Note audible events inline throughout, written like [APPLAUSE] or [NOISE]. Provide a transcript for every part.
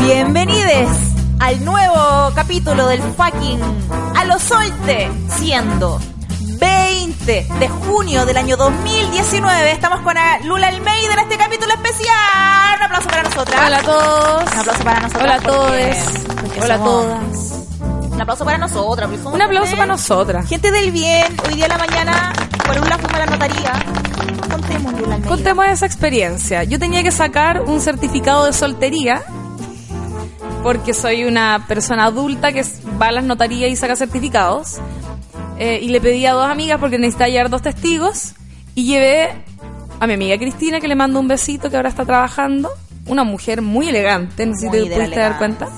Bienvenidos al nuevo capítulo del fucking A lo Solte, siendo 20 de junio del año 2019. Estamos con Lula Almeida en este capítulo especial. Un aplauso para nosotras. Hola a todos. Un aplauso para nosotras. Hola a todos. porque Hola a todas. Un aplauso para nosotras. Un aplauso para nosotras. Gente del bien. Hoy día en la mañana, por Lula fuimos a la notaría. Contemos, esa experiencia. Yo tenía que sacar un certificado de soltería porque soy una persona adulta que va a las notarías y saca certificados. Eh, y le pedí a dos amigas porque necesitaba llevar dos testigos y llevé a mi amiga Cristina que le mando un besito que ahora está trabajando. Una mujer muy elegante, no sé si te pudiste dar cuenta.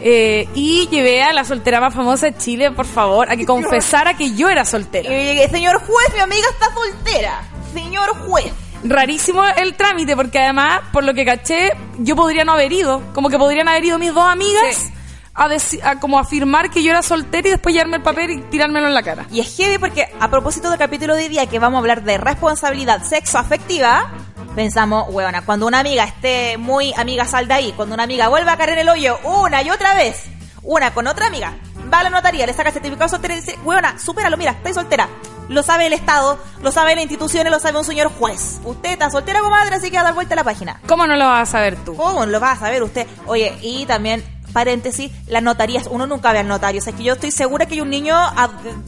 Eh, y llevé a la soltera más famosa de Chile, por favor, a que confesara que yo era soltera. Y yo llegué, señor juez, mi amiga está soltera. Señor juez. rarísimo el trámite porque además, por lo que caché, yo podría no haber ido. Como que podrían haber ido mis dos amigas Sí. a, a como afirmar que yo era soltera y después llevarme el papel y tirármelo en la cara. Y es heavy porque a propósito del capítulo de día que vamos a hablar de responsabilidad sexoafectiva, pensamos, huevona, cuando una amiga esté muy amiga sal de ahí, cuando una amiga vuelva a caer en el hoyo una y otra vez, una con otra amiga, va a la notaría, le saca el certificado de soltera y dice, huevona, supéralo, mira, estoy soltera. Lo sabe el Estado, lo sabe las instituciones, lo sabe un señor juez. Usted está soltera, comadre, así que a dar vuelta a la página. ¿Cómo no lo vas a saber tú? ¿Cómo lo va a saber usted? Oye, y también, paréntesis, las notarías, uno nunca ve al notario. O sea, que yo estoy segura que hay un niño,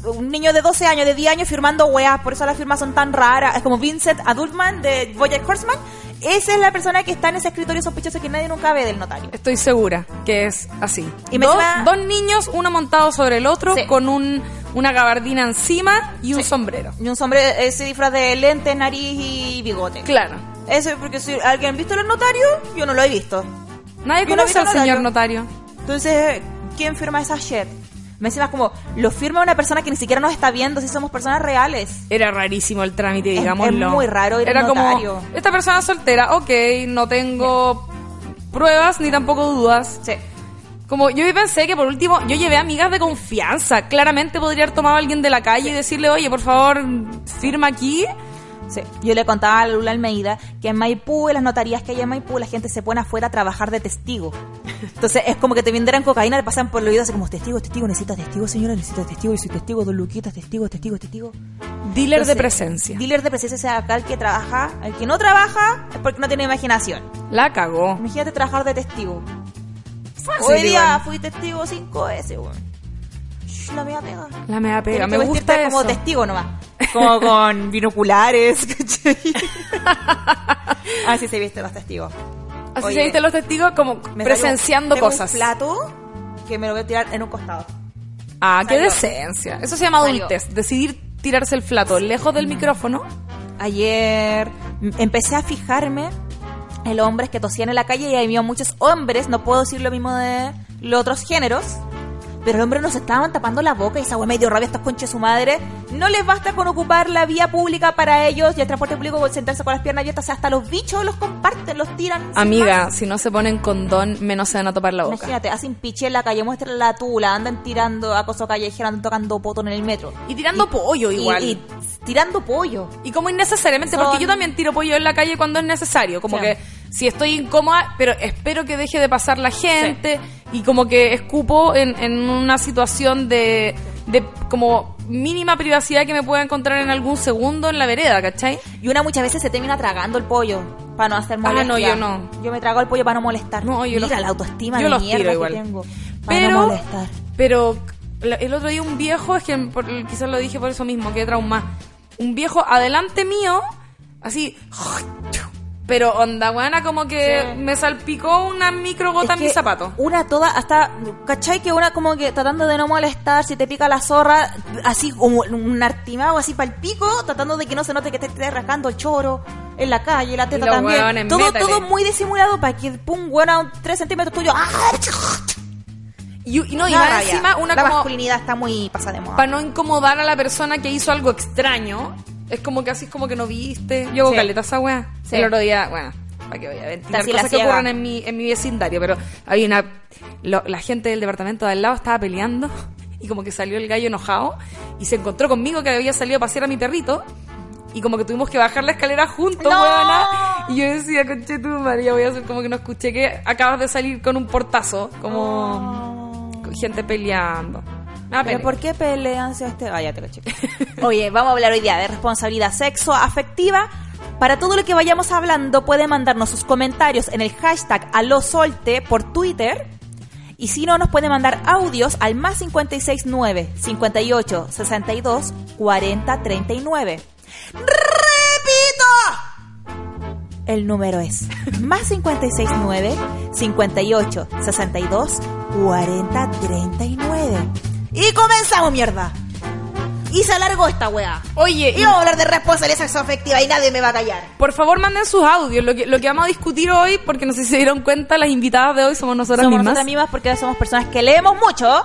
un niño de 12 años, de 10 años firmando weas, por eso las firmas son tan raras. Es como Vincent Adultman de Bojack Horseman. Esa es la persona que está en ese escritorio sospechoso que nadie nunca ve del notario. Estoy segura que es así. Y me dos, encima- dos niños, uno montado sobre el otro, Sí. con un, una gabardina encima y un Sí. sombrero. Y un hombre ese disfraz de lentes, nariz y bigote. Claro. Eso es porque si alguien ha visto los notarios, yo no lo he visto. Nadie conoce al señor notario. Entonces, ¿quién firma esa shit? Me encima es como, lo firma una persona que ni siquiera nos está viendo si somos personas reales. Era rarísimo el trámite, digámoslo. es muy raro ir al Era notario. como, esta persona soltera, ok, no tengo pruebas ni tampoco dudas. Sí. Como yo pensé que por último, yo llevé amigas de confianza. Claramente podría haber tomado a alguien de la calle y decirle, oye, por favor, firma aquí. Sí. Yo le contaba a Lula Almeida que en Maipú, en las notarías que hay en Maipú, la gente se pone afuera a trabajar de testigo. Entonces es como que te vendieran cocaína, le pasan por el oído así como testigo, testigo, necesitas testigo, señora, necesitas testigo, yo soy testigo, dos luquitas, testigo, testigo, testigo. Dealer de presencia. Dealer de presencia, o sea, acá el que trabaja, el que no trabaja es porque no tiene imaginación. La cagó. Imagínate trabajar de testigo. Fácil, Hoy día igual. fui testigo cinco veces, weón. La mea pega. La mea pega. Me gusta vestirte como eso. testigo nomás. Como con binoculares. [LAUGHS] Así se visten los testigos. Así Oye, se visten los testigos como presenciando tengo cosas. Un plato que me lo voy a tirar en un costado. Ah, qué Salió. decencia. Eso se llama Salió. adultez. Decidir tirarse el plato lejos del micrófono. Ayer empecé a fijarme en los hombres que tosían en la calle y había muchos hombres, no puedo decir lo mismo de los otros géneros, pero los hombres nos estaban tapando la boca y esa weá me dio rabia estos conches su madre. No les basta con ocupar la vía pública para ellos y el transporte público con sentarse con las piernas abiertas, o sea, hasta los bichos los comparten, los tiran. Amiga, si no se ponen condón, menos se van a topar la boca. Imagínate, hacen piche en la calle, muestran la tula, andan tirando acoso callejero, andan tocando poto en el metro. Y tirando pollo Y- igual. Y, tirando pollo. Y como innecesariamente, Son- porque yo también tiro pollo en la calle cuando es necesario. Como Sí. que si estoy incómoda, pero espero que deje de pasar la gente y como que escupo en, en una situación de, de como mínima privacidad que me pueda encontrar en algún segundo en la vereda, ¿cachai? Y una muchas veces se termina tragando el pollo para no hacer Ah, molestia. no, yo no. Yo me trago el pollo para no molestar. No, yo Mira los- la autoestima yo de los mierda tiro que tengo. Para Pero, no molestar. pero el otro día un viejo, es que por- quizás lo dije por eso mismo, que trauma. Un viejo adelante mío, así, pero onda buena, como que Sí. me salpicó una micro gota Es en mi zapato. Una toda, hasta, ¿cachai? Que una como que tratando de no molestar, si te pica la zorra, así como un artimado, así para el pico, tratando de que no se note que te estés rascando el choro en la calle, la teta también. Todo, métale. todo muy disimulado para que, pum, buena, un 3 centímetros tuyo. ¡Ah! Y, y no, y encima una la como masculinidad está muy pasada de moda. para no incomodar a la persona que hizo algo extraño. Es como que así es como que no viste. Yo hago Sí. caleta esa weá. Sí. El otro día, bueno, para que voy a ventilar Así la cosas que ocurren en mi, en mi vecindario, pero había una lo- la gente del departamento de al lado estaba peleando [LAUGHS] y como que salió el gallo enojado y se encontró conmigo que había salido a pasear a mi perrito y como que tuvimos que bajar la escalera juntos, ¡No! weona. Y yo decía, conche tu María, voy a hacer como que no escuché que acabas de salir con un portazo, como con gente peleando. Ah, ¿Pero por qué pelean si este? Ah, ya te caché. [LAUGHS] Oye, vamos a hablar hoy día de responsabilidad sexo afectiva. Para todo lo que vayamos hablando, puede mandarnos sus comentarios en el hashtag alosolte por Twitter. Y si no, nos puede mandar audios al más 569 58 62 40 39. ¡Repito! El número es más 569 58 62 40 39. Y comenzamos, mierda. Y se alargó esta weá. Oye, Y vamos a hablar de responsabilidad sexoafectiva y nadie me va a callar. por favor manden sus audios, lo que, lo que vamos a discutir hoy, porque no sé si se dieron cuenta, las invitadas de hoy somos nosotras somos mismas. nosotras mismas porque somos personas que leemos mucho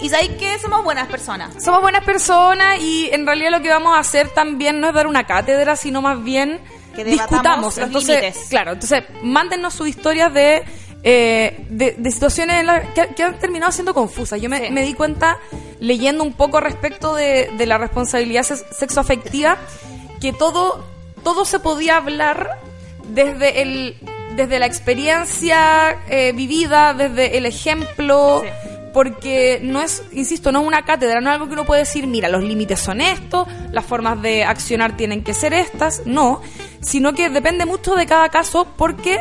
y sabéis que somos buenas personas. Somos buenas personas y en realidad lo que vamos a hacer también no es dar una cátedra, sino más bien Que discutamos. los entonces, límites. claro, entonces mándennos sus historias de, eh, de, de situaciones en la- que, que han terminado siendo confusas. Yo me, Sí. me di cuenta leyendo un poco respecto de, de la responsabilidad sex- sexoafectiva que todo, todo se podía hablar desde el desde la experiencia eh, vivida, desde el ejemplo, Sí. porque no es, insisto, no es una cátedra, no es algo que uno puede decir, mira, los límites son estos, las formas de accionar tienen que ser estas, no, sino que depende mucho de cada caso porque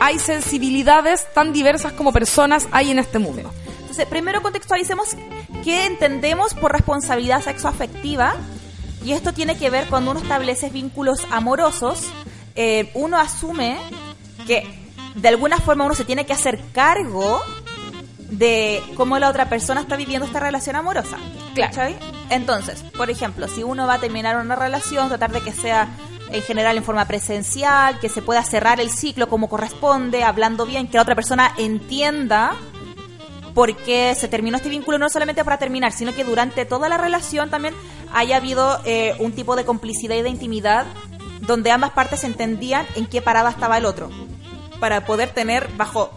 hay sensibilidades tan diversas como personas hay en este mundo. Entonces, primero contextualicemos qué entendemos por responsabilidad sexoafectiva. Y esto tiene que ver cuando uno establece vínculos amorosos, eh, uno asume que de alguna forma uno se tiene que hacer cargo de cómo la otra persona está viviendo esta relación amorosa. Claro. ¿cachai? Entonces, por ejemplo, si uno va a terminar una relación, tratar de que sea en general en forma presencial, que se pueda cerrar el ciclo como corresponde, hablando bien, que la otra persona entienda por qué se terminó este vínculo, no solamente para terminar, sino que durante toda la relación también haya habido eh, un tipo de complicidad y de intimidad donde ambas partes entendían en qué parada estaba el otro, para poder tener bajo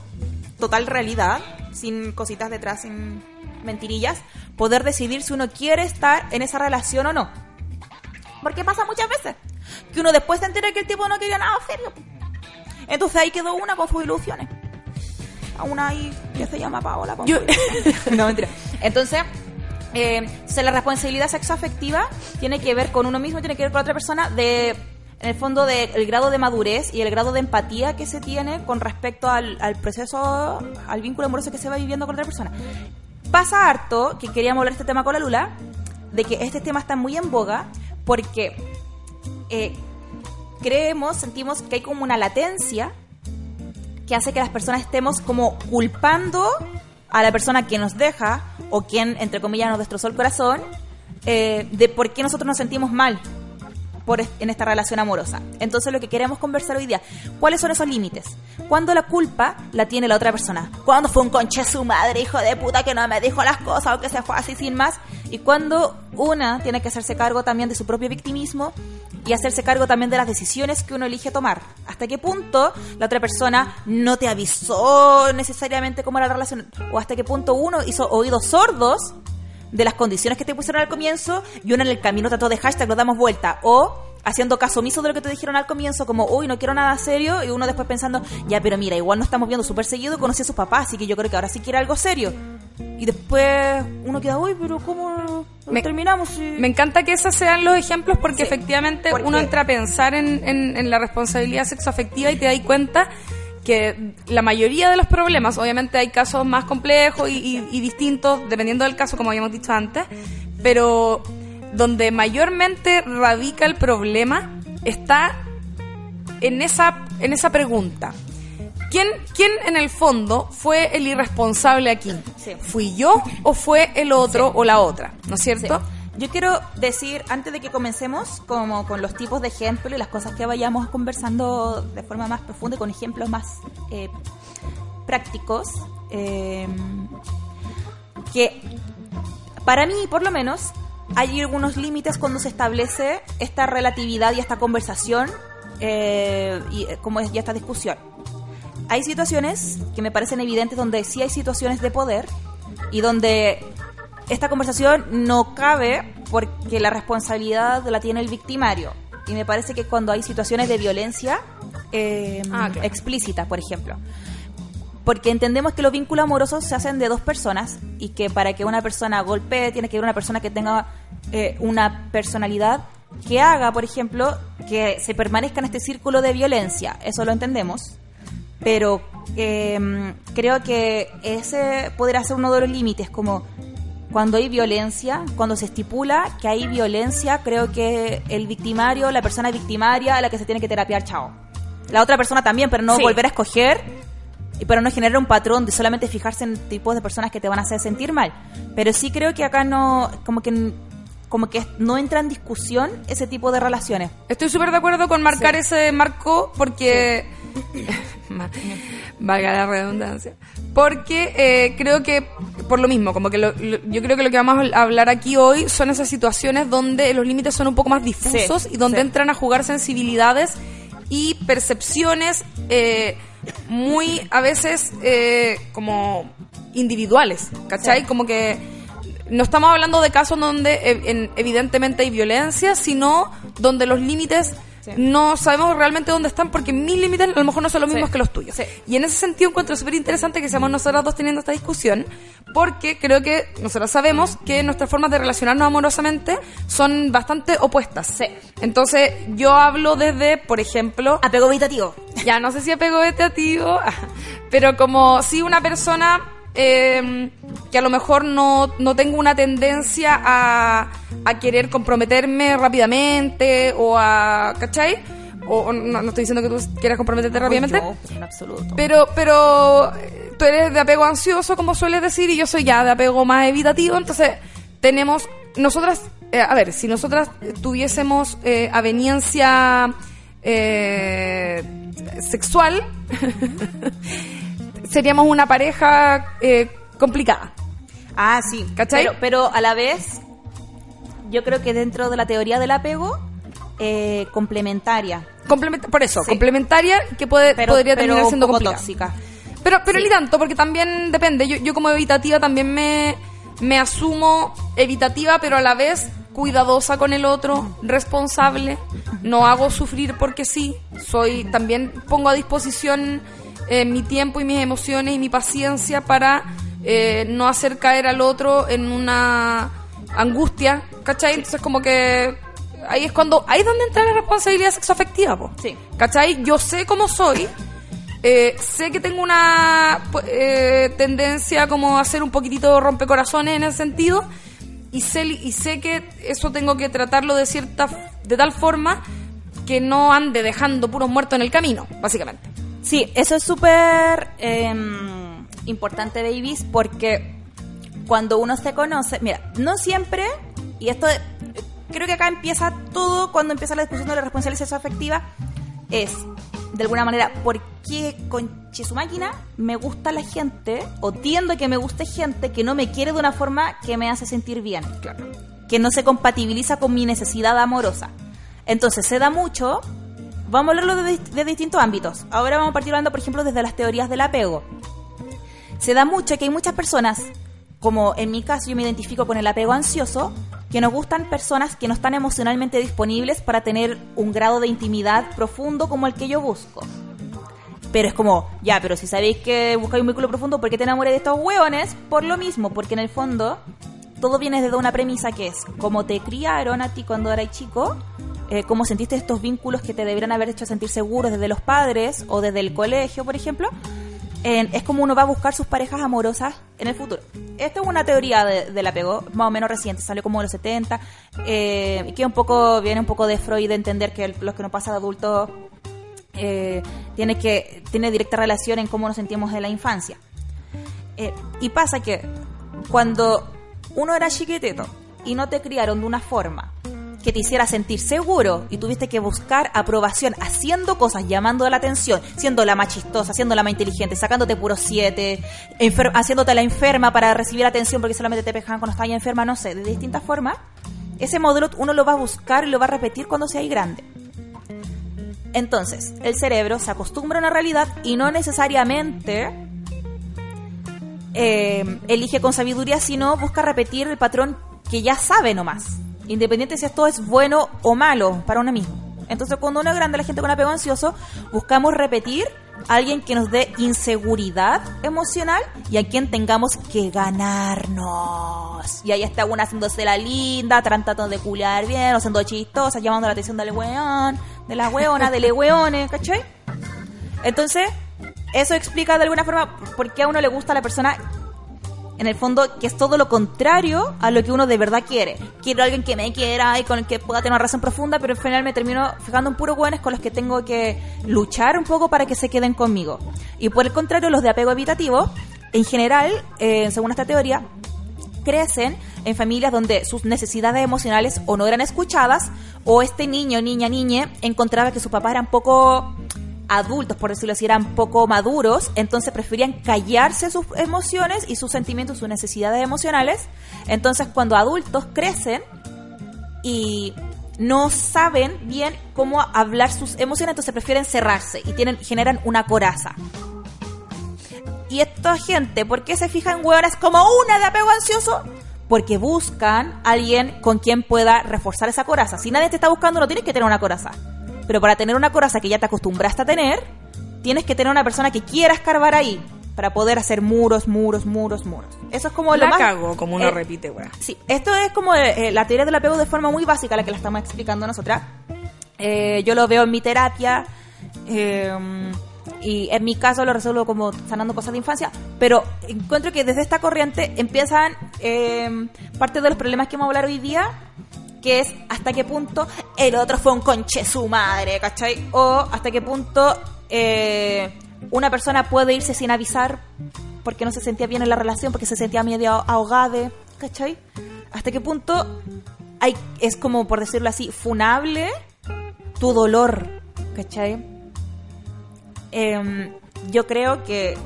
total realidad, sin cositas detrás, sin mentirillas, poder decidir si uno quiere estar en esa relación o no. Porque pasa muchas veces que uno después se entera que el tipo no quería nada serio. Entonces ahí quedó una con sus ilusiones. A una ahí que se llama Paola. con Yo- no, mentira. Entonces, eh, la responsabilidad sexoafectiva tiene que ver con uno mismo, tiene que ver con otra persona de en el fondo del grado de madurez y el grado de empatía que se tiene con respecto al, al proceso, al vínculo amoroso que se va viviendo con otra persona. Pasa harto, que queríamos hablar de este tema con la Lula, de que este tema está muy en boga porque eh, creemos, sentimos que hay como una latencia que hace que las personas estemos como culpando a la persona que nos deja o quien, entre comillas, nos destrozó el corazón, eh, de por qué nosotros nos sentimos mal en esta relación amorosa. Entonces lo que queremos conversar hoy día, ¿cuáles son esos límites? ¿Cuándo la culpa la tiene la otra persona? ¿Cuándo fue un conche su madre, hijo de puta, que no me dijo las cosas o que se fue así sin más? Y cuando una tiene que hacerse cargo también de su propio victimismo y hacerse cargo también de las decisiones que uno elige tomar. ¿Hasta qué punto la otra persona no te avisó necesariamente cómo era la relación? ¿O hasta qué punto uno hizo oídos sordos de las condiciones que te pusieron al comienzo y uno en el camino trató de hashtag lo damos vuelta. O haciendo caso omiso de lo que te dijeron al comienzo como uy no quiero nada serio y uno después pensando ya pero mira igual no estamos viendo súper seguido conocí a su papá así que yo creo que ahora sí quiere algo serio y después uno queda uy pero cómo Me- terminamos si-?" Me encanta que esos sean los ejemplos porque Sí, efectivamente porque- uno entra a pensar en, en- en la responsabilidad sexoafectiva y te das cuenta que la mayoría de los problemas, obviamente hay casos más complejos y, y- y distintos dependiendo del caso, como habíamos dicho antes, pero donde mayormente radica el problema está en esa, en esa pregunta. ¿Quién, ¿Quién en el fondo fue el irresponsable aquí? Sí. ¿Fui yo o fue el otro o la otra? ¿No es cierto? Sí. Yo quiero decir, antes de que comencemos, como con los tipos de ejemplos y las cosas que vayamos conversando de forma más profunda y con ejemplos más eh, prácticos, eh, que para mí, por lo menos, hay algunos límites cuando se establece esta relatividad y esta conversación eh, y eh, como es ya esta discusión. Hay situaciones que me parecen evidentes donde sí hay situaciones de poder y donde esta conversación no cabe porque la responsabilidad la tiene el victimario. Y me parece que cuando hay situaciones de violencia eh, Ah, claro. explícita, por ejemplo. Porque entendemos que los vínculos amorosos se hacen de dos personas y que para que una persona golpee tiene que haber una persona que tenga eh, una personalidad que haga, por ejemplo, que se permanezca en este círculo de violencia. Eso lo entendemos. Pero eh, creo que ese podría ser uno de los límites, como cuando hay violencia, cuando se estipula que hay violencia, creo que el victimario, la persona victimaria, es la que se tiene que terapiar, chao. La otra persona también, pero no Sí. volver a escoger y para no generar un patrón de solamente fijarse en tipos de personas que te van a hacer sentir mal. Pero sí creo que acá no, como que, como que no entra en discusión ese tipo de relaciones. Estoy súper de acuerdo con marcar Sí. ese marco porque... [LAUGHS] Valga la redundancia. Porque eh, creo que, por lo mismo, como que lo- lo- yo creo que lo que vamos a hablar aquí hoy son esas situaciones donde los límites son un poco más difusos Sí, y donde sí. entran a jugar sensibilidades y percepciones eh, muy, a veces, eh, como individuales, ¿cachai? Sí. Como que no estamos hablando de casos donde en- evidentemente hay violencia, sino donde los límites Sí. no sabemos realmente dónde están porque mis límites a lo mejor no son los Sí. mismos que los tuyos. Sí. Y en ese sentido encuentro súper interesante que seamos nosotras dos teniendo esta discusión porque creo que nosotras sabemos que nuestras formas de relacionarnos amorosamente son bastante opuestas. Entonces yo hablo desde, por ejemplo, Apego evitativo. ya no sé si apego vegetativo, [LAUGHS] pero como si una persona eh, que a lo mejor no, no tengo una tendencia a, a querer comprometerme rápidamente o a, ¿cachai? O, no, no estoy diciendo que tú quieras comprometerte rápidamente, Yo, en absoluto. pero, pero eh, tú eres de apego ansioso, como sueles decir, y yo soy ya de apego más evitativo, entonces tenemos, nosotras, eh, a ver, si nosotras tuviésemos eh, aveniencia eh, sexual, [LAUGHS] seríamos una pareja eh, complicada. Ah, sí. ¿Cachai? Pero, pero a la vez, yo creo que dentro de la teoría del apego, eh, complementaria. Complementa- por eso, Sí. complementaria que puede, Pero, podría pero terminar un siendo poco complicada. tóxica. Pero, pero Sí. ni tanto, porque también depende. Yo, yo como evitativa también me, me asumo evitativa, pero a la vez cuidadosa con el otro, responsable. No hago sufrir porque sí. Soy, también pongo a disposición eh, mi tiempo y mis emociones y mi paciencia para eh, no hacer caer al otro en una angustia, ¿cachai? Entonces como que ahí es cuando, ahí es donde entra la responsabilidad sexoafectiva, po. Sí. ¿Cachai? Yo sé cómo soy. eh, sé que tengo una pu- eh, tendencia como a ser un poquitito rompecorazones en ese sentido. Y sé, y sé que eso tengo que tratarlo de cierta de tal forma que no ande dejando puros muertos en el camino, básicamente. Sí, eso es súper em, importante, babies, porque cuando uno se conoce, mira, no siempre, y esto eh, creo que acá empieza todo cuando empieza la discusión de la responsabilidad sexoafectiva, es, de alguna manera, ¿por qué con su máquina me gusta la gente, o tiendo a que me guste gente que no me quiere de una forma que me hace sentir bien? Claro. que no se compatibiliza con mi necesidad amorosa. Entonces se da mucho, vamos a hablarlo de, dist- de distintos ámbitos. Ahora vamos a partir hablando, por ejemplo, desde las teorías del apego. Se da mucho que hay muchas personas, como en mi caso yo me identifico con el apego ansioso, que nos gustan personas que no están emocionalmente disponibles para tener un grado de intimidad profundo como el que yo busco. Pero es como, ya, pero si sabéis que buscáis un vínculo profundo, ¿por qué te enamoré de estos hueones? Por lo mismo, porque en el fondo todo viene desde una premisa que es cómo te criaron a ti cuando eras chico, eh, cómo sentiste estos vínculos que te deberían haber hecho sentir seguros desde los padres o desde el colegio, por ejemplo. Es como uno va a buscar sus parejas amorosas en el futuro. Esto es una teoría de- del apego más o menos reciente, salió como en los 70, eh, que un poco viene un poco de Freud de entender que el- los que nos pasa de adultos eh, tiene que tiene directa relación en cómo nos sentimos en la infancia. Eh, y pasa que cuando uno era chiquitito y no te criaron de una forma que te hiciera sentir seguro y tuviste que buscar aprobación haciendo cosas, llamando la atención, siendo la más chistosa, siendo la más inteligente, sacándote puros siete, haciéndote la enferma para recibir atención porque solamente te pejaban cuando estabas enferma, no sé, de distintas formas, ese modelo uno lo va a buscar y lo va a repetir cuando sea grande. Entonces, el cerebro se acostumbra a una realidad y no necesariamente eh, elige con sabiduría, sino busca repetir el patrón que ya sabe nomás, independiente si esto es bueno o malo para uno mismo. Entonces, cuando uno es grande, la gente con apego ansioso, buscamos repetir a alguien que nos dé inseguridad emocional y a quien tengamos que ganarnos. Y ahí está una haciéndose la linda, tratando de culiar bien, o siendo chistosa, llamando la atención del weón, de la weona, de le weones, ¿cachai? Entonces, eso explica de alguna forma por qué a uno le gusta la persona en el fondo que es todo lo contrario a lo que uno de verdad quiere. Quiero a alguien que me quiera y con el que pueda tener una razón profunda, pero al final me termino fijando en puros hueones con los que tengo que luchar un poco para que se queden conmigo. Y por el contrario, los de apego evitativo, en general, eh, según esta teoría, crecen en familias donde sus necesidades emocionales o no eran escuchadas o este niño, niña, niñe encontraba que su papá era un poco adultos, por decirlo así, eran poco maduros, entonces preferían callarse sus emociones y sus sentimientos, sus necesidades emocionales. Entonces cuando adultos crecen y no saben bien cómo hablar sus emociones, entonces prefieren cerrarse y tienen, generan una coraza. Y esta gente, ¿por qué se fija en hueonas como una de apego ansioso? Porque buscan a alguien con quien pueda reforzar esa coraza. Si nadie te está buscando, no tienes que tener una coraza. Pero para tener una coraza que ya te acostumbraste a tener, tienes que tener una persona que quiera escarbar ahí para poder hacer muros, muros, muros, muros. Eso es como la lo más... cago, como uno eh, repite, weá. Sí, esto es como eh, la teoría del apego de forma muy básica, la que la estamos explicando nosotras. Eh, yo lo veo en mi terapia eh, y en mi caso lo resuelvo como sanando cosas de infancia, pero encuentro que desde esta corriente empiezan eh, parte de los problemas que vamos a hablar hoy día, que es hasta qué punto el otro fue un conche su madre, ¿cachai? O hasta qué punto eh, una persona puede irse sin avisar porque no se sentía bien en la relación, porque se sentía medio ahogada, ¿cachai? Hasta qué punto hay, es como, por decirlo así, funable tu dolor, ¿cachai? Em, yo creo que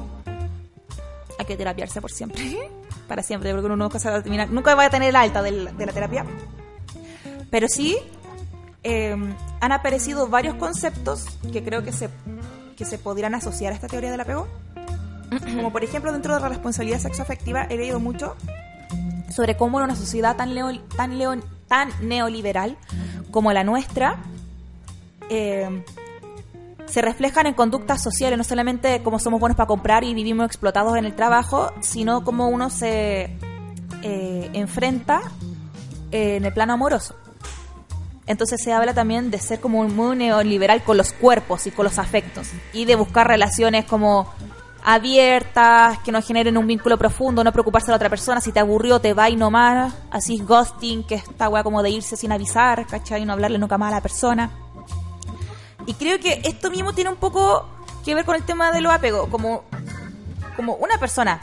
hay que terapiarse por siempre, [LAUGHS] para siempre, porque uno nunca, se va a terminar, nunca va a tener el alta de la terapia. Pero sí em, han aparecido varios conceptos que creo que se, que se podrían asociar a esta teoría del apego. Como por ejemplo, dentro de la responsabilidad sexoafectiva he leído mucho sobre cómo en una sociedad tan, leo- tan, leo- tan neoliberal como la nuestra, eh, se reflejan en conductas sociales, no solamente como somos buenos para comprar y vivimos explotados en el trabajo, sino como uno se eh, enfrenta en el plano amoroso. Entonces se habla también de ser como muy neoliberal con los cuerpos y con los afectos y de buscar relaciones como abiertas, que no generen un vínculo profundo, no preocuparse de la otra persona, si te aburrió te va y no más, así ghosting, que es esta weá como de irse sin avisar, ¿cachai? Y no hablarle nunca más a la persona. Y creo que esto mismo tiene un poco que ver con el tema de los apegos, como, como una persona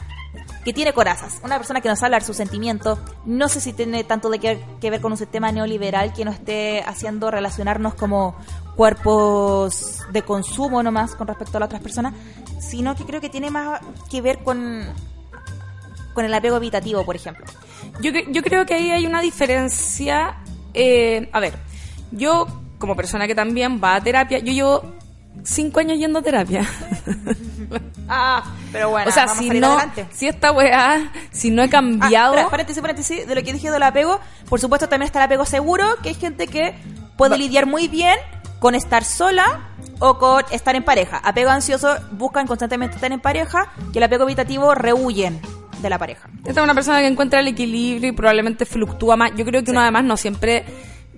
que tiene corazas, una persona que nos habla de sus sentimientos, no sé si tiene tanto de que, ver con un sistema neoliberal que nos esté haciendo relacionarnos como cuerpos de consumo nomás con respecto a las otras personas, sino que creo que tiene más que ver con, con el apego evitativo, por ejemplo. Yo, yo creo que ahí hay una diferencia. eh, a ver, yo como persona que también va a terapia, yo llevo cinco años yendo a terapia. [LAUGHS] Ah, pero bueno, o sea, vamos a si salir no, adelante. si esta weá, si no he Ah, cambiado, espera, paréntesis, paréntesis, de lo que dije del apego, por supuesto también está el apego seguro, que hay gente que puede lidiar muy bien con estar sola o con estar en pareja. Apego ansioso buscan constantemente estar en pareja, que el apego evitativo rehuyen de la pareja. esta es una persona que encuentra el equilibrio y probablemente fluctúa más. Yo creo que uno además no siempre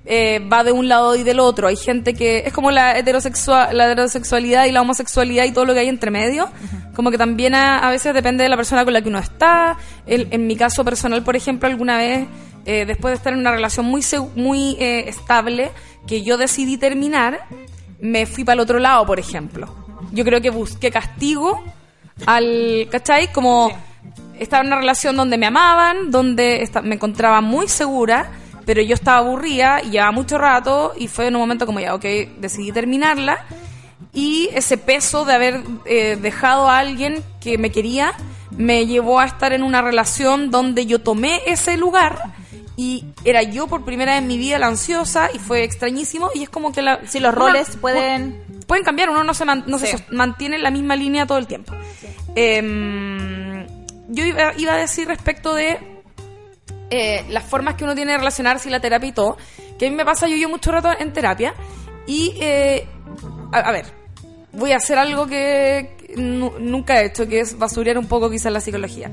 eh, va de un lado y del otro. Hay gente que es como la heterosexual, la heterosexualidad y la homosexualidad y todo lo que hay entre medio. Como que también a, a veces depende de la persona con la que uno está. El- en mi caso personal, por ejemplo, alguna vez, eh, después de estar en una relación muy, muy eh, estable, que yo decidí terminar, me fui para el otro lado, por ejemplo. Yo creo que busqué castigo al, ¿cachai? Como estaba en una relación donde me amaban, donde me encontraba muy segura, pero yo estaba aburrida y llevaba mucho rato y fue en un momento como ya, ok, decidí terminarla y ese peso de haber eh, dejado a alguien que me quería me llevó a estar en una relación donde yo tomé ese lugar y era yo por primera vez en mi vida la ansiosa y fue extrañísimo y es como que la, Si los una- roles pueden... pueden cambiar, uno no se, man- no se Sí. sos- mantiene en la misma línea todo el tiempo. Em, yo iba, iba a decir respecto de eh, las formas que uno tiene de relacionarse y la terapia y todo, que a mí me pasa, yo llevo mucho rato en terapia Y, eh, a, ver, voy a hacer algo que nu- nunca he hecho, que es basurear un poco quizás la psicología.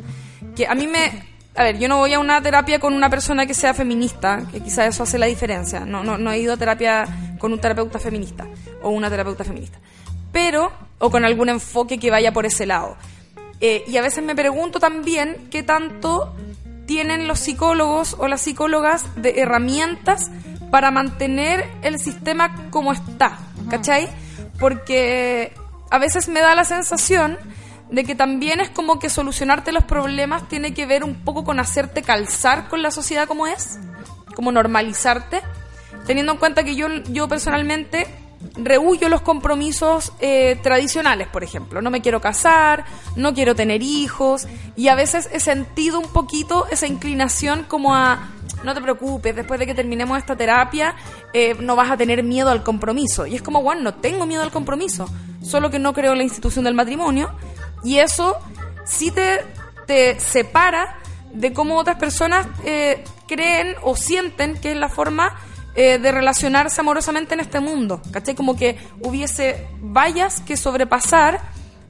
Que a mí me... A ver, yo no voy a una terapia con una persona que sea feminista, que quizás eso hace la diferencia. No, no, no he ido a terapia con un terapeuta feminista o una terapeuta feminista. Pero, o con algún enfoque que vaya por ese lado. Eh, y a veces me pregunto también qué tanto tienen los psicólogos o las psicólogas de herramientas para mantener el sistema como está, ¿cachai? Porque a veces me da la sensación de que también es como que solucionarte los problemas tiene que ver un poco con hacerte calzar con la sociedad como es, como normalizarte, teniendo en cuenta que yo, yo personalmente rehuyo los compromisos eh, tradicionales, por ejemplo. No me quiero casar, no quiero tener hijos y a veces he sentido un poquito esa inclinación como a, no te preocupes, después de que terminemos esta terapia eh, no vas a tener miedo al compromiso. Y es como, bueno, no tengo miedo al compromiso, solo que no creo en la institución del matrimonio y eso sí te, te separa de cómo otras personas eh, creen o sienten que es la forma eh, de relacionarse amorosamente en este mundo. ¿Cachai? Como que hubiese vallas que sobrepasar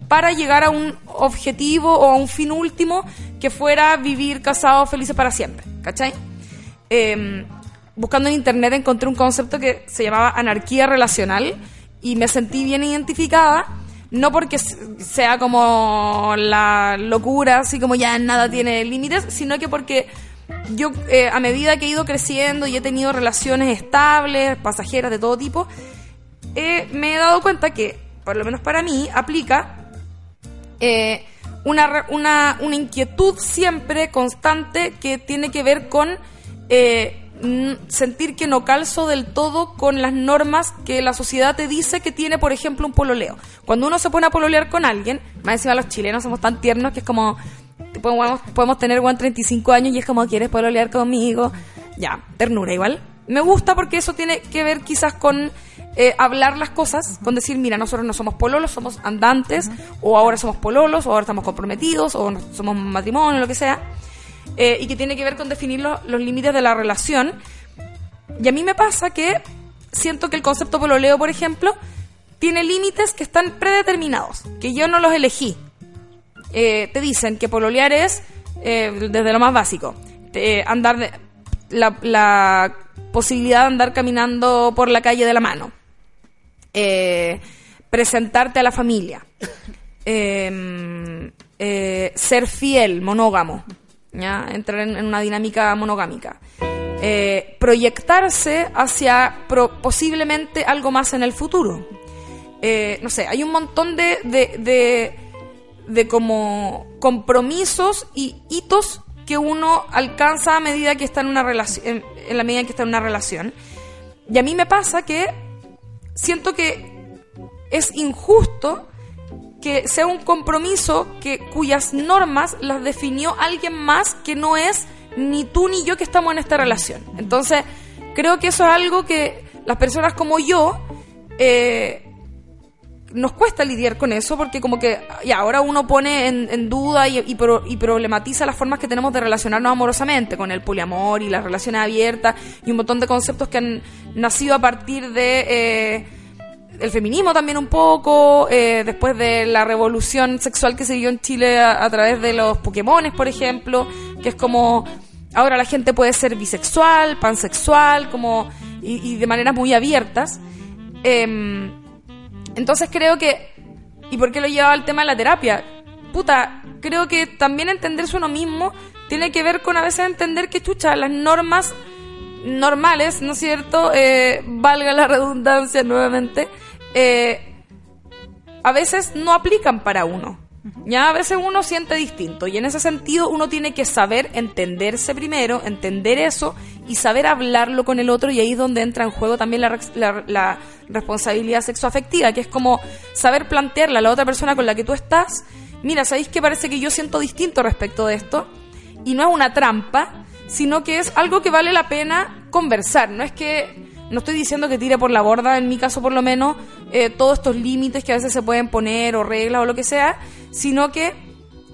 para llegar a un objetivo o a un fin último que fuera vivir casados felices para siempre. ¿Cachai? Eh, buscando en internet encontré un concepto que se llamaba anarquía relacional y me sentí bien identificada no porque sea como la locura, así como ya nada tiene límites, sino que porque yo eh, a medida que he ido creciendo y he tenido relaciones estables, pasajeras de todo tipo, eh, me he dado cuenta que, por lo menos para mí, aplica eh, una, una, una inquietud siempre constante que tiene que ver con eh, sentir que no calzo del todo con las normas que la sociedad te dice que tiene, por ejemplo, un pololeo. Cuando uno se pone a pololear con alguien, más encima los chilenos somos tan tiernos que es como, podemos, podemos tener igual 35 años y es como, ¿quieres pololear conmigo? Ya, ternura igual. Me gusta porque eso tiene que ver quizás con eh, hablar las cosas, con decir, mira, nosotros no somos pololos, somos andantes, o ahora somos pololos, o ahora estamos comprometidos, o no- somos matrimonio, lo que sea, eh, y que tiene que ver con definir lo- los límites de la relación. Y a mí me pasa que siento que el concepto pololeo, por ejemplo, tiene límites que están predeterminados, que yo no los elegí. Eh, te dicen que pololear es, eh, desde lo más básico, te- andar la, la posibilidad de andar caminando por la calle de la mano, eh, presentarte a la familia, eh, eh, ser fiel, monógamo, entrar en, una dinámica monogámica, eh, proyectarse hacia pro- posiblemente algo más en el futuro. Eh, no sé, hay un montón de, de como compromisos y hitos que uno alcanza a medida que está en una relación, en, la medida que está en una relación. Y a mí me pasa que siento que es injusto que sea un compromiso que cuyas normas las definió alguien más que no es ni tú ni yo que estamos en esta relación. Entonces, creo que eso es algo que las personas como yo eh, nos cuesta lidiar con eso porque como que ya ahora uno pone en, en duda y, y pro- y problematiza las formas que tenemos de relacionarnos amorosamente con el poliamor y las relaciones abiertas y un montón de conceptos que han nacido a partir de eh, el feminismo también un poco, eh, después de la revolución sexual que se dio en Chile a, a través de los Pokémones, por ejemplo, que es como ahora la gente puede ser bisexual, pansexual, como y, y de maneras muy abiertas. Em, entonces creo que, ¿y por qué lo llevaba al tema de la terapia? Puta, creo que también entenderse uno mismo tiene que ver con a veces entender que chucha, las normas normales, ¿no es cierto? Eh, valga la redundancia nuevamente, eh, a veces no aplican para uno. Ya a veces uno siente distinto y en ese sentido uno tiene que saber entenderse primero, entender eso y saber hablarlo con el otro y ahí es donde entra en juego también la, la- la responsabilidad sexoafectiva, que es como saber plantearle a la otra persona con la que tú estás, mira, ¿sabéis que parece que yo siento distinto respecto de esto? Y no es una trampa, sino que es algo que vale la pena conversar, no es que no estoy diciendo que tire por la borda, en mi caso por lo menos, eh, todos estos límites que a veces se pueden poner o reglas o lo que sea, sino que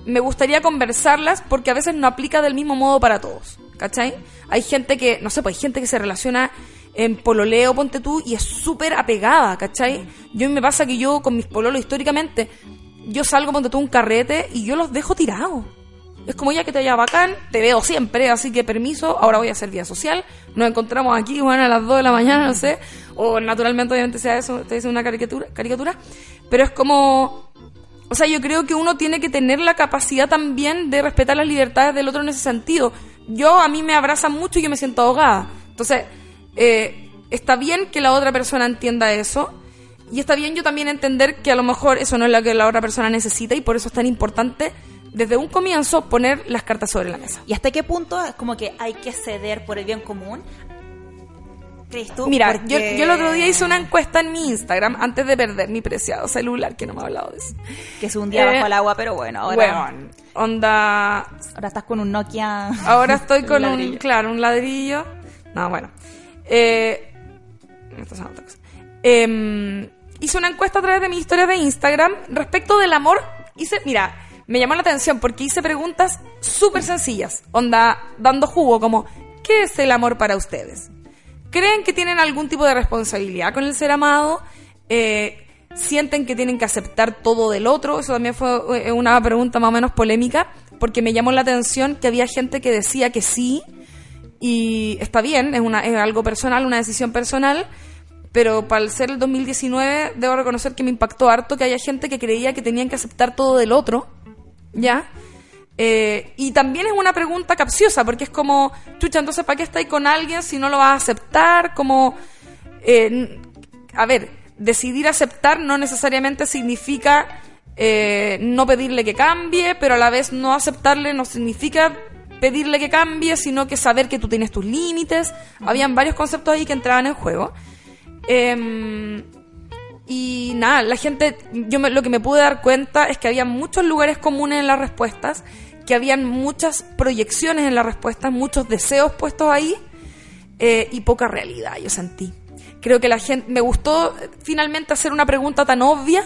me gustaría conversarlas porque a veces no aplica del mismo modo para todos, ¿cachai? Hay gente que, no sé, pues hay gente que se relaciona en pololeo, ponte tú, y es súper apegada, ¿cachai? Yo me pasa que yo con mis pololos históricamente, yo salgo, ponte tú, un carrete y yo los dejo tirados. Es como ya que te vaya bacán, te veo siempre, así que permiso, ahora voy a hacer vía social. Nos encontramos aquí, bueno, a las 2 de la mañana, no sé. O naturalmente, obviamente, sea eso, te dice una caricatura, caricatura. Pero es como. O sea, yo creo que uno tiene que tener la capacidad también de respetar las libertades del otro en ese sentido. Yo, a mí me abraza mucho y yo me siento ahogada. Entonces, eh, está bien que la otra persona entienda eso. Y está bien yo también entender que a lo mejor eso no es lo que la otra persona necesita y por eso es tan importante desde un comienzo poner las cartas sobre la mesa. ¿Y hasta qué punto es como que hay que ceder por el bien común? ¿Crees tú? Mira, Porque- yo, yo el otro día hice una encuesta en mi Instagram antes de perder mi preciado celular, que no me ha hablado de eso. Que es un día Eh, bajo el agua, pero bueno, ahora, onda... ahora estás con un Nokia. Ahora estoy [LAUGHS] con un, claro, un ladrillo. No, bueno. Eh. Em, hice una encuesta a través de mi historia de Instagram respecto del amor. Hice, mira, me llamó la atención porque hice preguntas súper sencillas. Onda, dando jugo, como, ¿qué es el amor para ustedes? ¿Creen que tienen algún tipo de responsabilidad con el ser amado? Eh, ¿Sienten que tienen que aceptar todo del otro? Eso también fue eh, una pregunta más o menos polémica, porque me llamó la atención que había gente que decía que sí, y está bien, es, una, es algo personal, una decisión personal, pero para el ser el 2019 debo reconocer que me impactó harto que haya gente que creía que tenían que aceptar todo del otro, ¿ya? Eh, y también es una pregunta capciosa, porque es como, chucha, entonces ¿para qué estáis con alguien si no lo vas a aceptar? Como, eh, a ver, decidir aceptar no necesariamente significa eh, no pedirle que cambie, pero a la vez no aceptarle no significa pedirle que cambie, sino que saber que tú tienes tus límites. Habían varios conceptos ahí que entraban en juego. Em, y nada, la gente, yo me- lo que me pude dar cuenta es que había muchos lugares comunes en las respuestas, que habían muchas proyecciones en las respuestas, muchos deseos puestos ahí eh, y poca realidad, yo sentí. Creo que la gente, me gustó eh, finalmente hacer una pregunta tan obvia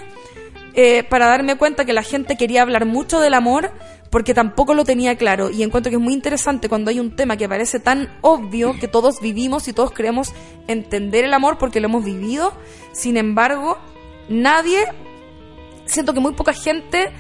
eh, para darme cuenta que la gente quería hablar mucho del amor porque tampoco lo tenía claro y encuentro que es muy interesante cuando hay un tema que parece tan obvio que todos vivimos y todos queremos entender el amor porque lo hemos vivido, sin embargo, nadie, siento que muy poca gente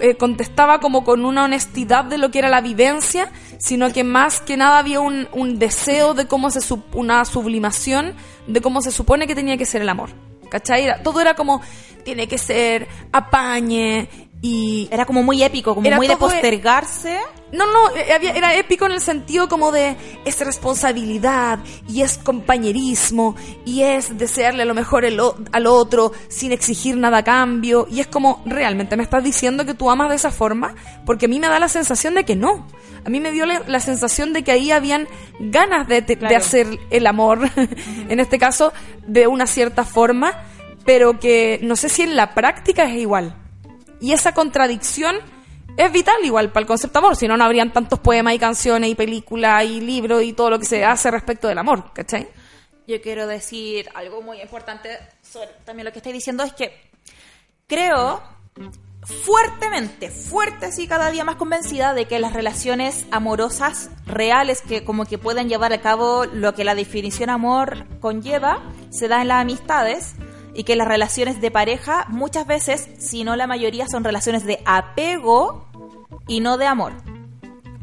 eh, contestaba como con una honestidad de lo que era la vivencia, sino que más que nada había un, deseo de cómo se, sup- una sublimación de cómo se supone que tenía que ser el amor. ¿Cachai? Todo era como, tiene que ser apañe y... Era como muy épico, como Era muy de postergarse. No, no, eh, había- era épico en el sentido como de es responsabilidad y es compañerismo y es desearle lo mejor el o- al otro sin exigir nada a cambio y es como realmente me estás diciendo que tú amas de esa forma porque a mí me da la sensación de que no. A mí me dio la, la sensación de que ahí habían ganas de, te- de hacer el amor, [LAUGHS] en este caso de una cierta forma, pero que no sé si en la práctica es igual. Y esa contradicción es vital igual para el concepto de amor, si no, no habrían tantos poemas y canciones y películas y libros y todo lo que se hace respecto del amor, ¿cachai? Yo quiero decir algo muy importante sobre también lo que estoy diciendo es que creo fuertemente, fuerte así cada día más convencida de que las relaciones amorosas reales que como que pueden llevar a cabo lo que la definición amor conlleva, se da en las amistades y que las relaciones de pareja muchas veces, si no la mayoría, son relaciones de apego y no de amor.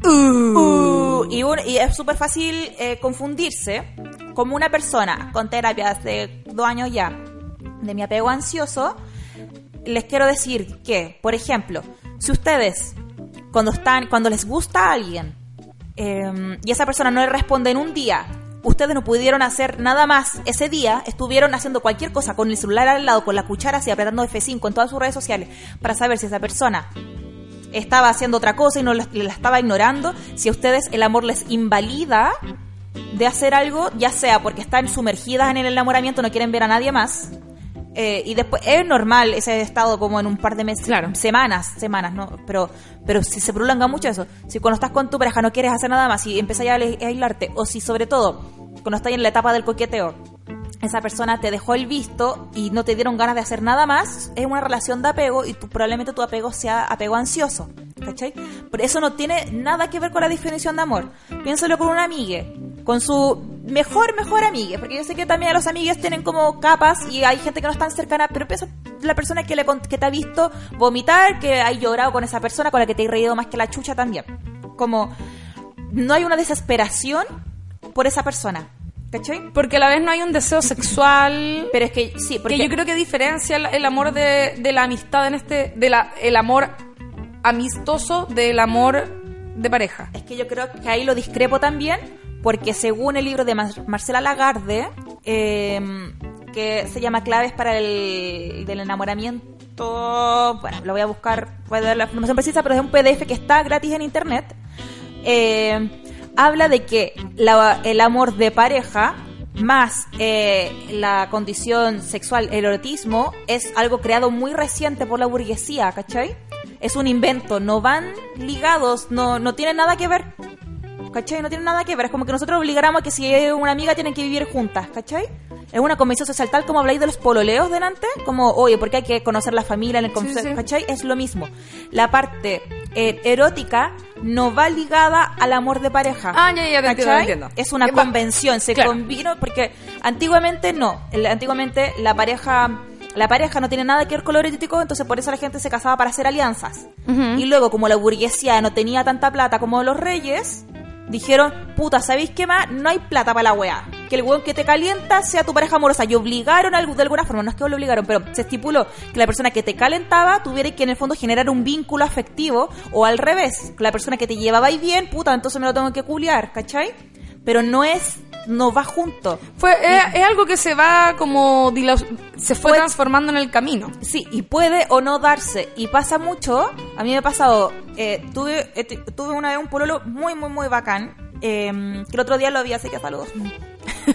Uh, y, un- y es súper fácil eh, confundirse como una persona con terapia hace dos años ya de mi apego ansioso. Les quiero decir que, por ejemplo, si ustedes cuando están, cuando les gusta a alguien eh, y esa persona no le responde en un día, ustedes no pudieron hacer nada más ese día, estuvieron haciendo cualquier cosa con el celular al lado, con la cuchara así apretando F5 en todas sus redes sociales para saber si esa persona estaba haciendo otra cosa y no la, la estaba ignorando, si a ustedes el amor les invalida de hacer algo, ya sea porque están sumergidas en el enamoramiento, no quieren ver a nadie más, eh, y después es normal ese estado como en un par de meses, Claro. semanas, semanas, ¿no? Pero, pero si se prolonga mucho eso, si cuando estás con tu pareja no quieres hacer nada más y empiezas ya a aislarte, o si sobre todo cuando estás en la etapa del coqueteo, esa persona te dejó el visto y no te dieron ganas de hacer nada más, es una relación de apego y probablemente tu apego sea apego ansioso. ¿Cachai? Pero eso no tiene nada que ver con la definición de amor. Piénsalo con una amiga, con su mejor, mejor amiga, porque yo sé que también los amigues tienen como capas y hay gente que no es tan cercana, pero piensa la persona que, le, te ha visto vomitar, que hay llorado con esa persona, con la que te has reído más que la chucha también. Como no hay una desesperación por esa persona. ¿Cachai? Porque a la vez no hay un deseo sexual. [LAUGHS] Pero es que sí, porque que yo creo que diferencia el, el amor de, de, la amistad en este. de la, el amor amistoso del amor de pareja. Es que yo creo que ahí lo discrepo también, porque según el libro de Mar Marcela Lagarde, eh, que se llama Claves para el del enamoramiento, bueno, lo voy a buscar, voy a dar la información precisa, pero es un PDF que está gratis en internet. Eh, habla de que la, el amor de pareja más eh, la condición sexual, el erotismo, es algo creado muy reciente por la burguesía, ¿cachai? Es un invento, no van ligados, no, no tienen nada que ver. ¿Cachai? No tienen nada que ver. Es como que nosotros obligáramos a que si es una amiga tienen que vivir juntas, ¿cachai? Es una convención social tal como habláis de los pololeos delante, como, oye, porque hay que conocer la familia en el concepto, Sí, sí. ¿cachai? Es lo mismo. La parte eh, erótica no va ligada al amor de pareja. Ah, ya, ya, te entiendo, entiendo. Es una convención, se Claro. convino, porque antiguamente no. Antiguamente la pareja. La pareja no tiene nada que ver con lo erótico, entonces por eso la gente se casaba para hacer alianzas. Y luego, como la burguesía no tenía tanta plata como los reyes, dijeron, puta, ¿sabéis qué más? No hay plata para la weá. Que el weón que te calienta sea tu pareja amorosa. Y obligaron al- de alguna forma, no es que lo obligaron, pero se estipuló que la persona que te calentaba tuviera que en el fondo generar un vínculo afectivo, o al revés, que la persona que te llevaba y bien, puta, entonces me lo tengo que culiar, ¿cachai? Pero no es, no va junto. Fue, es, es algo que se va como. se fue Fue- transformando en el camino. Sí, y puede o no darse. Y pasa mucho. A mí me ha pasado. eh, tuve, eh, tuve una vez un pololo muy, muy, muy bacán. eh, que el otro día lo vi, así que saludos.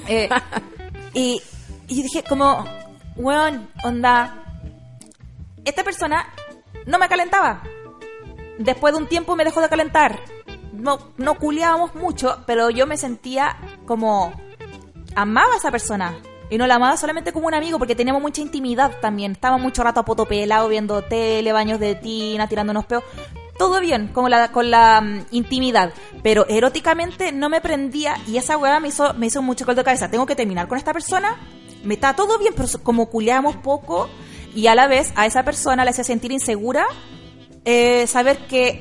Eh, y, y dije, como, weón, onda. Esta persona no me calentaba. Después de un tiempo me dejó de calentar. No, no culiábamos mucho, pero yo me sentía como amaba a esa persona. Y no la amaba solamente como un amigo, porque teníamos mucha intimidad también. Estábamos mucho rato a poto pelado, viendo tele, baños de tina, tirándonos peos. Todo bien con la, con la mm, intimidad. Pero eróticamente no me prendía y esa weá me hizo, me hizo mucho caldo de cabeza. Tengo que terminar con esta persona. Me está todo bien, pero como culeamos poco y a la vez a esa persona le hacía sentir insegura eh, saber que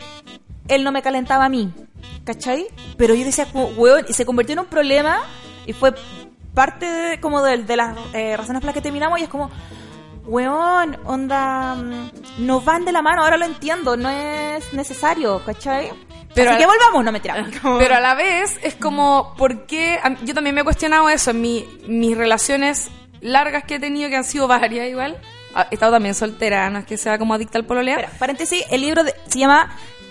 él no me calentaba a mí, ¿cachai? Pero yo decía, weón, y se convirtió en un problema y fue parte de, como de, de las eh, razones por las que terminamos y es como, weón, onda, mm, nos van de la mano, ahora lo entiendo, no es necesario, ¿cachai? Pero Así que volvamos, no me tiramos. [LAUGHS] Pero a la vez es como, ¿por qué? Yo también me he cuestionado eso en mi, mis relaciones largas que he tenido, que han sido varias igual. Ah, He estado también soltera, no es que sea como adicta al pololeo. Espera, paréntesis, el libro de- se llama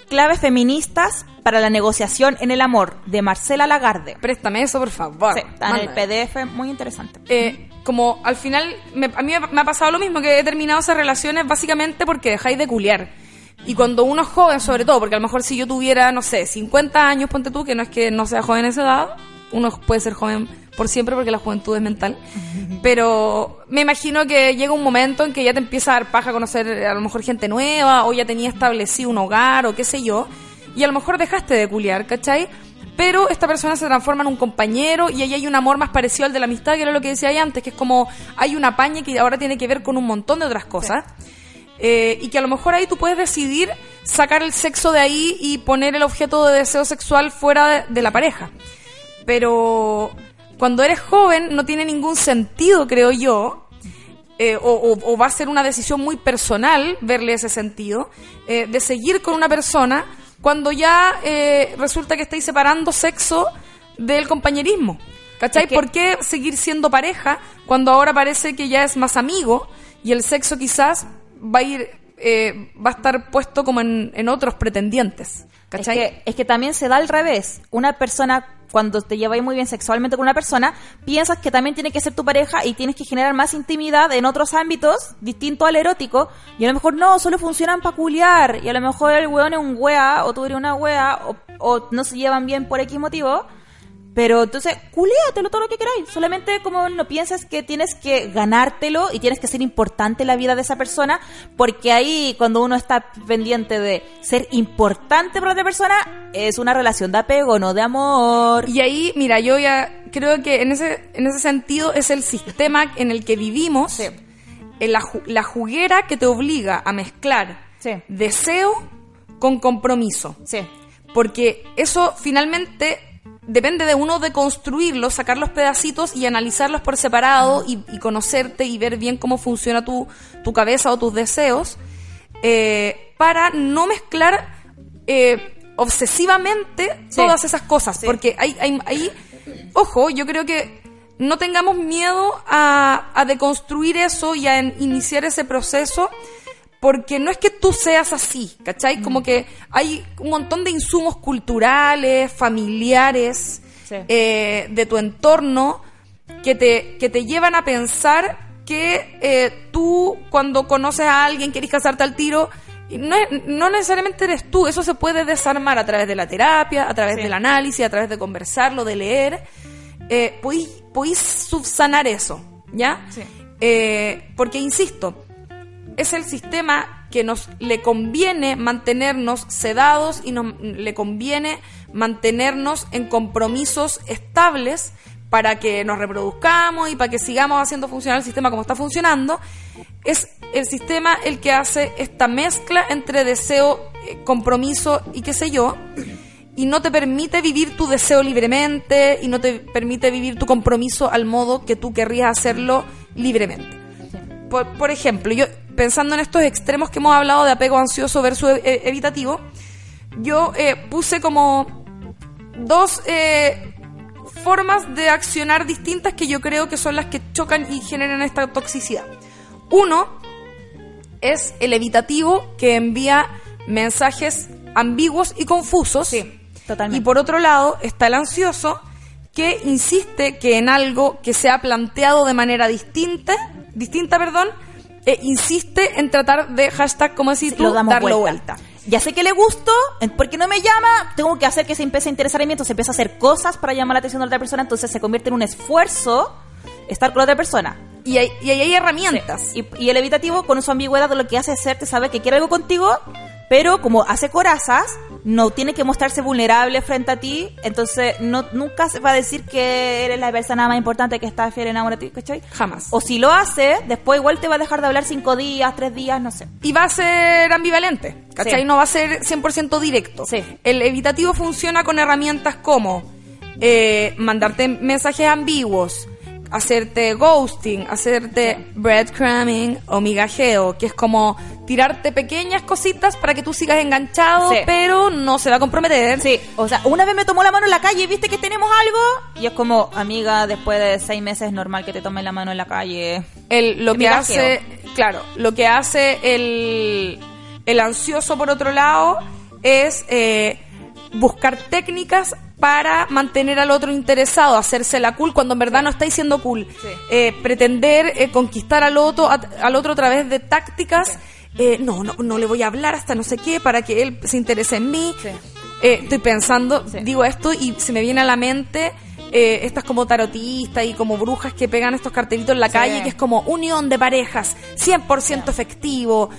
Claves feministas para la negociación en el amor, de Marcela Lagarde. Préstame eso, por favor. Sí, está en el. PDF, muy interesante. Eh, como al final, me- a mí me, me ha pasado lo mismo, que he terminado esas relaciones básicamente porque dejáis de culiar. Y cuando uno es joven, sobre todo, porque a lo mejor si yo tuviera, no sé, 50 años, ponte tú, que no es que no sea joven a esa edad, uno puede ser joven por siempre porque la juventud es mental. Pero me imagino que llega un momento en que ya te empieza a dar paja conocer eh, a lo mejor gente nueva, o ya tenía establecido un hogar, o qué sé yo, y a lo mejor dejaste de culiar, ¿cachai? Pero esta persona se transforma en un compañero y ahí hay un amor más parecido al de la amistad, que era lo que decía ahí antes, que es como hay una paña que ahora tiene que ver con un montón de otras cosas. Eh, y que a lo mejor ahí tú puedes decidir sacar el sexo de ahí y poner el objeto de deseo sexual fuera de, de la pareja. Pero cuando eres joven no tiene ningún sentido, creo yo, eh, o, o- o va a ser una decisión muy personal verle ese sentido, eh, de seguir con una persona cuando ya eh, resulta que estáis separando sexo del compañerismo. ¿Cachai? Es que- ¿Por qué seguir siendo pareja cuando ahora parece que ya es más amigo y el sexo quizás va a ir, eh, va a estar puesto como en, en otros pretendientes? ¿Cachai? Es que, es que también se da al revés. Una persona, cuando te lleváis muy bien sexualmente con una persona, piensas que también tiene que ser tu pareja y tienes que generar más intimidad en otros ámbitos distinto al erótico. Y a lo mejor no, solo funcionan para culiar. Y a lo mejor el weón es un wea, o tú eres una wea, o, o no se llevan bien por X motivo. Pero entonces, culiátelo todo lo que queráis. Solamente como no pienses que tienes que ganártelo y tienes que ser importante en la vida de esa persona, porque ahí cuando uno está pendiente de ser importante para otra persona, es una relación de apego, no de amor. Y ahí, mira, yo ya creo que en ese, en ese sentido es el sistema en el que vivimos, Sí. en la, la juguera que te obliga a mezclar Sí. deseo con compromiso. Sí. Porque eso finalmente depende de uno de construirlos, sacar los pedacitos y analizarlos por separado y, y conocerte y ver bien cómo funciona tu, tu cabeza o tus deseos eh, para no mezclar eh, obsesivamente Sí. todas esas cosas. Sí. Porque hay, hay, hay- ojo, yo creo que no tengamos miedo a, a deconstruir eso y a en- iniciar ese proceso porque no es que tú seas así, ¿cachai? Mm. Como que hay un montón de insumos culturales, familiares, Sí. eh, de tu entorno, que te, que te llevan a pensar que eh, tú cuando conoces a alguien quieres casarte al tiro, no, no necesariamente eres tú, eso se puede desarmar a través de la terapia, a través Sí. del análisis, a través de conversarlo, de leer. Eh, podéis, podéis subsanar eso, ¿ya? Sí. Eh, porque, insisto, es el sistema que nos le conviene mantenernos sedados y nos le conviene mantenernos en compromisos estables para que nos reproduzcamos y para que sigamos haciendo funcionar el sistema como está funcionando. Es el sistema el que hace esta mezcla entre deseo, eh, compromiso y qué sé yo, y no te permite vivir tu deseo libremente y no te permite vivir tu compromiso al modo que tú querrías hacerlo libremente por, por ejemplo, yo pensando en estos extremos que hemos hablado de apego ansioso versus e- e- evitativo, yo eh, puse como dos eh, formas de accionar distintas que yo creo que son las que chocan y generan esta toxicidad. Uno es el evitativo que envía mensajes ambiguos y confusos. Sí, totalmente. Y por otro lado está el ansioso que insiste que en algo que se ha planteado de manera distinta, distinta, perdón, eh, insiste en tratar de hashtag, como decís tú, darlo vuelta. vuelta. Ya sé que le gusto, porque no me llama, tengo que hacer que se empiece a interesar en mí, entonces empieza a hacer cosas para llamar la atención de la otra persona, entonces se convierte en un esfuerzo estar con la otra persona. Y hay, y ahí hay herramientas. Y, y el evitativo, con su ambigüedad, lo que hace es hacerte saber que quiere algo contigo, pero como hace corazas, no tiene que mostrarse vulnerable frente a ti, entonces no nunca se va a decir que eres la persona más importante que está fiel enamorada de ti, ¿cachai? Jamás. O si lo hace, después igual te va a dejar de hablar cinco días, tres días, no sé. Y va a ser ambivalente, ¿cachai? Sí. No va a ser 100% directo. Sí. El evitativo funciona con herramientas como eh, mandarte mensajes ambiguos, hacerte ghosting, hacerte breadcrumbing o migajeo, que es como tirarte pequeñas cositas para que tú sigas enganchado, Sí. pero no se va a comprometer. Sí, o sea, una vez me tomó la mano en la calle y viste que tenemos algo. Y es como, amiga, después de seis meses es normal que te tomen la mano en la calle. El, lo que migajeo. hace, claro, lo que hace el, el ansioso por otro lado es eh, buscar técnicas para mantener al otro interesado, hacerse la cool cuando en verdad no estáis siendo cool. Sí. Eh, pretender eh, conquistar al otro, a, al otro a través de tácticas. eh, no, no, no le voy a hablar hasta no sé qué para que él se interese en mí. Sí. Eh, estoy pensando, digo esto y se me viene a la mente eh, estas como tarotistas y como brujas que pegan estos cartelitos en la Sí. calle que es como unión de parejas, 100% efectivo.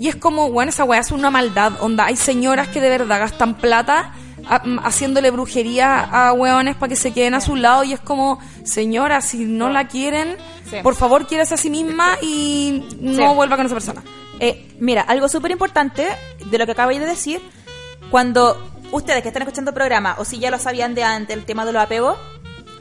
Y es como, bueno, esa weá es una maldad, onda. Hay señoras que de verdad gastan plata a- haciéndole brujería a hueones para que se queden a su lado y es como, señora, si no la quieren, Sí. por favor, quiérase a sí misma y no Sí. vuelva con esa persona. Eh, mira, algo súper importante de lo que acabáis de decir, cuando ustedes que están escuchando el programa, o si ya lo sabían de antes, el tema de los apegos,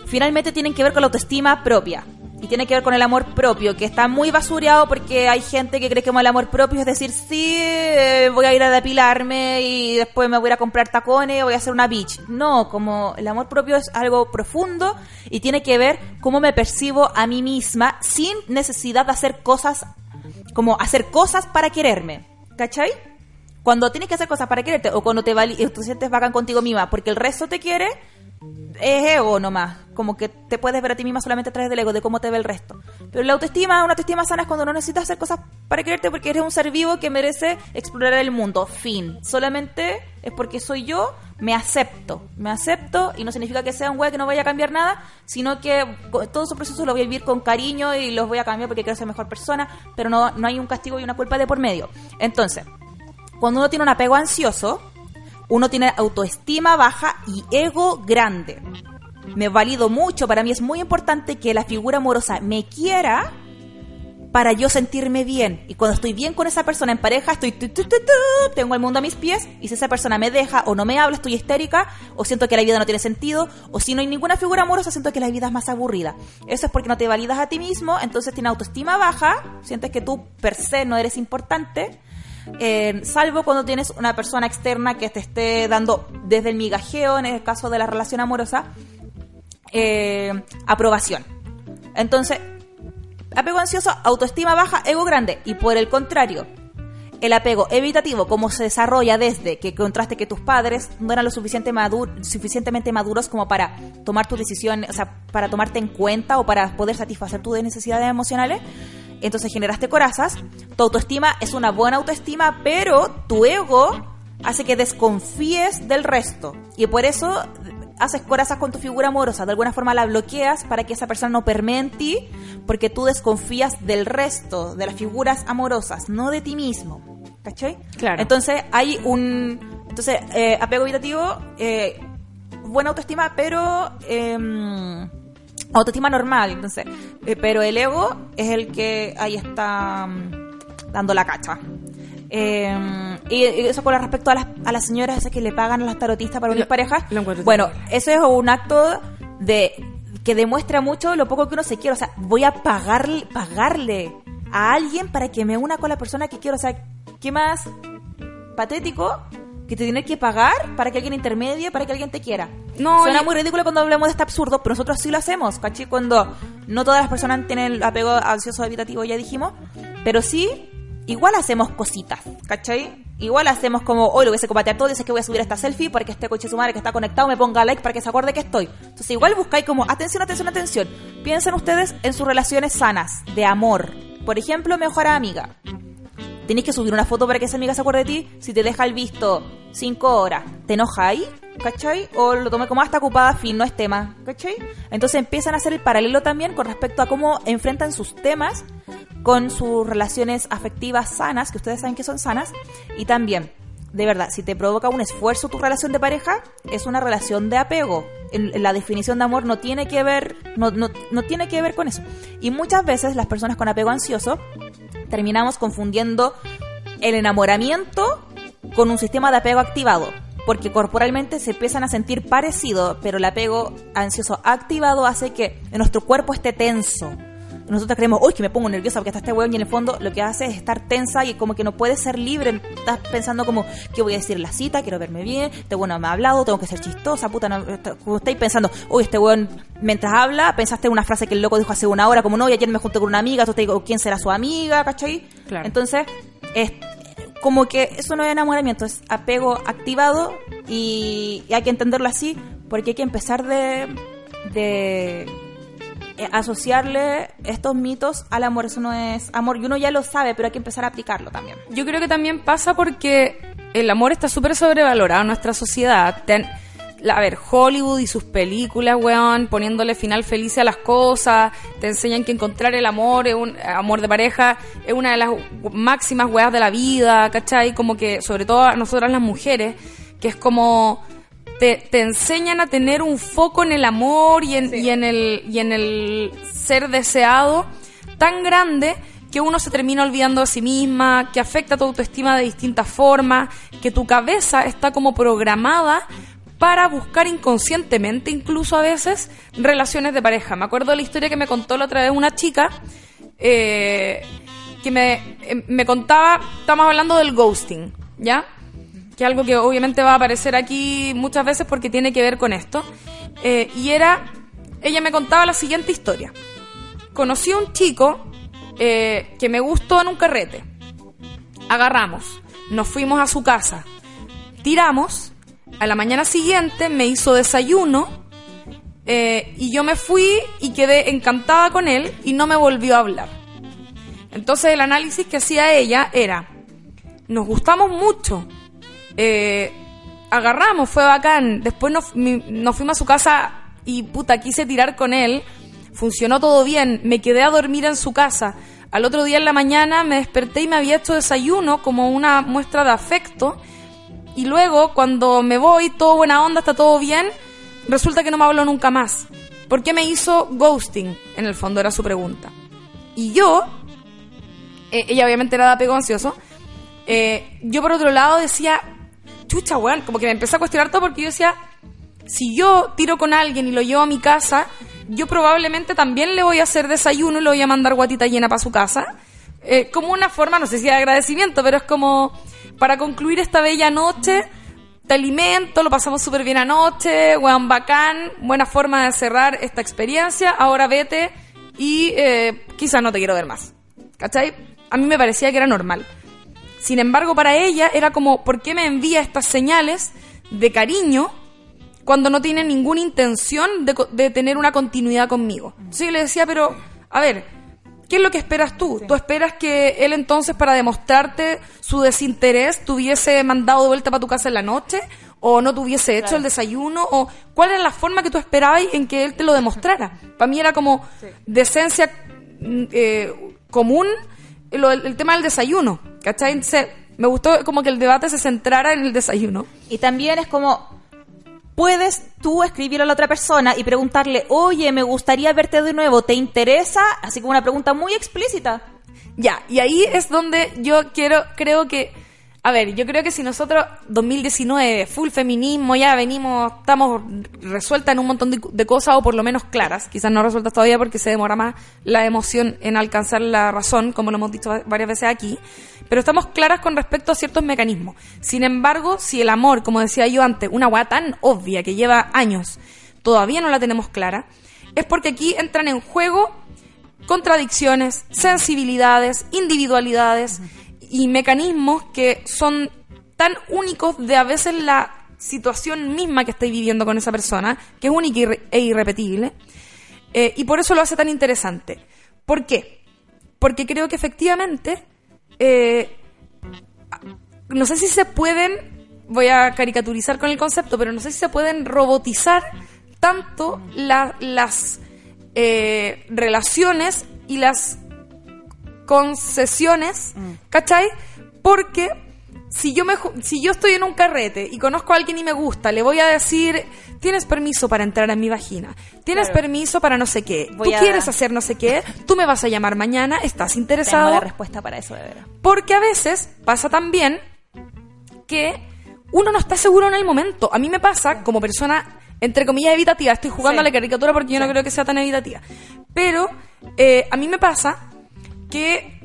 finalmente tienen que ver con la autoestima propia. Y tiene que ver con el amor propio, que está muy basureado porque hay gente que cree que el amor propio es decir, sí, eh, voy a ir a depilarme y después me voy a comprar tacones, voy a hacer una beach. No, como el amor propio es algo profundo y tiene que ver cómo me percibo a mí misma sin necesidad de hacer cosas como hacer cosas para quererme, ¿cachai? Cuando tienes que hacer cosas para quererte o cuando te, te sientes bacán contigo misma porque el resto te quiere, es ego nomás. Como que te puedes ver a ti misma solamente a través del ego, de cómo te ve el resto. Pero la autoestima, una autoestima sana es cuando no necesitas hacer cosas para quererte porque eres un ser vivo que merece explorar el mundo. Fin. Solamente es porque soy yo, me acepto. Me acepto y no significa que sea un güey que no vaya a cambiar nada, sino que todo su proceso lo voy a vivir con cariño y los voy a cambiar porque quiero ser mejor persona, pero no, no hay un castigo y una culpa de por medio. Entonces, cuando uno tiene un apego ansioso, uno tiene autoestima baja y ego grande. Me valido mucho, para mí es muy importante que la figura amorosa me quiera para yo sentirme bien. Y cuando estoy bien con esa persona en pareja, estoy tengo el mundo a mis pies y si esa persona me deja o no me habla, estoy histérica o siento que la vida no tiene sentido o si no hay ninguna figura amorosa, siento que la vida es más aburrida. Eso es porque no te validas a ti mismo, entonces tienes autoestima baja, sientes que tú per se no eres importante. Eh, salvo cuando tienes una persona externa que te esté dando desde el migajeo, en el caso de la relación amorosa, eh, aprobación. Entonces, apego ansioso, autoestima baja, ego grande. Y por el contrario, el apego evitativo, como se desarrolla desde que contraste que tus padres no eran lo suficiente suficientemente maduros como para tomar tus decisiones, o sea, para tomarte en cuenta o para poder satisfacer tus necesidades emocionales. Entonces generaste corazas, tu autoestima es una buena autoestima, pero tu ego hace que desconfíes del resto. Y por eso haces corazas con tu figura amorosa, de alguna forma la bloqueas para que esa persona no permee en ti, porque tú desconfías del resto, de las figuras amorosas, no de ti mismo. ¿Cachai? Claro. Entonces hay un. Entonces, eh, apego evitativo, eh, buena autoestima, pero. Em, autoestima normal, entonces. Eh, pero el ego es el que ahí está mm, dando la cacha. Eh, y, eso con respecto a las, a las señoras que le pagan a las tarotistas para unir parejas. Bueno, eso es un acto de que demuestra mucho lo poco que uno se quiere. O sea, voy a pagarle, pagarle a alguien para que me una con la persona que quiero. O sea, ¿qué más patético que te tienes que pagar para que alguien intermedie, para que alguien te quiera? No, Suena muy ridículo cuando hablamos de este absurdo, pero nosotros sí lo hacemos, ¿cachai? Cuando no todas las personas tienen el apego ansioso evitativo, ya dijimos, pero sí igual hacemos cositas, ¿cachai? Igual hacemos como, hoy lo voy a copatear todo, dices que voy a subir esta selfie para que este coche su madre que está conectado me ponga like para que se acuerde que estoy. Entonces igual buscáis como, atención, atención, atención. Piensen ustedes en sus relaciones sanas, de amor. Por ejemplo, mejor amiga. Tenéis que subir una foto para que esa amiga se acuerde de ti. Si te deja el visto cinco horas, ¿te enojáis? ¿Cachai? O lo tomé como hasta ocupada, fin, no es tema. ¿Cachai? Entonces empiezan a hacer el paralelo también con respecto a cómo enfrentan sus temas con sus relaciones afectivas sanas, que ustedes saben que son sanas, y también, de verdad, si te provoca un esfuerzo tu relación de pareja, es una relación de apego. La definición de amor no tiene que ver, no, no, no tiene que ver con eso. Y muchas veces las personas con apego ansioso terminamos confundiendo el enamoramiento con un sistema de apego activado porque corporalmente se empiezan a sentir parecido, pero el apego ansioso activado hace que nuestro cuerpo esté tenso, nosotros creemos, uy, que me pongo nerviosa porque está este weón y en el fondo lo que hace es estar tensa y como que no puede ser libre. Estás pensando como, ¿qué voy a decir en la cita? Quiero verme bien, este weón no me ha hablado, tengo que ser chistosa, puta, no, como estáis pensando, uy, este weón, mientras habla, pensaste en una frase que el loco dijo hace una hora, como no, y ayer me junté con una amiga, tú te digo, ¿quién será su amiga? ¿Cachai? Claro. Entonces, es como que eso no es enamoramiento, es apego activado y, y hay que entenderlo así porque hay que empezar de, de eh, asociarle estos mitos al amor. Eso no es amor y uno ya lo sabe, pero hay que empezar a aplicarlo también. Yo creo que también pasa porque el amor está súper sobrevalorado en nuestra sociedad. a ver, Hollywood y sus películas, weón, poniéndole final feliz a las cosas, te enseñan que encontrar el amor, un amor de pareja, es una de las máximas weas de la vida, ¿cachai? Como que, sobre todo a nosotras las mujeres, que es como te, enseñan a tener un foco en el amor y en, y en, el, y en el ser deseado tan grande que uno se termina olvidando de sí misma, que afecta tu autoestima de distintas formas, que tu cabeza está como programada para buscar inconscientemente, incluso a veces, relaciones de pareja. Me acuerdo de la historia que me contó la otra vez una chica eh, que me, eh, me contaba, estamos hablando del ghosting, ¿ya? Que algo que obviamente va a aparecer aquí muchas veces porque tiene que ver con esto. Eh, y era, ella me contaba la siguiente historia. Conocí a un chico eh, que me gustó en un carrete. Agarramos, nos fuimos a su casa, tiramos, a la mañana siguiente me hizo desayuno eh, y yo me fui y quedé encantada con él y no me volvió a hablar. Entonces el análisis que hacía ella era, nos gustamos mucho, eh, agarramos, fue bacán, después nos, fuimos a su casa y puta, quise tirar con él, funcionó todo bien, me quedé a dormir en su casa. Al otro día en la mañana me desperté y me había hecho desayuno como una muestra de afecto. Y luego, cuando me voy, todo buena onda, está todo bien, resulta que no me habló nunca más. ¿Por qué me hizo ghosting? En el fondo era su pregunta. Y yo, eh, ella obviamente era de apego ansioso, eh, yo por otro lado decía, chucha, weón, como que me empecé a cuestionar todo porque yo decía, si yo tiro con alguien y lo llevo a mi casa, yo probablemente también le voy a hacer desayuno y le voy a mandar guatita llena para su casa. Eh, como una forma, no sé si de agradecimiento, pero es como para concluir esta bella noche, te alimento, lo pasamos súper bien anoche, weón bacán, buena forma de cerrar esta experiencia, ahora vete y eh, quizás no te quiero ver más. ¿Cachai? A mí me parecía que era normal. Sin embargo, para ella era como, ¿por qué me envía estas señales de cariño cuando no tiene ninguna intención de, de tener una continuidad conmigo? Entonces yo le decía, pero, a ver, ¿qué es lo que esperas tú? ¿Tú esperas que él entonces, para demostrarte su desinterés, te hubiese mandado de vuelta para tu casa en la noche? ¿O no te hubiese hecho el desayuno? ¿O cuál era la forma que tú esperabas en que él te lo demostrara? Para mí era como decencia mm, eh, común lo- el, tema del desayuno, ¿cachai? Entonces, me gustó como que el debate se centrara en el desayuno. Y también es como, puedes tú escribir a la otra persona y preguntarle, oye, me gustaría verte de nuevo, ¿te interesa? Así como una pregunta muy explícita. Ya, y ahí es donde yo quiero, creo que, a ver, yo creo que si nosotros, 2019, full feminismo, ya venimos, estamos resueltas en un montón de, de cosas, o por lo menos claras, quizás no resueltas todavía porque se demora más la emoción en alcanzar la razón, como lo hemos dicho va- varias veces aquí, pero estamos claras con respecto a ciertos mecanismos. Sin embargo, si el amor, como decía yo antes, una weá tan obvia que lleva años, todavía no la tenemos clara, es porque aquí entran en juego contradicciones, sensibilidades, individualidades y mecanismos que son tan únicos de a veces la situación misma que estáis viviendo con esa persona, que es única e irrepetible, eh, y por eso lo hace tan interesante. ¿Por qué? Porque creo que efectivamente, eh, no sé si se pueden, voy a caricaturizar con el concepto, pero no sé si se pueden robotizar tanto la- las eh, relaciones y las concesiones, ¿cachai? Porque si yo, me, si yo estoy en un carrete y conozco a alguien y me gusta, le voy a decir, tienes permiso para entrar en mi vagina, tienes Claro. permiso para no sé qué, Voy tú a- quieres hacer no sé qué, tú me vas a llamar mañana, estás Tengo interesado. la respuesta para eso, de veras. Porque a veces pasa también que uno no está seguro en el momento. A mí me pasa como persona, entre comillas, evitativa. Estoy jugando Sí. a la caricatura porque yo no creo que sea tan evitativa. Pero eh, a mí me pasa que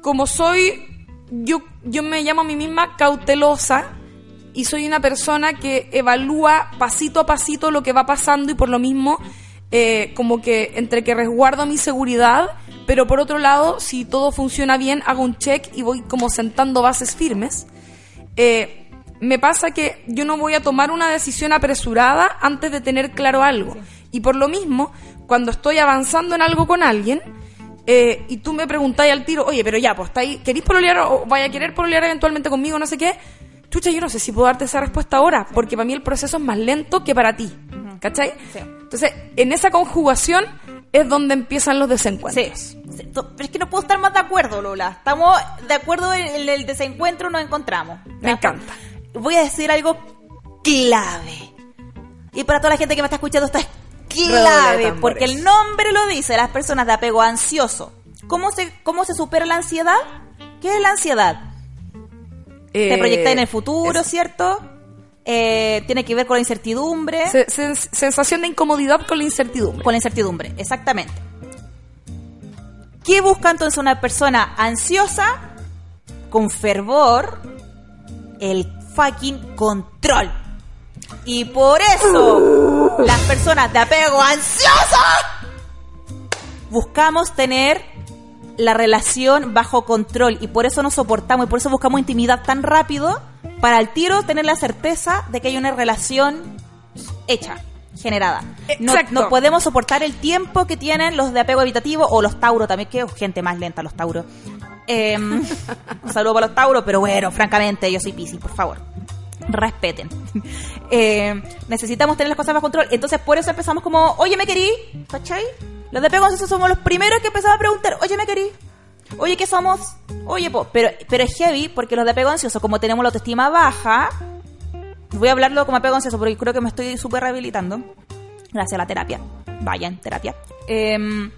como soy, yo, yo me llamo a mí misma cautelosa y soy una persona que evalúa pasito a pasito lo que va pasando y por lo mismo eh, como que entre que resguardo mi seguridad, pero por otro lado, si todo funciona bien, hago un check y voy como sentando bases firmes. Eh, me pasa que yo no voy a tomar una decisión apresurada antes de tener claro algo. Y por lo mismo, cuando estoy avanzando en algo con alguien, eh, y tú me preguntáis al tiro, oye, pero ya, pues, ¿estáis- ¿queréis pololear o vaya a querer pololear eventualmente conmigo, no sé qué? Chucha, yo no sé si puedo darte esa respuesta ahora, porque para mí el proceso es más lento que para ti. ¿Cachai? Sí. Entonces, en esa conjugación es donde empiezan los desencuentros. Sí. Pero es que no puedo estar más de acuerdo, Lola. Estamos de acuerdo en el desencuentro, nos encontramos. Me encanta. Voy a decir algo clave. Y para toda la gente que me está escuchando, esto es Redoble de clave, porque el nombre lo dice, las personas de apego ansioso. ¿Cómo se, cómo se supera la ansiedad? ¿Qué es la ansiedad? Te Eh, proyecta en el futuro, es- ¿cierto? Eh, tiene que ver con la incertidumbre. se- sens- sensación de incomodidad con la incertidumbre. Con la incertidumbre, exactamente. ¿Qué busca entonces una persona ansiosa con fervor? El fucking control. Y por eso las personas de apego ansioso buscamos tener la relación bajo control y por eso nos soportamos y por eso buscamos intimidad tan rápido para al tiro tener la certeza de que hay una relación hecha. generada. No, no podemos soportar el tiempo que tienen los de apego evitativo o los tauros también, que es gente más lenta los tauros. [LAUGHS] Eh, un saludo para los tauros, pero bueno, francamente, yo soy Piscis, por favor. Respeten. [LAUGHS] Eh, necesitamos tener las cosas bajo control. Entonces, por eso empezamos como, oye, me querí, ¿cachai? Los de apego ansioso somos los primeros que empezamos a preguntar, oye, me querí. Oye, ¿qué somos? Oye. Pero, pero es heavy porque los de apego ansioso, como tenemos la autoestima baja, voy a hablarlo como apego ansioso porque creo que me estoy súper rehabilitando. Gracias a la terapia. Vayan, terapia. Em,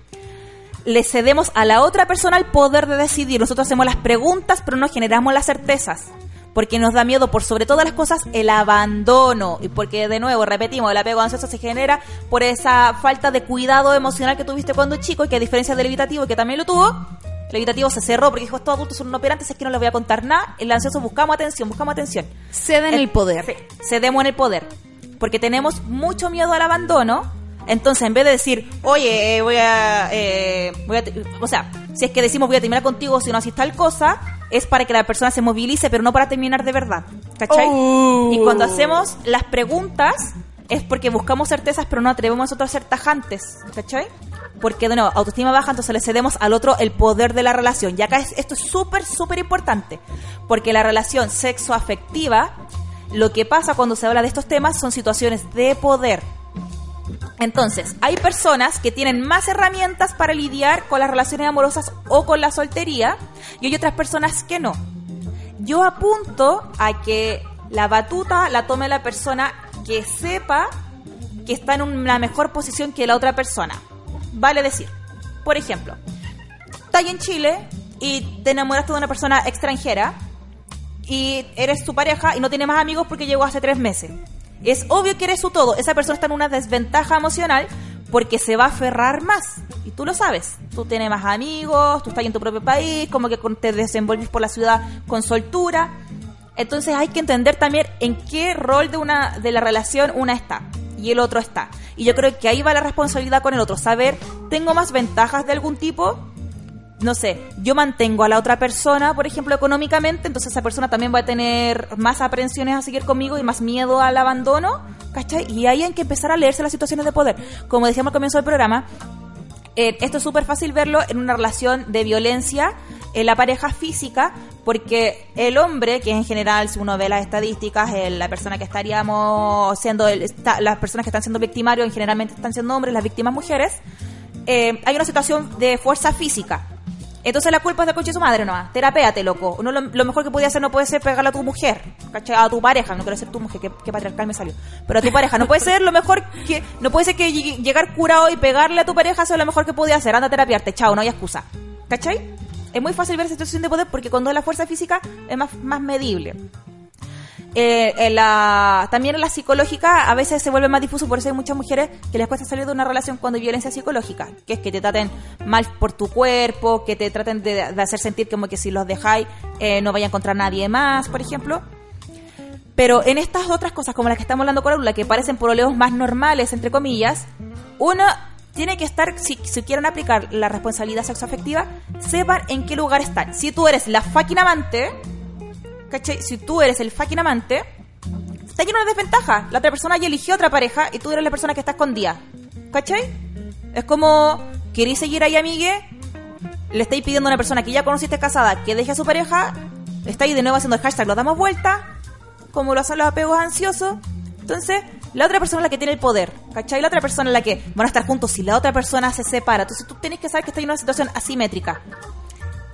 le cedemos a la otra persona el poder de decidir. Nosotros hacemos las preguntas, pero no generamos las certezas. Porque nos da miedo, por sobre todas las cosas, el abandono. Y porque, de nuevo, repetimos, el apego ansioso se genera por esa falta de cuidado emocional que tuviste cuando chico y que a diferencia del evitativo, que también lo tuvo, el evitativo se cerró porque dijo, estos adultos son inoperantes, es que no les voy a contar nada. El ansioso buscamos atención, buscamos atención. Ceden el poder. Sí, cedemos en el poder. Porque tenemos mucho miedo al abandono. Entonces, en vez de decir, oye, eh, voy a. eh, voy a te- o sea, si es que decimos voy a terminar contigo si no haces tal cosa, es para que la persona se movilice, pero no para terminar de verdad. ¿Cachai? Oh. Y cuando hacemos las preguntas, es porque buscamos certezas, pero no atrevemos nosotros a ser tajantes. ¿Cachai? Porque, de nuevo, autoestima baja, entonces le cedemos al otro el poder de la relación. Y acá es, esto es súper, súper importante. Porque la relación sexoafectiva, lo que pasa cuando se habla de estos temas son situaciones de poder. Entonces, hay personas que tienen más herramientas para lidiar con las relaciones amorosas o con la soltería y hay otras personas que no. Yo apunto a que la batuta la tome la persona que sepa que está en una mejor posición que la otra persona. Vale decir, por ejemplo, estás en Chile y te enamoraste de una persona extranjera y eres su pareja y no tiene más amigos porque llegó hace tres meses. Es obvio que eres su todo. Esa persona está en una desventaja emocional porque se va a aferrar más. Y tú lo sabes. Tú tienes más amigos, tú estás en tu propio país, como que te desenvolves por la ciudad con soltura. Entonces hay que entender también en qué rol de una de la relación una está y el otro está. Y yo creo que ahí va la responsabilidad con el otro, saber, tengo más ventajas de algún tipo, no sé, yo mantengo a la otra persona, por ejemplo, económicamente, entonces esa persona también va a tener más aprensiones a seguir conmigo y más miedo al abandono, ¿cachai? Y ahí hay que empezar a leerse las situaciones de poder. Como decíamos al comienzo del programa, eh, esto es súper fácil verlo en una relación de violencia en la pareja física, porque el hombre, que en general, si uno ve las estadísticas, eh, la persona que estaríamos siendo, las personas que están siendo victimarios, generalmente están siendo hombres, las víctimas mujeres, eh, hay una situación de fuerza física. Entonces la culpa es de coche de su madre nomás. Terapéate, loco. No, lo, mejor que podía hacer no puede ser pegarle a tu mujer, ¿cachai? A tu pareja. No quiero ser tu mujer, que, patriarcal me salió. Pero a tu pareja. No puede ser lo mejor que... No puede ser que lleg- llegar curado y pegarle a tu pareja sea lo mejor que podía hacer. Anda a terapiarte, chao, no hay excusa. ¿Cachai? Es muy fácil ver esa situación de poder porque cuando es la fuerza física es más, más medible. Eh, en también en la psicológica a veces se vuelve más difuso, por eso hay muchas mujeres que les cuesta salir de una relación cuando hay violencia psicológica, que es que te traten mal por tu cuerpo, que te traten de, hacer sentir como que si los dejáis eh, no vaya a encontrar nadie más, por ejemplo. Pero en estas otras cosas, como las que estamos hablando con Aula, que parecen pololeos más normales, entre comillas, uno tiene que estar, si, si quieren aplicar la responsabilidad sexoafectiva, sepan en qué lugar están. Si tú eres la fucking amante, ¿cachai? Si tú eres el fucking amante, está lleno de desventaja. La otra persona ya eligió otra pareja y tú eres la persona que está escondida. ¿Cachai? Es como, ¿queréis seguir ahí, amigue? Le estáis pidiendo a una persona que ya conociste casada que deje a su pareja, estáis de nuevo haciendo el hashtag, lo damos vuelta, como lo hacen los apegos ansiosos. Entonces, la otra persona es la que tiene el poder, ¿cachai? La otra persona es la que van a estar juntos si la otra persona se separa. Entonces, tú tienes que saber que estás en una situación asimétrica.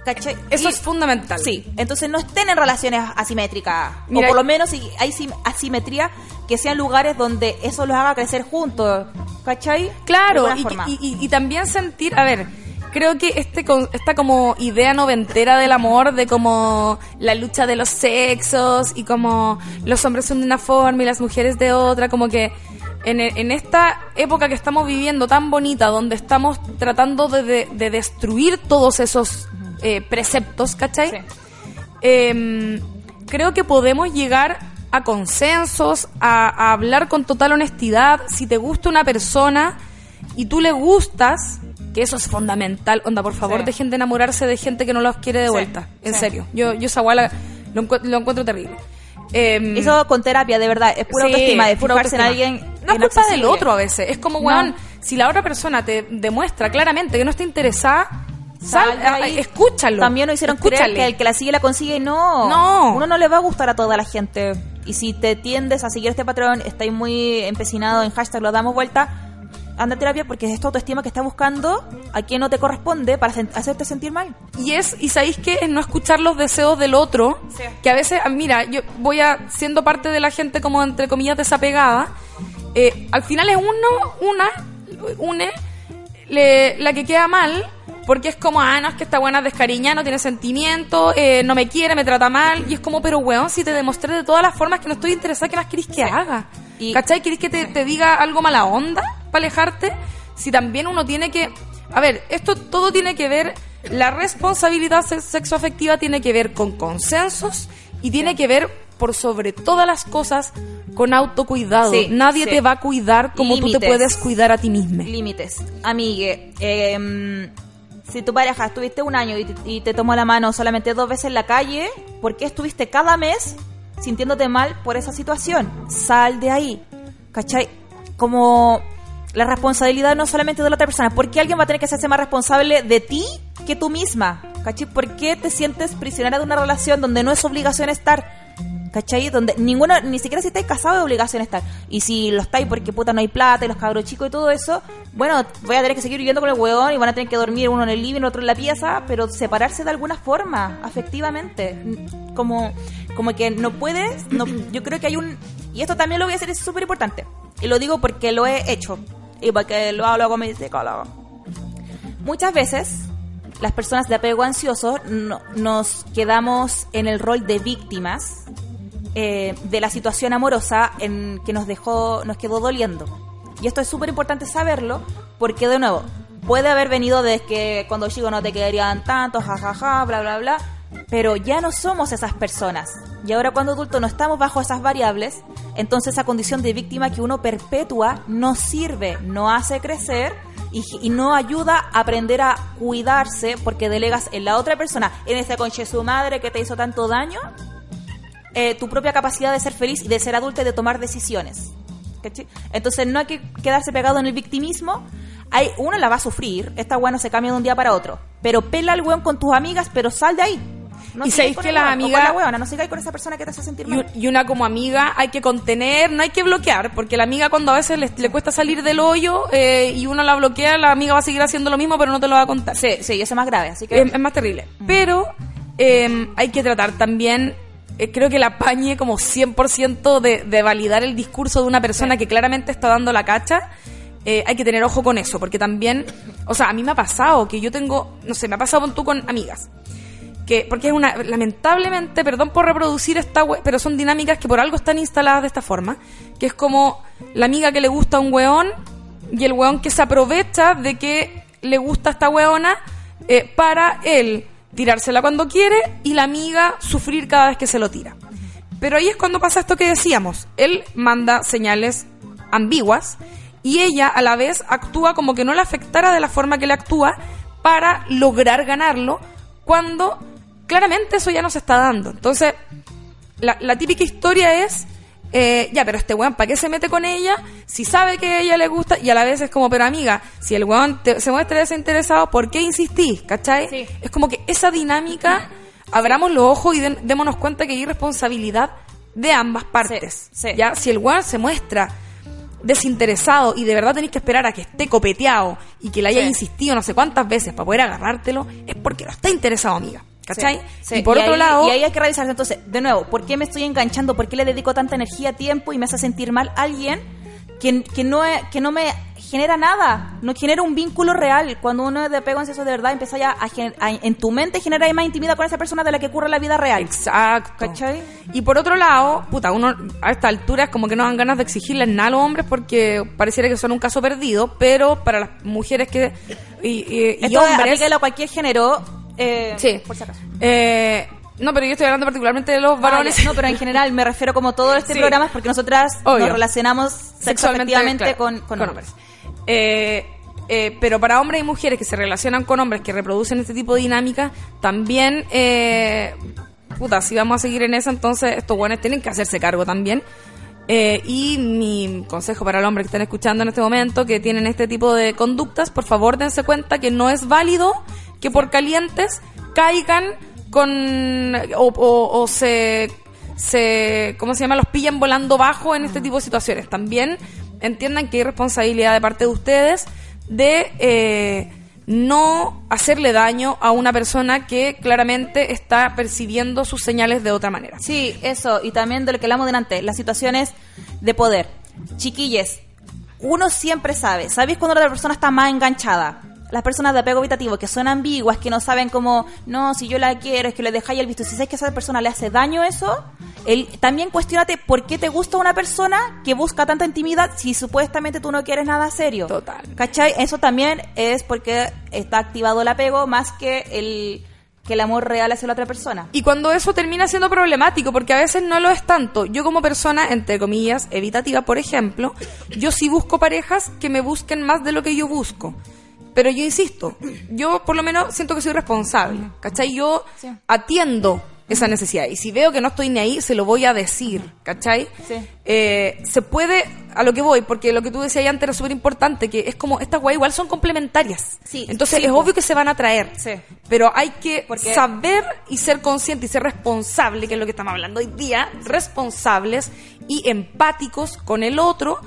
¿Cachai? Eso Y- es fundamental. Sí, entonces no estén en relaciones asimétricas. Mira, o por lo menos si hay sim- asimetría, que sean lugares donde eso los haga crecer juntos. ¿Cachai? Claro, y, y- también sentir, a ver, creo que este esta como idea noventera del amor, de como la lucha de los sexos y como los hombres son de una forma y las mujeres de otra, como que en, e- en esta época que estamos viviendo tan bonita, donde estamos tratando de, de- de destruir todos esos eh, preceptos, ¿cachai? Sí. Em, creo que podemos llegar a consensos, a, a hablar con total honestidad. Si te gusta una persona y tú le gustas, que eso es fundamental. Onda, por favor, Sí. dejen de enamorarse de gente que no los quiere de Sí, vuelta. En sí. serio. Yo, yo esa guala lo, lo encuentro terrible. em, Eso con terapia, de verdad, es pura Sí, autoestima, de pura fijarse en autoestima. alguien. No es culpa del otro a veces. Es como, No. weón, si la otra persona te demuestra claramente que no está interesada, sal, Sal de ahí. ah, escúchalo. También nos hicieron escúchale. que el que la sigue la consigue y no. No. Uno no le va a gustar a toda la gente. Y si te tiendes a seguir este patrón, estáis muy empecinado en hashtag lo damos vuelta, anda a terapia porque es tu autoestima que está buscando a quien no te corresponde para hacerte sentir mal. Y es, y sabéis que es no escuchar los deseos del otro, Sí. que a veces, ah, mira, yo voy a, siendo parte de la gente como entre comillas desapegada, eh, al final es uno, una, une, le- la que queda mal, porque es como, ah, no, es que esta buena es descariñada, no tiene sentimiento, eh, no me quiere, me trata mal, y es como, pero weón, si te demostré de todas las formas que no estoy interesada, ¿qué más querés que haga? Y- ¿Cachai? ¿Querés que te, te diga algo mala onda para alejarte? Si también uno tiene que... A ver, esto todo tiene que ver... La responsabilidad se- sexoafectiva tiene que ver con consensos y tiene que ver, por sobre todas las cosas, con autocuidado. Sí, Nadie sí. te va a cuidar como tú te puedes cuidar a ti mismo. Límites. Amigue, em, si tu pareja estuviste un año y te, te tomó la mano solamente dos veces en la calle, ¿por qué estuviste cada mes sintiéndote mal por esa situación? Sal de ahí. ¿Cachai? Como la responsabilidad no solamente de la otra persona. ¿Por qué alguien va a tener que hacerse más responsable de ti que tú misma? ¿Cachai? ¿Por qué te sientes prisionera de una relación donde no es obligación estar? ¿Cachai? Donde ninguna, ni siquiera si estáis casados es obligación estar. Y si lo estáis porque puta no hay plata y los cabros chicos y todo eso, bueno, voy a tener que seguir viviendo con el hueón y van a tener que dormir uno en el living, otro en la pieza, pero separarse de alguna forma, afectivamente. Como, como que no puedes, no, yo creo que hay un... Y esto también lo voy a hacer, es súper importante. Y lo digo porque lo he hecho. Y porque lo hablo con mi psicólogo. Muchas veces las personas de apego ansioso no- nos quedamos en el rol de víctimas eh, de la situación amorosa en que nos dejó, nos quedó doliendo. Y esto es súper importante saberlo porque de nuevo puede haber venido desde que cuando chico no te quedarían tanto, jajaja, bla bla bla, pero ya no somos esas personas. Y ahora cuando adulto no estamos bajo esas variables, entonces esa condición de víctima que uno perpetúa no sirve, no hace crecer y, y no ayuda a aprender a cuidarse porque delegas en la otra persona, en ese conche su madre que te hizo tanto daño, eh, tu propia capacidad de ser feliz y de ser adulta y de tomar decisiones. ¿Cachai? Entonces no hay que quedarse pegado en el victimismo. Hay, uno la va a sufrir, esta weá no se cambia de un día para otro. Pero pela al weón con tus amigas, pero sal de ahí. No Y sabéis que las amigas- la no sigáis con esa persona que te hace sentir mal. y una como amiga hay que contener, no hay que bloquear, porque la amiga cuando a veces le, le cuesta salir del hoyo eh, y uno la bloquea, la amiga va a seguir haciendo lo mismo, pero no te lo va a contar. Sí, sí, y eso es más grave, así que... es, es más terrible. Pero eh, hay que tratar también, eh, creo que la pañe como 100% de, de validar el discurso de una persona que claramente está dando la cacha. eh, hay que tener ojo con eso, porque también, o sea, a mí me ha pasado que yo tengo, no sé, me ha pasado tú con amigas. Que, porque es una, lamentablemente, perdón por reproducir esta we- pero son dinámicas que por algo están instaladas de esta forma, que es como la amiga que le gusta a un weón y el weón que se aprovecha de que le gusta a esta weona eh, para él tirársela cuando quiere y la amiga sufrir cada vez que se lo tira. Pero ahí es cuando pasa esto que decíamos. Él manda señales ambiguas y ella a la vez actúa como que no le afectara de la forma que le actúa para lograr ganarlo cuando claramente eso ya no se está dando. Entonces, la, la típica historia es, eh, ya, pero este weón, ¿para qué se mete con ella? Si sabe que a ella le gusta y a la vez es como, pero amiga, si el weón te- se muestra desinteresado, ¿por qué insistís? ¿Cachai? Sí. Es como que esa dinámica, abramos los ojos y démonos cuenta que hay responsabilidad de ambas partes. Sí, sí. Ya, si el weón se muestra desinteresado y de verdad tenéis que esperar a que esté copeteado y que le haya insistido no sé cuántas veces para poder agarrártelo, es porque no está interesado, amiga. ¿Cachai? Sí, sí. Y por otro ahí- lado, Y ahí hay que revisarse. Entonces, de nuevo, ¿por qué me estoy enganchando? ¿Por qué le dedico tanta energía, tiempo y me hace sentir mal a alguien que, que, no, que no me genera nada? No genera un vínculo real. Cuando uno es de apego ansioso de verdad, empieza ya a, a- en tu mente generar más intimidad con esa persona de la que ocurre la vida real. Exacto. ¿Cachai? Y por otro lado, puta, uno a esta altura es como que no dan ganas de exigirles nada a los hombres porque pareciera que son un caso perdido, pero para las mujeres que y, y- y Esto hombres a cualquier género. Eh, Sí. Por si acaso. Eh, no, pero yo estoy hablando particularmente de los varones. Ah, no, pero en general me refiero como todo este Sí. programa es porque nosotras Obvio. nos relacionamos sexualmente claro, con, con, hombres. Eh, eh, pero para hombres y mujeres que se relacionan con hombres que reproducen este tipo de dinámica, también eh, puta, si vamos a seguir en eso, entonces estos buenos tienen que hacerse cargo también. Eh, y mi consejo para el hombre que están escuchando en este momento, que tienen este tipo de conductas, por favor dense cuenta que no es válido que por calientes caigan con o, se se cómo se llama los pillan volando bajo en este tipo de situaciones. También entiendan que hay responsabilidad de parte de ustedes de eh, no hacerle daño a una persona que claramente está percibiendo sus señales de otra manera. Sí, eso, y también de lo que hablamos delante, las situaciones de poder. Chiquilles, uno siempre sabe, ¿sabéis cuando la persona está más enganchada? Las personas de apego evitativo que son ambiguas, que no saben cómo, no, si yo la quiero, es que le dejáis el visto, si sabes que a esa persona le hace daño eso, también cuestionate por qué te gusta una persona que busca tanta intimidad si supuestamente tú no quieres nada serio. Total. ¿Cachai? Eso también es porque está activado el apego más que el que el amor real hacia la otra persona. Y cuando eso termina siendo problemático, porque a veces no lo es tanto. Yo como persona, entre comillas, evitativa, por ejemplo, yo sí busco parejas que me busquen más de lo que yo busco. Pero yo insisto, yo por lo menos siento que soy responsable, ¿cachai? Yo atiendo esa necesidad. Y si veo que no estoy ni ahí, se lo voy a decir, ¿cachai? Sí. Eh, se puede, a lo que voy, porque lo que tú decías antes era súper importante, que es como, estas guay igual son complementarias. Sí. Entonces Sí, es obvio que se van a traer. Sí. Pero hay que Porque- saber y ser consciente y ser responsable, que es lo que estamos hablando hoy día, responsables y empáticos con el otro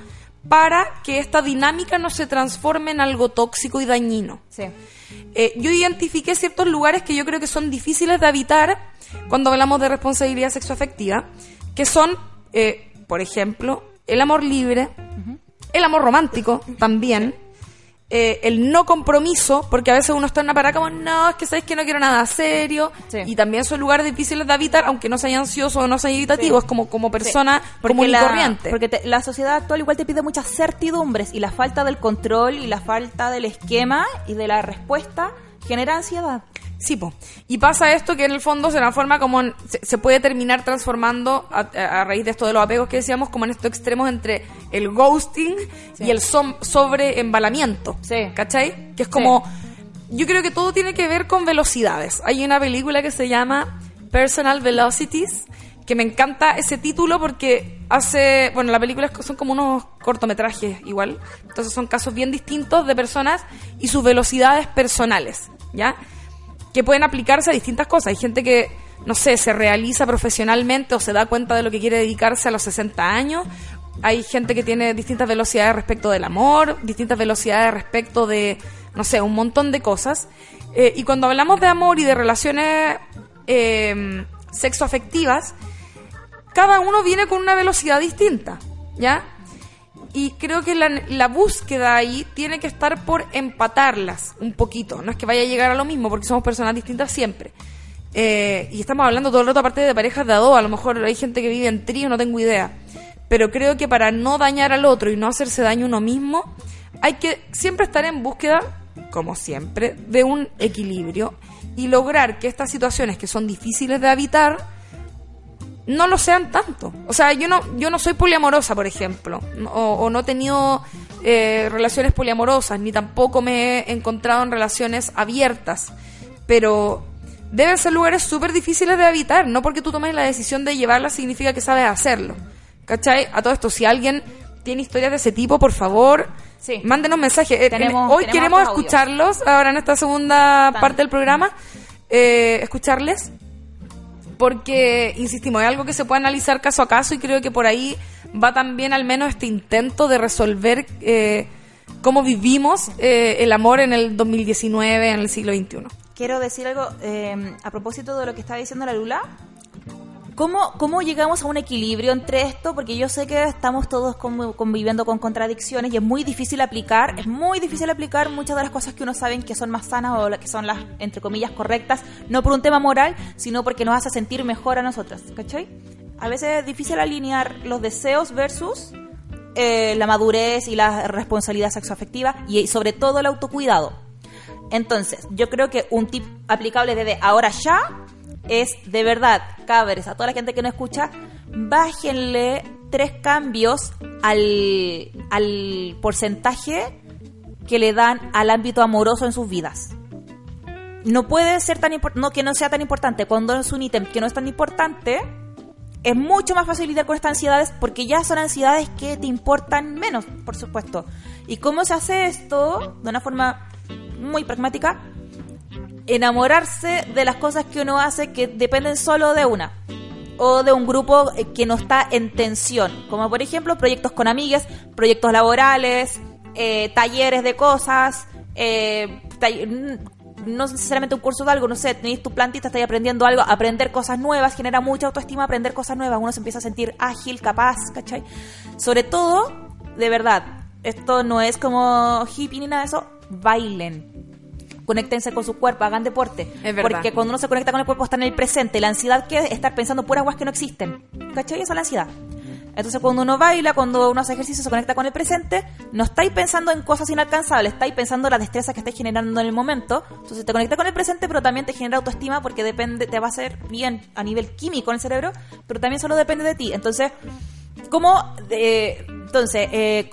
para que esta dinámica no se transforme en algo tóxico y dañino. Sí. Eh, yo identifiqué ciertos lugares que yo creo que son difíciles de habitar cuando hablamos de responsabilidad sexoafectiva, que son, eh, por ejemplo, el amor libre, el amor romántico también, eh, el no compromiso, porque a veces uno está en una parada como, no, es que sabes que no quiero nada serio, Sí. y también son lugares difíciles de habitar, aunque no sean ansiosos o no sean evitativos, Sí. como, como persona común y la, corriente. Porque te- la sociedad actual igual te pide muchas certidumbres y la falta del control y la falta del esquema y de la respuesta genera ansiedad. Sí, po. y pasa esto que en el fondo se transforma como en- se, se puede terminar transformando a, a raíz de esto de los apegos que decíamos como en estos extremos entre el ghosting Sí. y el som- sobreembalamiento. Sí. ¿Cachai? Que es como yo creo que todo tiene que ver con velocidades. Hay una película que se llama Personal Velocities que me encanta ese título porque hace, bueno, la película son como unos cortometrajes igual, entonces son casos bien distintos de personas y sus velocidades personales, ¿ya? Que pueden aplicarse a distintas cosas. Hay gente que, no sé, se realiza profesionalmente o se da cuenta de lo que quiere dedicarse a los 60 años. Hay gente que tiene distintas velocidades respecto del amor, distintas velocidades respecto de, no sé, un montón de cosas. Eh, y cuando hablamos de amor y de relaciones eh, sexoafectivas, cada uno viene con una velocidad distinta, ¿ya? Y creo que la, búsqueda ahí tiene que estar por empatarlas un poquito. No es que vaya a llegar a lo mismo, porque somos personas distintas siempre. Eh, y estamos hablando todo el rato, aparte de parejas de a dos. A lo mejor hay gente que vive en trío, no tengo idea. Pero creo que para no dañar al otro y no hacerse daño uno mismo, hay que siempre estar en búsqueda, como siempre, de un equilibrio y lograr que estas situaciones que son difíciles de habitar no lo sean tanto. O sea, yo no, yo no soy poliamorosa, por ejemplo, o, o no he tenido eh, relaciones poliamorosas, ni tampoco me he encontrado en relaciones abiertas, pero deben ser lugares súper difíciles de habitar, no porque tú tomes la decisión de llevarlas significa que sabes hacerlo. ¿Cachai? A todo esto, si alguien tiene historias de ese tipo, por favor, Sí. mándenos mensajes. Eh, Tenemos- Hoy tenemos queremos escucharlos, ahora en esta segunda Tan- parte del programa, eh, escucharles porque, insistimos, es algo que se puede analizar caso a caso y creo que por ahí va también al menos este intento de resolver eh, cómo vivimos eh, el amor en el 2019, en el siglo XXI. Quiero decir algo eh, a propósito de lo que estaba diciendo la Lula. ¿Cómo, ¿Cómo llegamos a un equilibrio entre esto? Porque yo sé que estamos todos convi- conviviendo con contradicciones y es muy difícil aplicar, es muy difícil aplicar muchas de las cosas que uno sabe que son más sanas o que son las, entre comillas, correctas, no por un tema moral, sino porque nos hace sentir mejor a nosotras, ¿cachai? A veces es difícil alinear los deseos versus eh, la madurez y la responsabilidad sexoafectiva y sobre todo el autocuidado. Entonces, yo creo que un tip aplicable desde ahora ya es de verdad, cabres, a toda la gente que no escucha, bájenle tres cambios al, al porcentaje que le dan al ámbito amoroso en sus vidas. no puede ser tan importante, no que no sea tan importante, cuando es un ítem que no es tan importante, es mucho más fácil lidiar con estas ansiedades porque ya son ansiedades que te importan menos, por supuesto. ¿Y cómo se hace esto? De una forma muy pragmática, enamorarse de las cosas que uno hace que dependen solo de una o de un grupo que no está en tensión, como por ejemplo proyectos con amigas, proyectos laborales, eh, talleres de cosas, eh, no necesariamente un curso de algo, no sé, tenéis tu plantita, estáis aprendiendo algo, aprender cosas nuevas, genera mucha autoestima, aprender cosas nuevas, uno se empieza a sentir ágil, capaz, ¿cachai? Sobre todo, de verdad, esto no es como hippie ni nada de eso, bailen. Conéctense con su cuerpo, hagan deporte. Porque cuando uno se conecta con el cuerpo está en el presente. La ansiedad que es estar pensando puras guas que no existen. ¿Cachai? Esa es la ansiedad. Entonces cuando uno baila, cuando uno hace ejercicio, se conecta con el presente, no estáis pensando en cosas inalcanzables, estáis pensando en la destreza que estáis generando en el momento. Entonces te conecta con el presente, pero también te genera autoestima porque depende, te va a hacer bien a nivel químico en el cerebro, pero también solo depende de ti. Entonces, ¿cómo eh, entonces eh,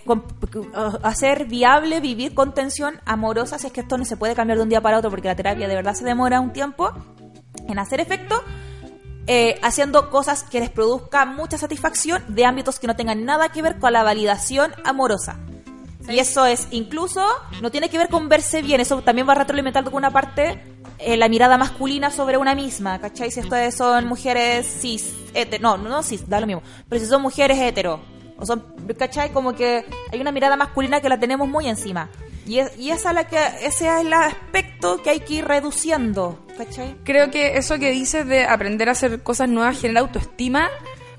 hacer viable vivir con tensión amorosa si es que esto no se puede cambiar de un día para otro porque la terapia de verdad se demora un tiempo en hacer efecto? Eh, haciendo cosas que les produzcan mucha satisfacción de ámbitos que no tengan nada que ver con la validación amorosa. Y eso es, incluso, no tiene que ver con verse bien, eso también va a retroalimentar de una parte eh, la mirada masculina sobre una misma, ¿cachai? Si esto son mujeres cis, hetero, no, no cis, da lo mismo, pero si son mujeres hetero, o son, ¿cachai? Como que hay una mirada masculina que la tenemos muy encima. Y, y esa la que, ese es el aspecto que hay que ir reduciendo, ¿cachai? Creo que eso que dices de aprender a hacer cosas nuevas genera autoestima.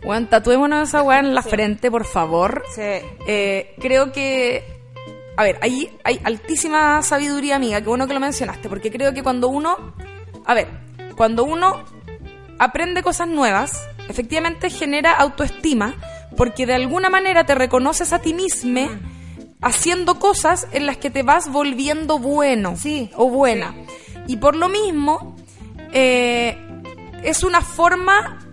Bueno, tatuémonos esa weá en la frente, por favor. Sí. Eh, creo que. A ver, ahí hay altísima sabiduría amiga, que bueno que lo mencionaste, porque creo que cuando uno. A ver, cuando uno aprende cosas nuevas, efectivamente genera autoestima, porque de alguna manera te reconoces a ti mismo. Haciendo cosas en las que te vas volviendo bueno sí. o buena. Y por lo mismo, eh, es una forma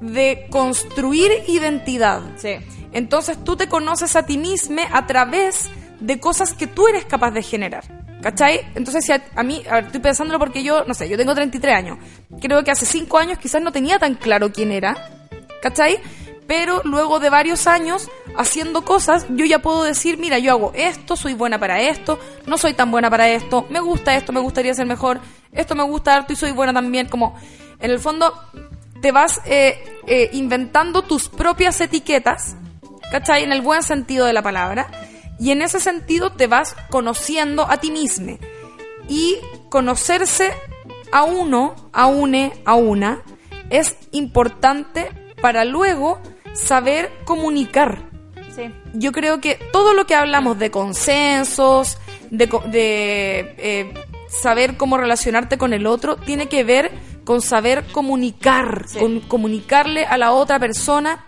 de construir identidad. Sí. Entonces tú te conoces a ti mismo a través de cosas que tú eres capaz de generar. ¿Cachai? Entonces, si a, mí, a ver, estoy pensándolo porque yo, no sé, yo tengo 33 años. Creo que hace 5 años quizás no tenía tan claro quién era. ¿Cachai? pero luego de varios años haciendo cosas, yo ya puedo decir, mira, yo hago esto, soy buena para esto, no soy tan buena para esto, me gusta esto, me gustaría ser mejor, esto me gusta harto y soy buena también, como en el fondo te vas eh, eh, inventando tus propias etiquetas, ¿cachai? En el buen sentido de la palabra, y en ese sentido te vas conociendo a ti mismo. Y conocerse a uno, a une, a una, es importante para luego saber comunicar. Yo creo que todo lo que hablamos de consensos, de, eh, saber cómo relacionarte con el otro, tiene que ver con saber comunicar, con comunicarle a la otra persona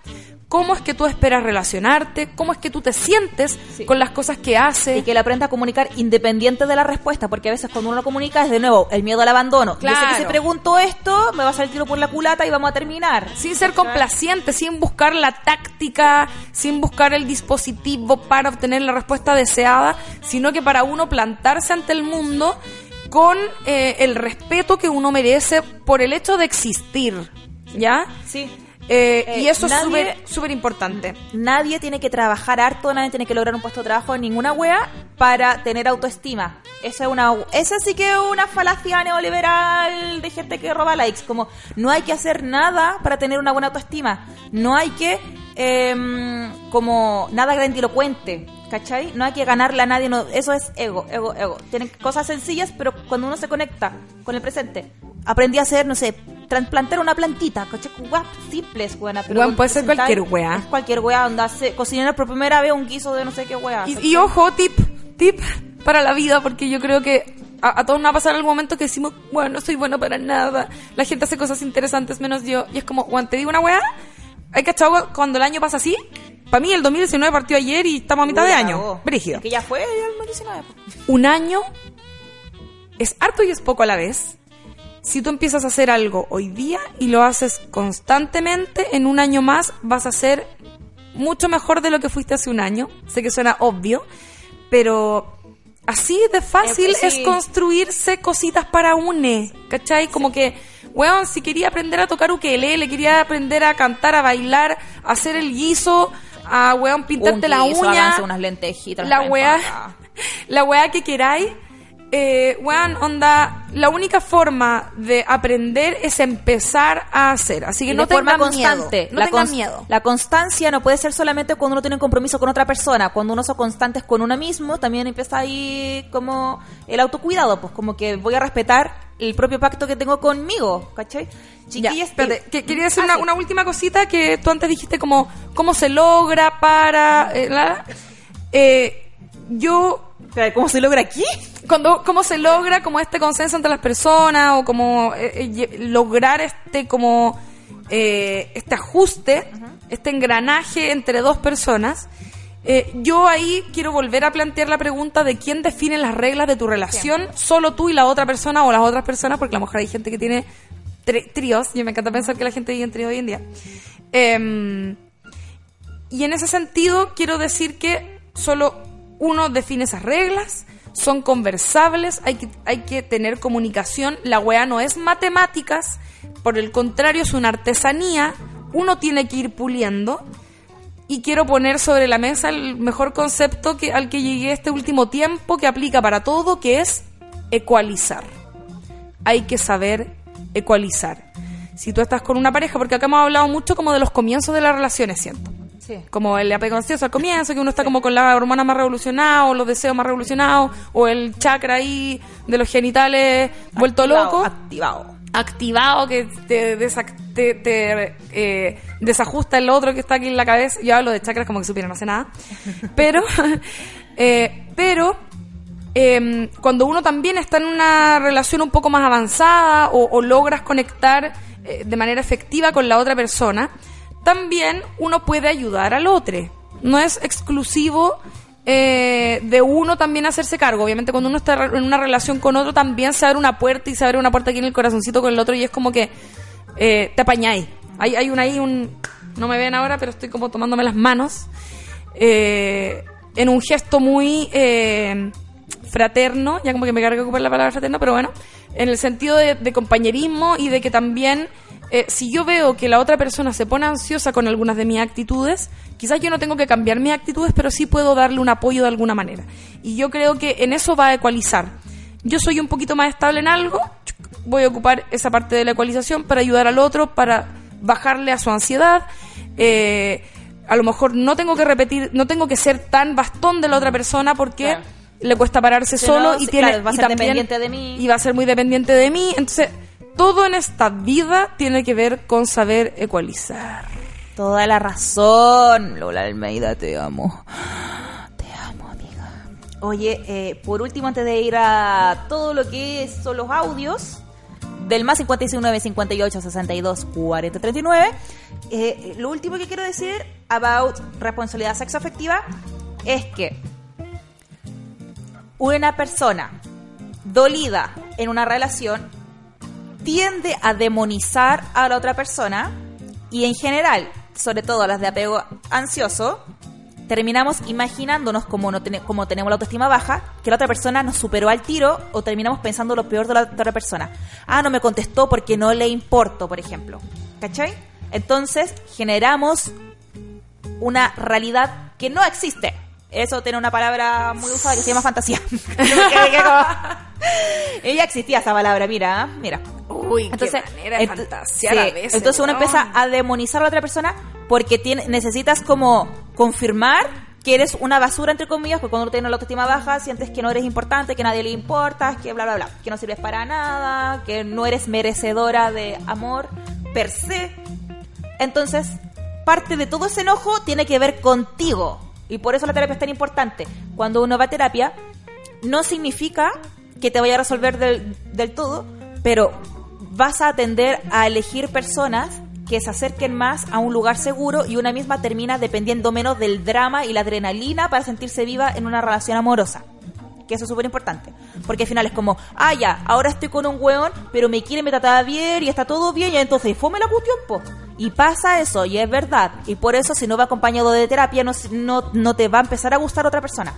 cómo es que tú esperas relacionarte, cómo es que tú te sientes con las cosas que hace. Y que le aprenda a comunicar independiente de la respuesta, porque a veces cuando uno comunica es de nuevo el miedo al abandono. Claro. Yo sé que si pregunto esto, me va a salir tiro por la culata y vamos a terminar. Sin ser complaciente, sin buscar la táctica, sin buscar el dispositivo para obtener la respuesta deseada, sino que para uno plantarse ante el mundo con eh, el respeto que uno merece por el hecho de existir. ¿Ya? Sí. Eh, y eh, eso es súper importante. Nadie tiene que trabajar harto, nadie tiene que lograr un puesto de trabajo en ninguna wea para tener autoestima. Esa es una, esa sí que es una falacia neoliberal de gente que roba likes. Como no hay que hacer nada para tener una buena autoestima. No hay que, em, como nada grandilocuente. ¿Cachai? No hay que ganarle a nadie, no, eso es ego, ego, ego. Tienen cosas sencillas, pero cuando uno se conecta con el presente, aprendí a hacer, no sé, trasplantar una plantita, coche, weas simples, buena. Pero puede ser cualquier wea. cualquier wea, onda, cocinar por primera vez un guiso de no sé qué wea. Y, ojo, tip, tip para la vida, porque yo creo que a, todos nos va a pasar el momento que decimos, bueno, no soy bueno para nada, la gente hace cosas interesantes menos yo, y es como, bueno, te digo una wea, hay cachado cuando el año pasa así, para mí el 2019 partió ayer y estamos a mitad de año. Brígido. Que ya fue el 2019. Un año es harto y es poco a la vez si tú empiezas a hacer algo hoy día y lo haces constantemente, en un año más vas a ser mucho mejor de lo que fuiste hace un año. Sé que suena obvio, pero Así de fácil Eh, es sí. construirse cositas para une, ¿cachai? Como que, weón, si quería aprender a tocar ukelele, quería aprender a cantar, a bailar, a hacer el guiso, a, weón, pintarte la uña, unas lentejitas. la weá, empanas. [LAUGHS] la weá que queráis, eh, weón, onda, la única forma de aprender es empezar a hacer. Así que Y no de forma tengan constante. miedo. No la tengan miedo. La constancia no puede ser solamente cuando uno tiene un compromiso con otra persona. Cuando uno son constantes con uno mismo, también empieza ahí como el autocuidado. Pues como que voy a respetar el propio pacto que tengo conmigo, ¿cachai? Ya, Chiquillas, espérate, eh, que- quería decir ah, una, sí. una última cosita que tú antes dijiste como cómo se logra para... eh, la- eh, yo ¿Cómo se logra aquí? cuando cómo se logra como este consenso entre las personas o como eh, lograr este como eh, este ajuste este engranaje entre dos personas eh, yo ahí quiero volver a plantear la pregunta de quién define las reglas de tu relación solo tú y la otra persona o las otras personas porque a lo mejor hay gente que tiene tríos y me encanta pensar que la gente vive en tríos hoy en día. Em, y en ese sentido quiero decir que solo uno define esas reglas, son conversables, hay que, hay que tener comunicación, la weá no es matemáticas, por el contrario es una artesanía, uno tiene que ir puliendo y quiero poner sobre la mesa el mejor concepto que, al que llegué este último tiempo que aplica para todo, que es ecualizar. Hay que saber ecualizar. Si tú estás con una pareja, porque acá hemos hablado mucho como de los comienzos de las relaciones, siento Sí. como el apego ansioso al comienzo, que uno está como con la hormona más revolucionada, o los deseos más revolucionados, o el chakra ahí de los genitales vuelto loco, Activado. Activado, que te, te- te, eh, desajusta el otro que está aquí en la cabeza. Yo hablo de chakras como que supiera, no sé nada. [LAUGHS] Pero, [LAUGHS] eh, pero eh, cuando uno también está en una relación un poco más avanzada o, o logras conectar eh, de manera efectiva con la otra persona, también uno puede ayudar al otro. No es exclusivo eh, de uno también hacerse cargo. Obviamente cuando uno está en una relación con otro también se abre una puerta y se abre una puerta aquí en el corazoncito con el otro y es como que eh, te apañáis. Hay, hay un ahí un... No me ven ahora, pero estoy como tomándome las manos. eh, en un gesto muy eh, fraterno, ya como que me carga ocupar la palabra fraterno, pero bueno, en el sentido de, de compañerismo y de que también, eh, si yo veo que la otra persona se pone ansiosa con algunas de mis actitudes, quizás yo no tengo que cambiar mis actitudes, pero sí puedo darle un apoyo de alguna manera. Y yo creo que en eso va a ecualizar. Yo soy un poquito más estable en algo, voy a ocupar esa parte de la ecualización para ayudar al otro, para bajarle a su ansiedad. Eh, a lo mejor no tengo que repetir, no tengo que ser tan bastón de la otra persona porque Claro. le cuesta pararse Si solo no, y tiene claro, va a y ser también- dependiente de mí. y va a ser muy dependiente de mí. Entonces, todo en esta vida tiene que ver con saber ecualizar. Toda la razón. Lola Almeida, te amo. Te amo, amiga. Oye, eh, por último, antes de ir a todo lo que son los audios del más 569 58 62 40 39, eh, lo último que quiero decir about responsabilidad sexoafectiva es que una persona dolida en una relación tiende a demonizar a la otra persona y en general, sobre todo las de apego ansioso, terminamos imaginándonos como, no tene- como tenemos la autoestima baja, que la otra persona nos superó al tiro o terminamos pensando lo peor de la otra persona. Ah, no me contestó porque no le importo, por ejemplo. ¿Cachai? Entonces generamos una realidad que no existe. Eso tiene una palabra muy usada que se llama fantasía. [LAUGHS] [LAUGHS] Ella existía esa palabra, mira, mira. Uy, Entonces, de ent- fantasear sí, a veces, entonces uno empieza a demonizar a la otra persona porque tiene, necesitas como confirmar que eres una basura, entre comillas, porque cuando uno tiene la autoestima baja, sientes que no eres importante, que nadie le importas, que bla, bla, bla, que no sirves para nada, que no eres merecedora de amor per se. Entonces, parte de todo ese enojo tiene que ver contigo. Y por eso la terapia es tan importante. Cuando uno va a terapia, no significa que te vaya a resolver del, del todo, pero vas a tender a elegir personas que se acerquen más a un lugar seguro y una misma termina dependiendo menos del drama y la adrenalina para sentirse viva en una relación amorosa. Que eso es súper importante. Porque al final es como, ah, ya, ahora estoy con un weón, pero me quiere, me trataba bien y está todo bien, y entonces fome la cuestión, po. Y pasa eso, y es verdad. Y por eso, si no va acompañado de terapia, no, no, no te va a empezar a gustar otra persona.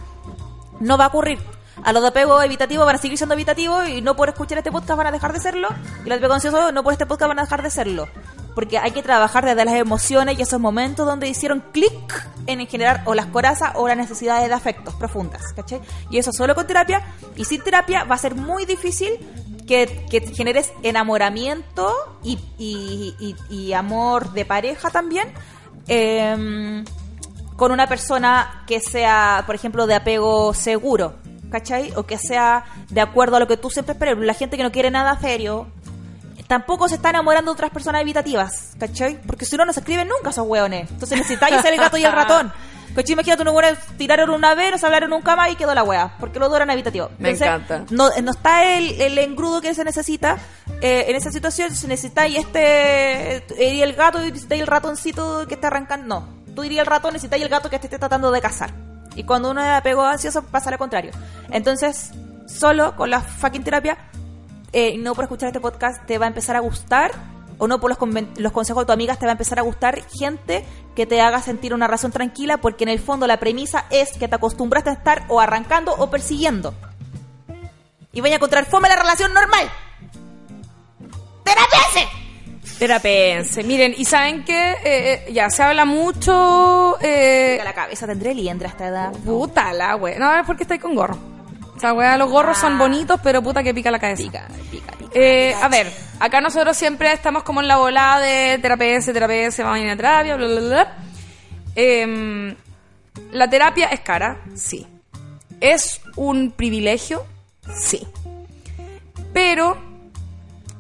No va a ocurrir. A los de apego evitativo van a seguir siendo evitativos y no por escuchar este podcast van a dejar de serlo. Y los de apego ansioso no por este podcast van a dejar de serlo. Porque hay que trabajar desde las emociones y esos momentos donde hicieron clic en generar o las corazas o las necesidades de afectos profundas, ¿cachai? Y eso solo con terapia. Y sin terapia va a ser muy difícil que, que generes enamoramiento y, y- y- amor de pareja también. em, con una persona que sea, por ejemplo, de apego seguro, ¿cachai? O que sea de acuerdo a lo que tú siempre esperas. La gente que no quiere nada serio tampoco se está enamorando de otras personas evitativas, ¿cachai? Porque si no, no se escriben nunca esos hueones. Entonces necesitáis ser el gato y el [LAUGHS] ratón. ¿Cachai? Imagínate unos hueones tiraron una vez, no se hablaron nunca más y quedó la wea. Porque los dos eran evitativos. Me Entonces, encanta. No, no está el, el engrudo que se necesita. Eh, en esa situación, si necesitáis este. eh, el gato y necesitáis el ratoncito que esté arrancando. No. Tú dirías el ratón, necesitáis el gato que te esté tratando de cazar. Y cuando uno es apego ansioso, pasa lo contrario. Entonces, solo con la fucking terapia, eh, no por escuchar este podcast, te va a empezar a gustar. O no por los, los consejos de tu amigas, te va a empezar a gustar gente que te haga sentir una razón tranquila, porque en el fondo la premisa es que te acostumbraste a estar o arrancando o persiguiendo y vaya a encontrar fome la relación normal. ¡Terapiense! Terapense. Miren, y saben que ya se habla mucho. Eh, Pica la cabeza tendré liendra a esta edad. puta la wea. No, es porque estáis con gorro. O sea, wea, los gorros son Ah. bonitos, pero puta que pica la cabeza. Pica, pica, pica. Eh, pica. a ver, acá nosotros siempre estamos como en la volada de terapeuta, terapeuta, vamos a ir a terapia, bla, bla, bla. Em, la terapia es cara, sí. ¿Es un privilegio? Sí. Pero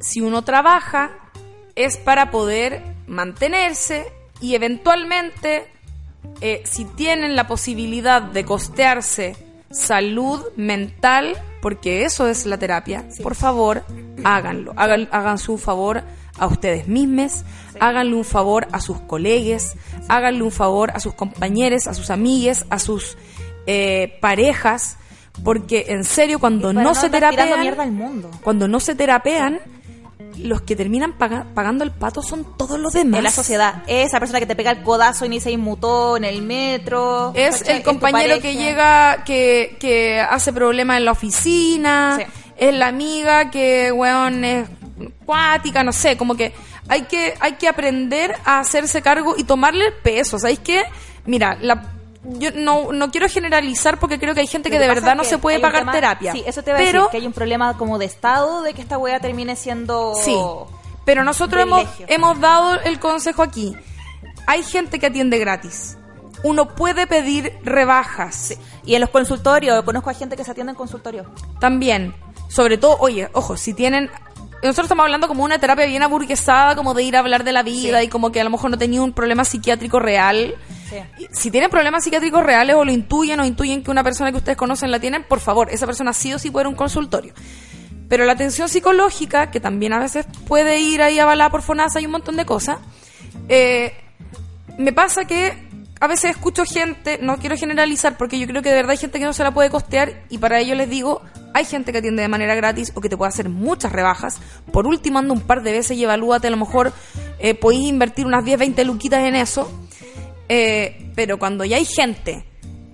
si uno trabaja es para poder mantenerse y eventualmente, eh, si tienen la posibilidad de costearse salud mental, porque eso es la terapia, por favor, háganlo. Hagan, hagan su favor a ustedes mismos, háganle un favor a sus colegas, háganle un favor a sus compañeros, a sus amigues, a sus eh, parejas, porque en serio, cuando Para no, se terapean, mierda al mundo. cuando no se terapean, los que terminan paga- pagando el pato son todos los demás. En la sociedad, esa persona que te pega el codazo y ni se inmutó en el metro. Es el compañero que llega, que, que hace problemas en la oficina, Sí. es la amiga que, weón, es cuática, no sé, como que hay que, hay que aprender a hacerse cargo y tomarle el peso, ¿sabéis qué? Mira, la, yo no, no quiero generalizar porque creo que hay gente que de verdad no se puede pagar tema- terapia. Sí, eso te va a pero, decir que hay un problema como de estado de que esta wea termine siendo. Sí, pero nosotros hemos, hemos dado el consejo aquí. Hay gente que atiende gratis. Uno puede pedir rebajas. Y en los consultorios, conozco a gente que se atiende en consultorios. También, sobre todo, oye, ojo, si tienen... Nosotros estamos hablando como una terapia bien aburguesada, como de ir a hablar de la vida Sí. y como que a lo mejor no tenía un problema psiquiátrico real. Si tienen problemas psiquiátricos reales o lo intuyen o intuyen que una persona que ustedes conocen la tienen, por favor, esa persona sí o sí puede ir a un consultorio. Pero la atención psicológica, que también a veces puede ir ahí avalada por FONASA y un montón de cosas, eh, me pasa que a veces escucho gente, no quiero generalizar porque yo creo que de verdad hay gente que no se la puede costear y para ello les digo, hay gente que atiende de manera gratis o que te puede hacer muchas rebajas. Por último, anda un par de veces y evalúate, a lo mejor eh, podéis invertir unas 10, 20 luquitas en eso. Eh, pero cuando ya hay gente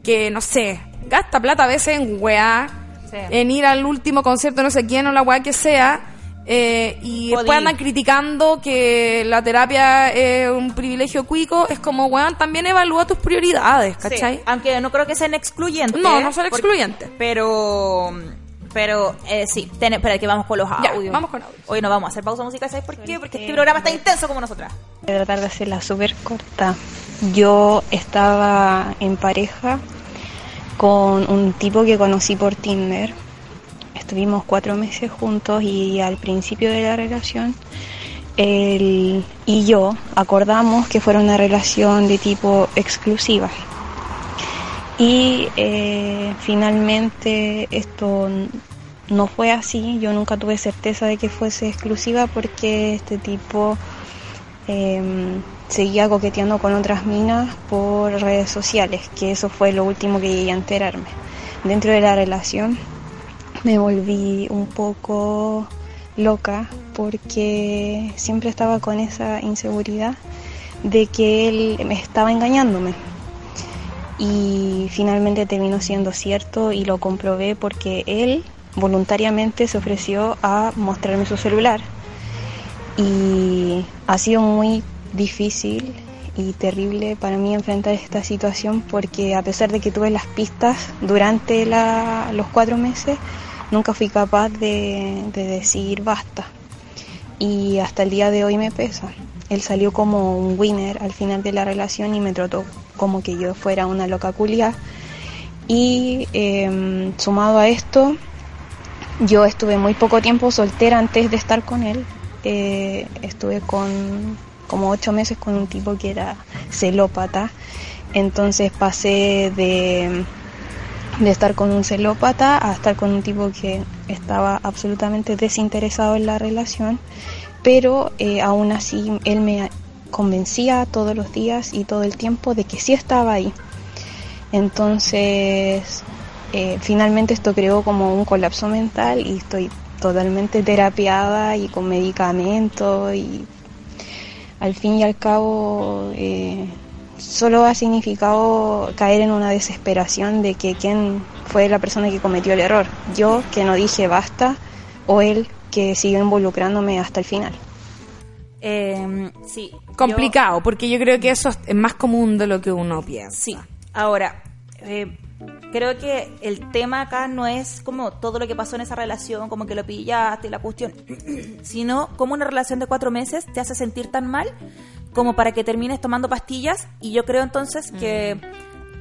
que, no sé, gasta plata a veces en weá, Sí. en ir al último concierto no sé quién o la weá que sea, eh, y después andan criticando que la terapia es un privilegio cuico, es como, weón, también evalúa tus prioridades, ¿cachai? Sí, aunque no creo que sean excluyentes. No, no son porque- excluyentes. Pero. Pero eh, sí, ten, espera que vamos con los Ya, audios. vamos con audios. Hoy no vamos a hacer pausa musical, ¿sabes por qué? Porque este programa está intenso como nosotras. Voy a tratar de hacerla súper corta. Yo estaba en pareja con un tipo que conocí por Tinder. Estuvimos cuatro meses juntos y al principio de la relación él y yo acordamos que fuera una relación de tipo exclusiva. Y eh, finalmente esto no fue así. Yo nunca tuve certeza de que fuese exclusiva porque este tipo eh, seguía coqueteando con otras minas por redes sociales, que eso fue lo último que llegué a enterarme. Dentro de la relación me volví un poco loca porque siempre estaba con esa inseguridad de que él me estaba engañándome. Y finalmente terminó siendo cierto y lo comprobé porque él voluntariamente se ofreció a mostrarme su celular y ha sido muy difícil y terrible para mí enfrentar esta situación porque a pesar de que tuve las pistas durante los cuatro meses, nunca fui capaz de, de decir basta. Y hasta el día de hoy me pesa. Él salió como un winner al final de la relación y me trató como que yo fuera una loca culia. Y em, sumado a esto, yo estuve muy poco tiempo soltera antes de estar con él. Eh, estuve con como ocho meses con un tipo que era celópata. Entonces pasé de, de estar con un celópata a estar con un tipo que estaba absolutamente desinteresado en la relación, pero eh, aún así él me convencía todos los días y todo el tiempo de que sí estaba ahí. Entonces, eh, finalmente esto creó como un colapso mental y estoy totalmente terapiada y con medicamentos y al fin y al cabo eh, solo ha significado caer en una desesperación de que quién fue la persona que cometió el error, yo que no dije basta o él que siguió involucrándome hasta el final. Eh, sí. Complicado, porque yo creo que eso es más común de lo que uno piensa. Sí. Ahora, eh, creo que el tema acá no es como todo lo que pasó en esa relación, como que lo pillaste, la cuestión, [CLEARS THROAT] sino como una relación de cuatro meses te hace sentir tan mal como para que termines tomando pastillas y yo creo entonces que,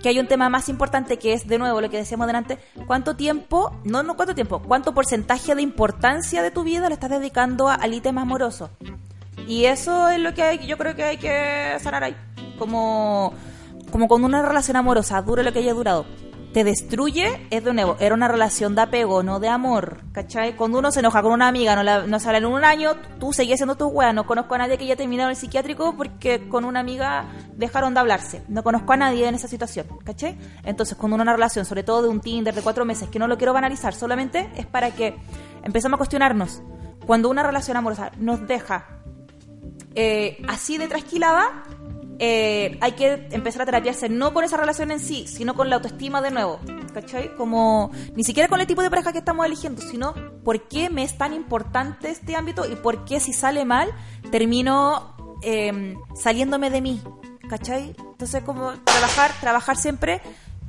que hay un tema más importante que es, de nuevo, lo que decíamos delante, cuánto tiempo, no, no cuánto tiempo, cuánto porcentaje de importancia de tu vida le estás dedicando al ítem amoroso. Y eso es lo que hay, yo creo que hay que sanar ahí. Como, como con una relación amorosa, dure lo que haya durado te destruye, es de nuevo, era una relación de apego, no de amor, ¿cachai? Cuando uno se enoja con una amiga, no, la, no en un año, tú seguías siendo tu wea, no conozco a nadie que haya terminado el psiquiátrico porque con una amiga dejaron de hablarse, no conozco a nadie en esa situación, ¿cachai? Entonces, cuando una relación, sobre todo de un Tinder de cuatro meses, que no lo quiero banalizar, solamente es para que empecemos a cuestionarnos, cuando una relación amorosa nos deja eh, así de trasquilada, eh, hay que empezar a terapiarse no con esa relación en sí, sino con la autoestima de nuevo. ¿Cachai? Como ni siquiera con el tipo de pareja que estamos eligiendo, sino por qué me es tan importante este ámbito y por qué si sale mal termino em, saliéndome de mí. ¿Cachai? Entonces, como trabajar, trabajar siempre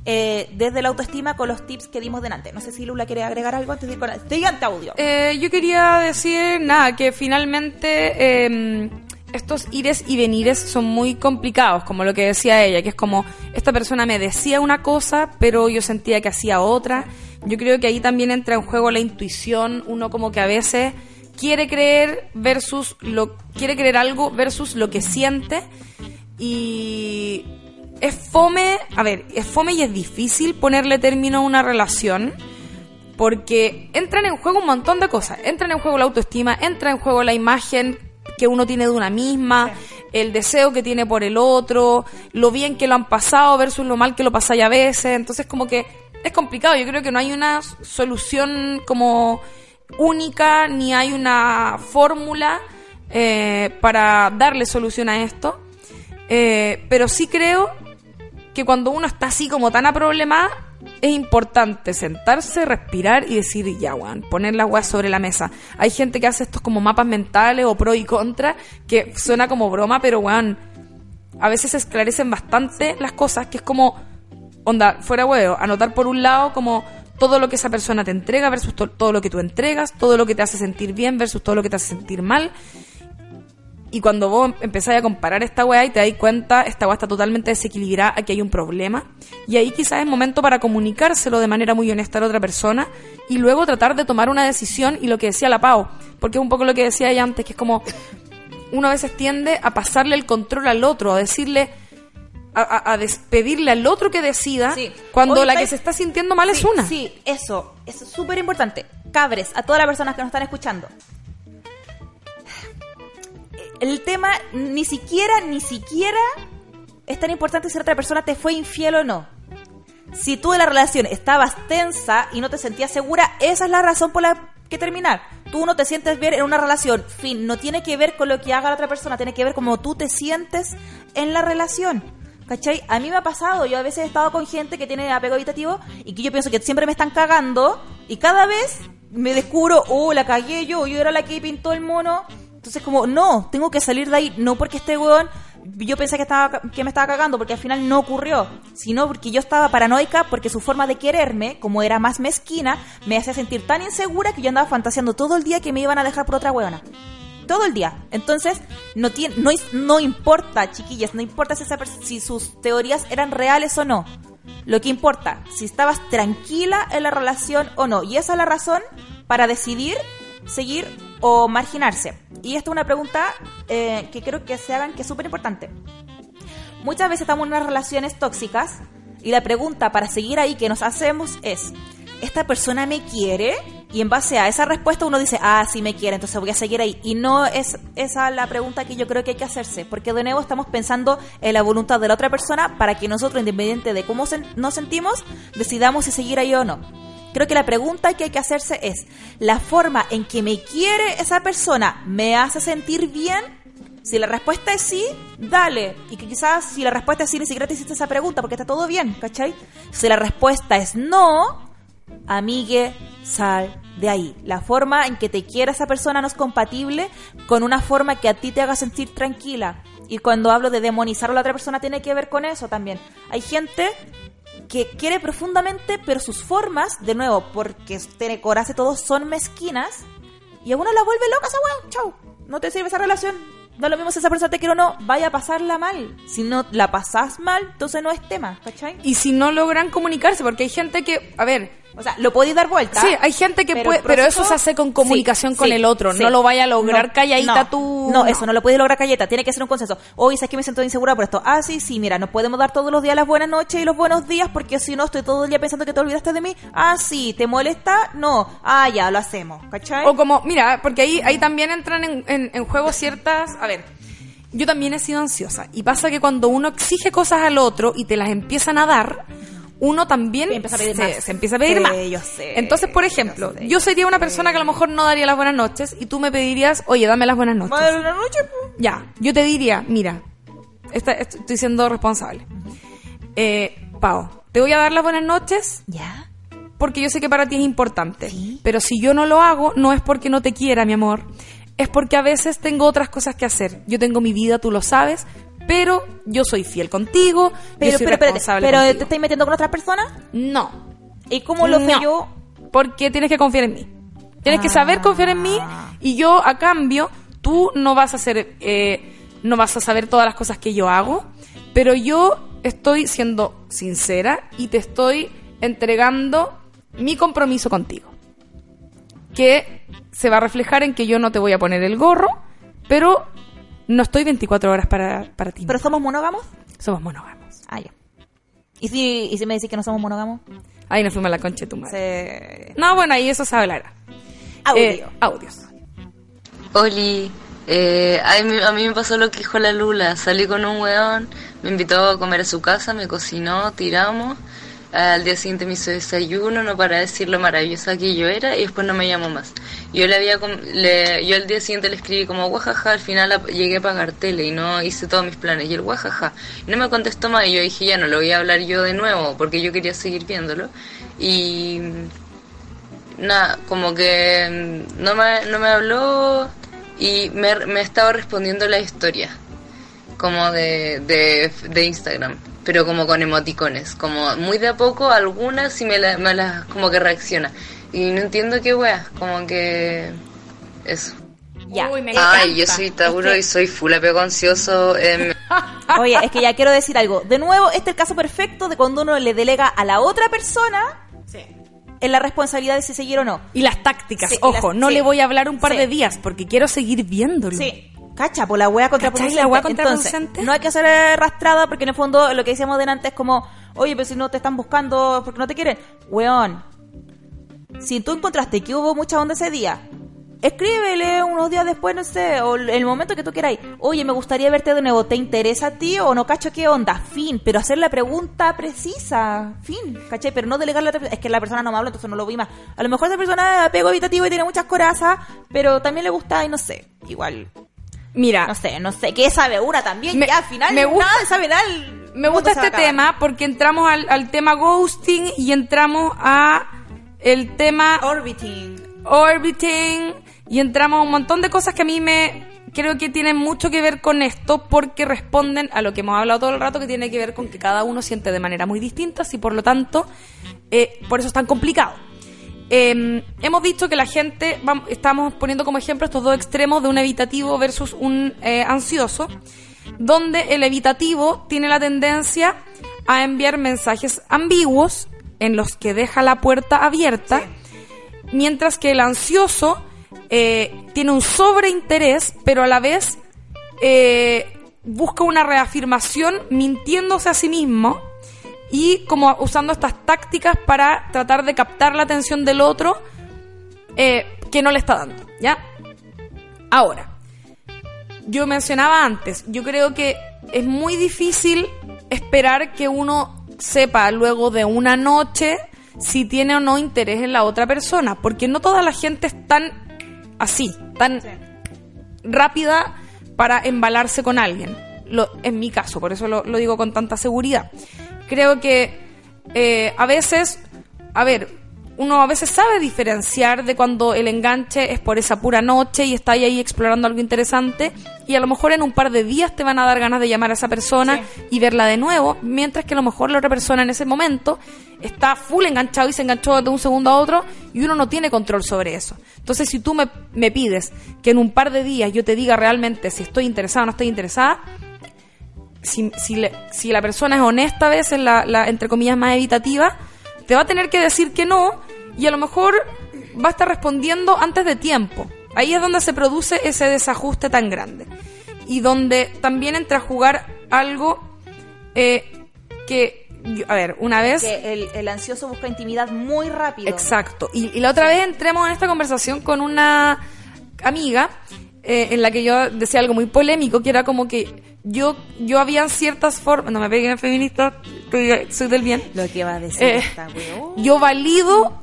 eh, desde la autoestima con los tips que dimos delante. No sé si Lula quiere agregar algo antes de ir con el siguiente audio. Eh, yo quería decir, nada, que finalmente em, estos ires y venires son muy complicados, como lo que decía ella, que es como esta persona me decía una cosa, pero yo sentía que hacía otra. Yo creo que ahí también entra en juego la intuición, uno como que a veces quiere creer versus lo quiere creer algo versus lo que siente. Y es fome, a ver, es fome y es difícil ponerle término a una relación porque entran en juego un montón de cosas, entran en juego la autoestima, entra en juego la imagen que uno tiene de una misma, el deseo que tiene por el otro, lo bien que lo han pasado versus lo mal que lo pasáis a veces. Entonces, como que es complicado. Yo creo que no hay una solución como única, ni hay una fórmula eh, para darle solución a esto. Eh, pero sí creo que cuando uno está así como tan a problema es importante sentarse, respirar y decir, ya, weón, poner la weá sobre la mesa. Hay gente que hace estos como mapas mentales o pro y contra, que suena como broma, pero weón, a veces se esclarecen bastante las cosas, que es como, onda, fuera weón, anotar por un lado como todo lo que esa persona te entrega versus todo lo que tú entregas, todo lo que te hace sentir bien versus todo lo que te hace sentir mal y cuando vos empezáis a comparar esta weá y te dais cuenta, esta weá está totalmente desequilibrada, aquí hay un problema. Y ahí quizás es momento para comunicárselo de manera muy honesta a la otra persona y luego tratar de tomar una decisión y lo que decía la Pau, porque es un poco lo que decía ella antes, que es como uno a veces tiende a pasarle el control al otro, a decirle, a, despedirle al otro que decida, cuando la que se está sintiendo mal es una. Sí, eso, eso es súper importante. Cabres, a todas las personas que nos están escuchando el tema ni siquiera, ni siquiera es tan importante si otra persona te fue infiel o no. Si tú en la relación estabas tensa y no te sentías segura, esa es la razón por la que terminar. Tú no te sientes bien en una relación. Fin, no tiene que ver con lo que haga la otra persona, tiene que ver cómo tú te sientes en la relación. ¿Cachai? A mí me ha pasado, yo a veces he estado con gente que tiene apego habitativo y que yo pienso que siempre me están cagando y cada vez me descubro, oh, la cagué yo, yo era la que pintó el mono. Entonces como, no, tengo que salir de ahí, no porque este weón, yo pensé que, estaba, que me estaba cagando porque al final no ocurrió, sino porque yo estaba paranoica porque su forma de quererme, como era más mezquina, me hacía sentir tan insegura que yo andaba fantaseando todo el día que me iban a dejar por otra weona todo el día. Entonces, no no, no importa, chiquillas, no importa si, esa si sus teorías eran reales o no. Lo que importa, si estabas tranquila en la relación o no. Y esa es la razón para decidir seguir o marginarse. Y esta es una pregunta eh, que creo que se hagan que es súper importante. Muchas veces estamos en unas relaciones tóxicas y la pregunta para seguir ahí que nos hacemos es, ¿esta persona me quiere? Y en base a esa respuesta uno dice, ah, sí me quiere, entonces voy a seguir ahí. Y no es esa la pregunta que yo creo que hay que hacerse, porque de nuevo estamos pensando en la voluntad de la otra persona para que nosotros, independiente de cómo nos sentimos, decidamos si seguir ahí o no. Creo que la pregunta que hay que hacerse es, ¿la forma en que me quiere esa persona me hace sentir bien? Si la respuesta es sí, dale. Y que quizás si la respuesta es sí, ni siquiera te hiciste esa pregunta porque está todo bien, ¿cachai? Si la respuesta es no, amigue, sal de ahí. La forma en que te quiera esa persona no es compatible con una forma que a ti te haga sentir tranquila. Y cuando hablo de demonizar a la otra persona tiene que ver con eso también. Hay gente que quiere profundamente, pero sus formas, de nuevo, porque tiene coraje todos son mezquinas, y a uno la vuelve loca esa weón, chau. No te sirve esa relación. Da lo mismo si esa persona te quiere o no, vaya a pasarla mal. Si no la pasas mal, entonces no es tema, ¿cachai? Y si no logran comunicarse, porque hay gente que, a ver, O sea, lo podéis dar vuelta. Sí, hay gente que pero puede, pero eso se hace con comunicación Sí, con sí, el otro, sí. no lo vaya a lograr No, calladita no, tú. No, eso no lo puedes lograr calladita, tiene que ser un consenso. Hoy sabes que me siento insegura por esto. Ah, sí, sí, mira, no podemos dar todos los días las buenas noches y los buenos días porque si no estoy todo el día pensando que te olvidaste de mí. Ah, sí, ¿te molesta? No. Ah, ya, lo hacemos, ¿cachai? O como, mira, porque ahí, ahí también entran en, en- en juego ciertas. A ver, yo también he sido ansiosa. Y pasa que cuando uno exige cosas al otro y te las empiezan a dar, uno también Sí, empieza a pedir se, más. se empieza a pedir Sí, más. yo sé, Entonces, por yo ejemplo, sé, yo sería una persona que a lo mejor no daría las buenas noches y tú me pedirías, oye, dame las buenas noches. Buenas noches, po. Ya, yo te diría, mira, esta- est- estoy siendo responsable. Eh, Pau, te voy a dar las buenas noches ¿Ya? porque yo sé que para ti es importante. Sí. Pero si yo no lo hago, no es porque no te quiera, mi amor. Es porque a veces tengo otras cosas que hacer. Yo tengo mi vida, tú lo sabes, pero yo soy fiel contigo, yo Pero, soy pero, responsable. ¿te estáis metiendo con otras personas? No. ¿Y cómo lo sé No. yo? Porque tienes que confiar en mí. Tienes que Ah. saber confiar en mí y yo a cambio tú no vas a hacer, eh, no vas a saber todas las cosas que yo hago, pero yo estoy siendo sincera y te estoy entregando mi compromiso contigo, que se va a reflejar en que yo no te voy a poner el gorro, pero no estoy 24 horas para, para ti. ¿Pero somos monógamos? Somos monógamos. Ah, ya. ¿Y si, ¿Y si me decís que no somos monógamos? Ahí nos fuimos a la concha de tu madre. Se... No, bueno, ahí eso se hablará. Audio. Eh, audios. Oli, eh, a, mí, a mí me pasó lo que dijo la Lula. Salí con un weón, me invitó a comer a su casa, me cocinó, tiramos. Al día siguiente me hizo desayuno, no para decir lo maravillosa que yo era y después no me llamó más. Yo le había le, yo al día siguiente le escribí como guajaja, al final llegué a pagar tele y no hice todos mis planes. Y el guajaja, no me contestó más y yo dije ya no lo voy a hablar yo de nuevo porque yo quería seguir viéndolo. Y nada, como que mm, no me, no me habló y me, me estaba respondiendo la historia, como de, de, de Instagram, pero como con emoticones, como muy de a poco algunas y me las me como que reacciona. Y no entiendo qué wea, como que eso. Ya. Uy, me Ay, encanta. yo soy Tauro Es que- y soy full apego ansioso. em, [LAUGHS] Oye, es que ya quiero decir algo. De nuevo, este es el caso perfecto de cuando uno le delega a la otra persona en la responsabilidad de si seguir o no. Y las tácticas, Sí, ojo, las- no sí. le voy a hablar un par Sí. de días porque quiero seguir viéndolo. Sí. Cacha, por la wea contraproducente. la wea Entonces, contraproducente? no hay que ser arrastrada porque en el fondo lo que decíamos delante es como, oye, pero si no te están buscando porque no te quieren. Weón, si tú encontraste que hubo mucha onda ese día, escríbele unos días después, no sé, o el momento que tú queráis. Oye, me gustaría verte de nuevo, ¿te interesa a ti o no cacho qué onda? Fin, pero hacer la pregunta precisa, fin, ¿cachai? Pero no delegarle a otra persona. Es que la persona no me habla, entonces no lo vi más. A lo mejor esa persona es apego evitativo y tiene muchas corazas, pero también le gusta y no sé, igual Mira, no sé, no sé. ¿Qué sabe una también? Me- ya al final me gusta- nada sabe nada. Me gusta este tema porque entramos al, al tema ghosting y entramos a el tema Orbiting. orbiting y entramos a un montón de cosas que a mí me creo que tienen mucho que ver con esto porque responden a lo que hemos hablado todo el rato que tiene que ver con que cada uno siente de manera muy distinta y por lo tanto eh, por eso es tan complicado. Eh, hemos dicho que la gente, vam- estamos poniendo como ejemplo estos dos extremos de un evitativo versus un eh, ansioso, donde el evitativo tiene la tendencia a enviar mensajes ambiguos en los que deja la puerta abierta, mientras que el ansioso eh, tiene un sobreinterés, pero a la vez eh, busca una reafirmación mintiéndose a sí mismo y como usando estas tácticas para tratar de captar la atención del otro eh, que no le está dando, ¿ya? Ahora, yo mencionaba antes, yo creo que es muy difícil esperar que uno sepa luego de una noche si tiene o no interés en la otra persona, porque no toda la gente es tan así, tan rápida para embalarse con alguien. Lo, en mi caso, por eso lo, lo digo con tanta seguridad. Creo que eh, a veces, a ver, uno a veces sabe diferenciar de cuando el enganche es por esa pura noche y está ahí, explorando algo interesante y a lo mejor en un par de días te van a dar ganas de llamar a esa persona y verla de nuevo, mientras que a lo mejor la otra persona en ese momento está full enganchado y se enganchó de un segundo a otro y uno no tiene control sobre eso. Entonces, si tú me, me pides que en un par de días yo te diga realmente si estoy interesada o no estoy interesada, si, si, le- si la persona es honesta a veces, la, la, entre comillas, más evitativa, te va a tener que decir que no y a lo mejor va a estar respondiendo antes de tiempo. Ahí es donde se produce ese desajuste tan grande. Y donde también entra a jugar algo eh, que, a ver, una vez... Que el, el ansioso busca intimidad muy rápido. Exacto. Y, y la otra vez entremos en esta conversación con una amiga eh, en la que yo decía algo muy polémico, que era como que yo, yo habían ciertas formas, no me peguen feminista, soy del bien. Lo que va a decir Eh, esta yo valido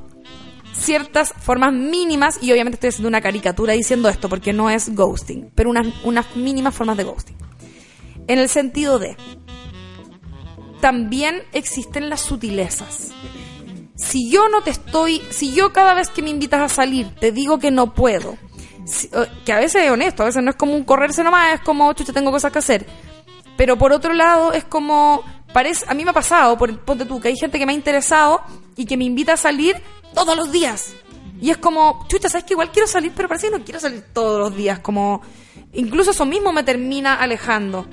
ciertas formas mínimas y obviamente estoy haciendo una caricatura diciendo esto porque no es ghosting, pero unas, unas mínimas formas de ghosting. En el sentido de, también existen las sutilezas. Si yo no te estoy, si yo cada vez que me invitas a salir te digo que no puedo, que a veces es honesto, a veces no es como un correrse nomás, es como, chucha, tengo cosas que hacer. Pero por otro lado, es como, parece, a mí me ha pasado, por, ponte tú, que hay gente que me ha interesado y que me invita a salir todos los días. Y es como, chucha, sabes que igual quiero salir, pero parece que no quiero salir todos los días. Como, incluso eso mismo me termina alejando.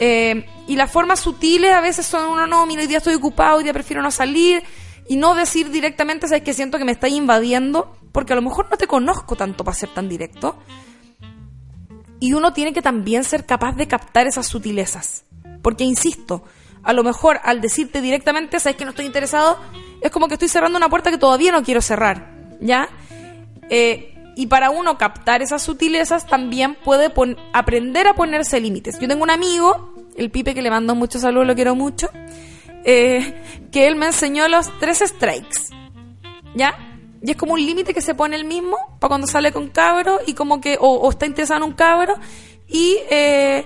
Eh, y las formas sutiles a veces son uno, no, mira, hoy día estoy ocupado, hoy día prefiero no salir. Y no decir directamente, sabes que siento que me estáis invadiendo, porque a lo mejor no te conozco tanto para ser tan directo. Y uno tiene que también ser capaz de captar esas sutilezas. Porque, insisto, a lo mejor al decirte directamente, sabes que no estoy interesado, es como que estoy cerrando una puerta que todavía no quiero cerrar. ¿Ya? Eh, y para uno captar esas sutilezas también puede aprender a ponerse límites. Yo tengo un amigo, el Pipe, que le mando mucho saludos, lo quiero mucho, eh, que él me enseñó los tres strikes. ¿Ya? Y es como un límite que se pone él mismo para cuando sale con cabro y como que, o, o está interesado en un cabro y eh,